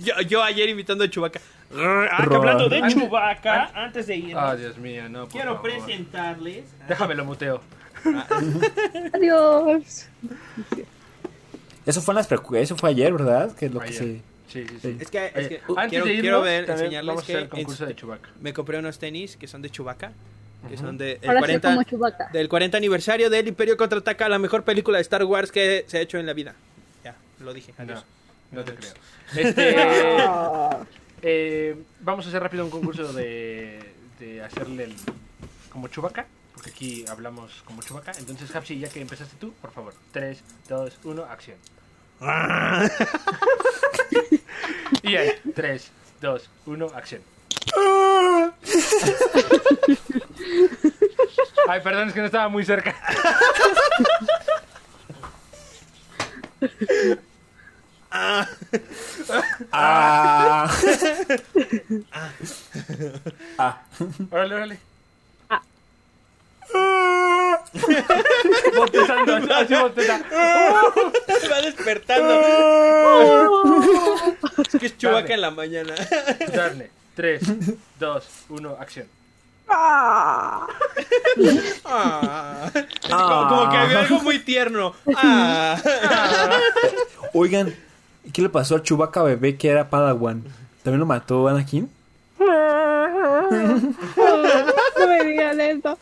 Yo, yo ayer invitando a Chubaca. Ah, que hablando de Antes- Chubaca, antes de ir, Ah, Dios mío, no. quiero favor. presentarles. Déjame lo muteo. Adiós. Eso fue, en las eso fue ayer, ¿verdad? Que es lo que se... Sí, sí, sí. Es que, es que antes quiero, de irnos, quiero ver, enseñarles vamos a hacer que el concurso en- de Chewbacca. me compré unos tenis que son de Chubaca. Que son de el Ahora sí 40, como Chewbacca. del 40 aniversario del Imperio Contraataca, la mejor película de Star Wars que se ha hecho en la vida. Ya, lo dije. No, Adiós. no te creo. Este, eh, vamos a hacer rápido un concurso de, de hacerle el, como Chubaca, porque aquí hablamos como Chubaca. Entonces, Hapsi, ya que empezaste tú, por favor, 3, 2, 1, acción. y ahí, 3, 2, 1, acción. Ay, perdón, es que no estaba muy cerca. Ah. ah. Órale, órale. Ah. Bostezando, así bosteza. Se va despertando. es que es Chubaca en la mañana. Darle. 3, 2, 1, acción. Ah. Como, como que había algo muy tierno. Ah. Oigan, ¿qué le pasó al Chewbacca bebé que era Padawan? ¿También lo mató Anakin? No me digan eso.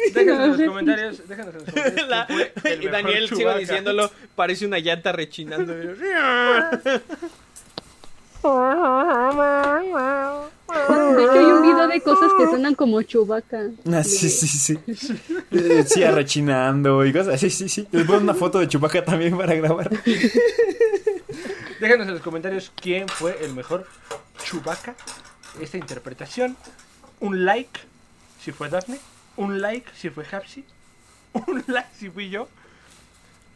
Déjanos en los comentarios. Déjanos en los comentarios. La- quién fue el y mejor Daniel, sigo diciéndolo, parece una llanta rechinando. De hecho, hay un video de cosas que suenan como Chewbacca. Ah, sí, sí, sí. Sí, arrechinando y cosas. Sí, sí, sí. Les pongo una foto de Chewbacca también para grabar. Déjanos en los comentarios quién fue el mejor Chewbacca. Esta interpretación. Un like si fue Daphne. Un like si fue Hapsi. Un like si fui yo.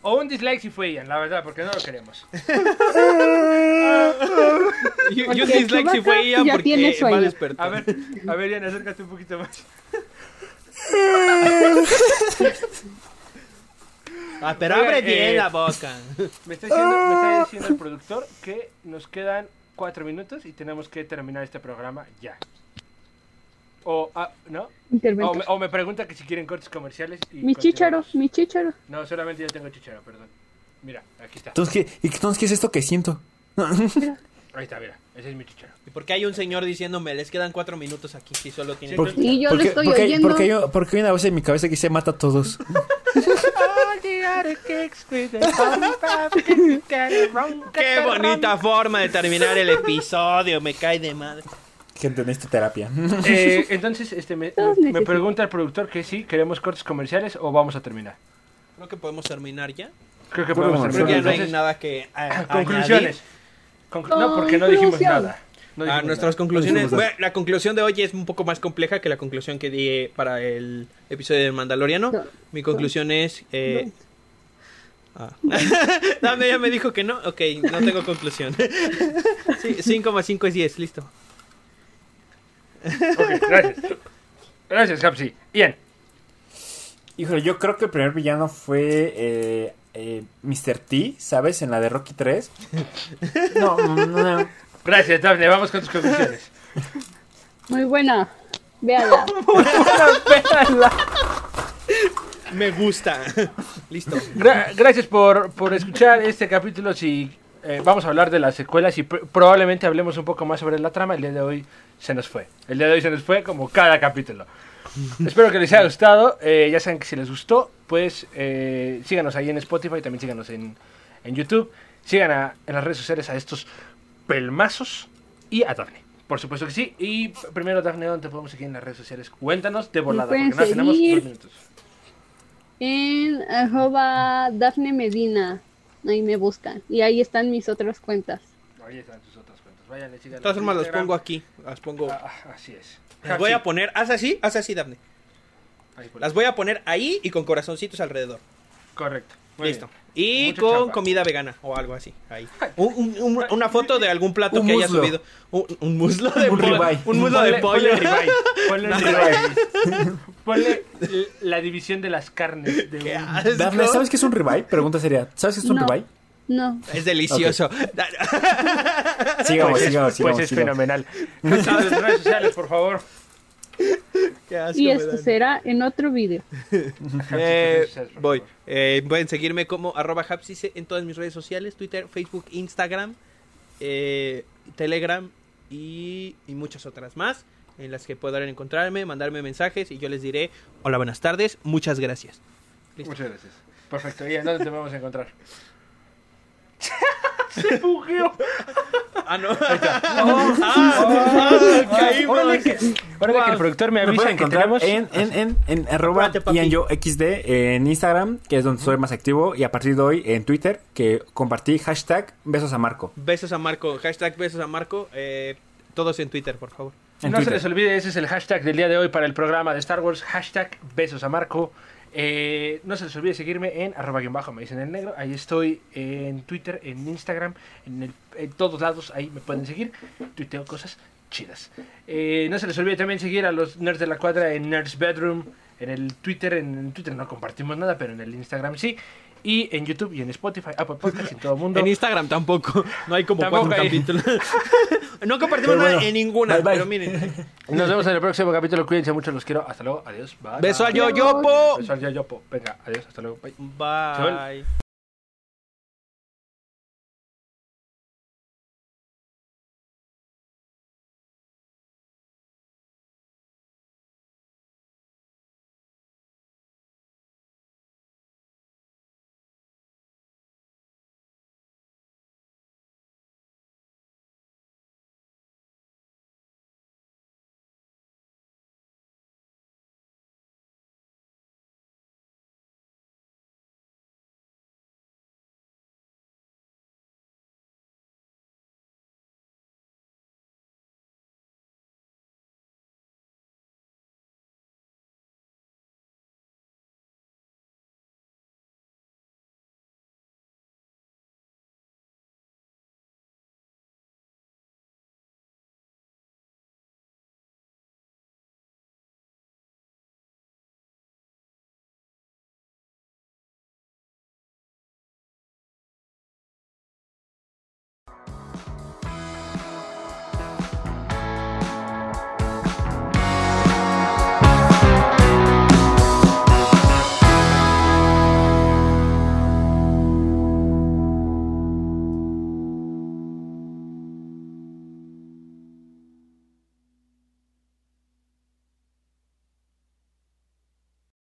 O un dislike si fue Ian, la verdad, porque no lo queremos. Y, y un dislike si fue ella ya porque tiene va a despertar. A ver, a ver, Ian, acércate un poquito más. Ah, pero Oigan, abre bien eh, la boca. Me está, diciendo, me está diciendo el productor que nos quedan cuatro minutos y tenemos que terminar este programa ya. O, ah, ¿no? O me, o me pregunta que si quieren cortes comerciales. Y Mi continuamos. mi chícharo. No, solamente yo tengo chicharo, perdón. Mira, aquí está. Entonces, ¿qué, y entonces, ¿qué es esto que siento? Ahí está, mira. Ese es mi chicharo. ¿Y por qué hay un señor diciéndome, les quedan cuatro minutos aquí si solo tiene... ¿Por- Y yo lo porque, estoy porque oyendo. porque hay, porque hay una voz en mi cabeza que dice mata a todos. Qué bonita forma de terminar el episodio, me cae de madre. Gente, necesito terapia. Eh, entonces, este, me, me pregunta el productor que si queremos cortes comerciales o vamos a terminar. Creo que podemos terminar ya. Creo que podemos Creo terminar. que ya no hay Entonces, nada que a- conclusiones. Conclu- no, porque no dijimos nada. No a dijimos nuestras nada. conclusiones. Bueno, la conclusión de hoy es un poco más compleja que la conclusión que di para el episodio del Mandaloriano. No. Mi conclusión es. Eh, No. ah. Dame, ya me dijo que no. Ok, no tengo conclusión. Sí, 5 es 10, listo. Ok, gracias. Gracias, Capsi. Ian. Híjole, yo creo que el primer villano fue eh, eh, Mr. T, ¿sabes? En la de Rocky 3. No, no, no. Gracias, Daphne. Vamos con tus conclusiones. Muy buena. Véala. Me gusta. listo. Gra- gracias por, por escuchar este capítulo. Si eh, vamos a hablar de las secuelas y pr- probablemente hablemos un poco más sobre la trama, el día de hoy se nos fue. El día de hoy se nos fue como cada capítulo. Espero que les haya gustado. Eh, ya saben que si les gustó, pues eh, síganos ahí en Spotify, también síganos en, en YouTube. Sigan a- en las redes sociales a estos pelmazos y a Daphne. Por supuesto que sí. Y primero, Daphne, ¿dónde te podemos seguir en las redes sociales? Cuéntanos de volada, porque nada, tenemos dos minutos. En arroba Dafne Medina. Ahí me buscan. Y ahí están mis otras cuentas. Ahí están sus otras cuentas. Vayan, De todas formas, las pongo aquí. Las pongo. Ah, ah, así es. Las voy a poner. Haz así, haz así. Ahí, por Las voy a poner ahí y con corazoncitos alrededor. Correcto. Muy Listo. bien. Y con chamba. comida vegana o algo así. Ahí. Un- un- un- una foto de algún plato Un que haya muslo. subido. Un, un muslo de pollo. ribeye. Un muslo de Ponle- pollo. Ponle. Ponle. Ponle la división de las carnes. De. Dafne, ¿sabes qué es un ribeye? Pregunta sería, ¿sabes qué es un No. ribeye? No. Es delicioso. Sigamos, Pues es, sigamos, pues sigamos. es sigamos. fenomenal. Cuéntanos en redes sociales, por favor. Qué asco Y esto será en otro video. Eh, voy. Eh, pueden seguirme como arroba hapsice en todas mis redes sociales, Twitter, Facebook, Instagram, eh, Telegram y, y muchas otras más en las que podrán encontrarme, mandarme mensajes y yo les diré hola, buenas tardes, muchas gracias. Listo. Muchas gracias. Perfecto. ¿Y en dónde te vamos a encontrar? Se bugueó. Ah, no. Ah, ah, caímos. Órale que, órale que el productor me avisa que tenemos... en, en, en, en arroba XD en Instagram, que es donde soy más activo, y a partir de hoy en Twitter, que compartí hashtag besos a Marco. Besos a Marco, hashtag besos a Marco, eh, todos en Twitter, por favor. En no se les olvide, ese es el hashtag del día de hoy para el programa de Star Wars. Hashtag besos a Marco. Eh, no se les olvide seguirme en arroba guion bajo, me dicen el negro. Ahí estoy en Twitter, en Instagram, en, el- todos lados. Ahí me pueden seguir. Tuiteo cosas chidas. Eh, no se les olvide también seguir a los nerds de la cuadra en Nerds Bedroom. En el Twitter, en Twitter no compartimos nada, pero en el Instagram sí. Y en YouTube y en Spotify, Apple Podcast y en todo el mundo. En Instagram tampoco, no hay como Tampoco cuatro hay. capítulos. no compartimos nada en ninguna, bye, bye. pero miren. Nos vemos en el próximo capítulo. Cuídense mucho, los quiero. Hasta luego. Adiós. Bye. Beso al yo-yopo. Beso al yo-yopo. Venga, adiós. Hasta luego. Bye. Bye.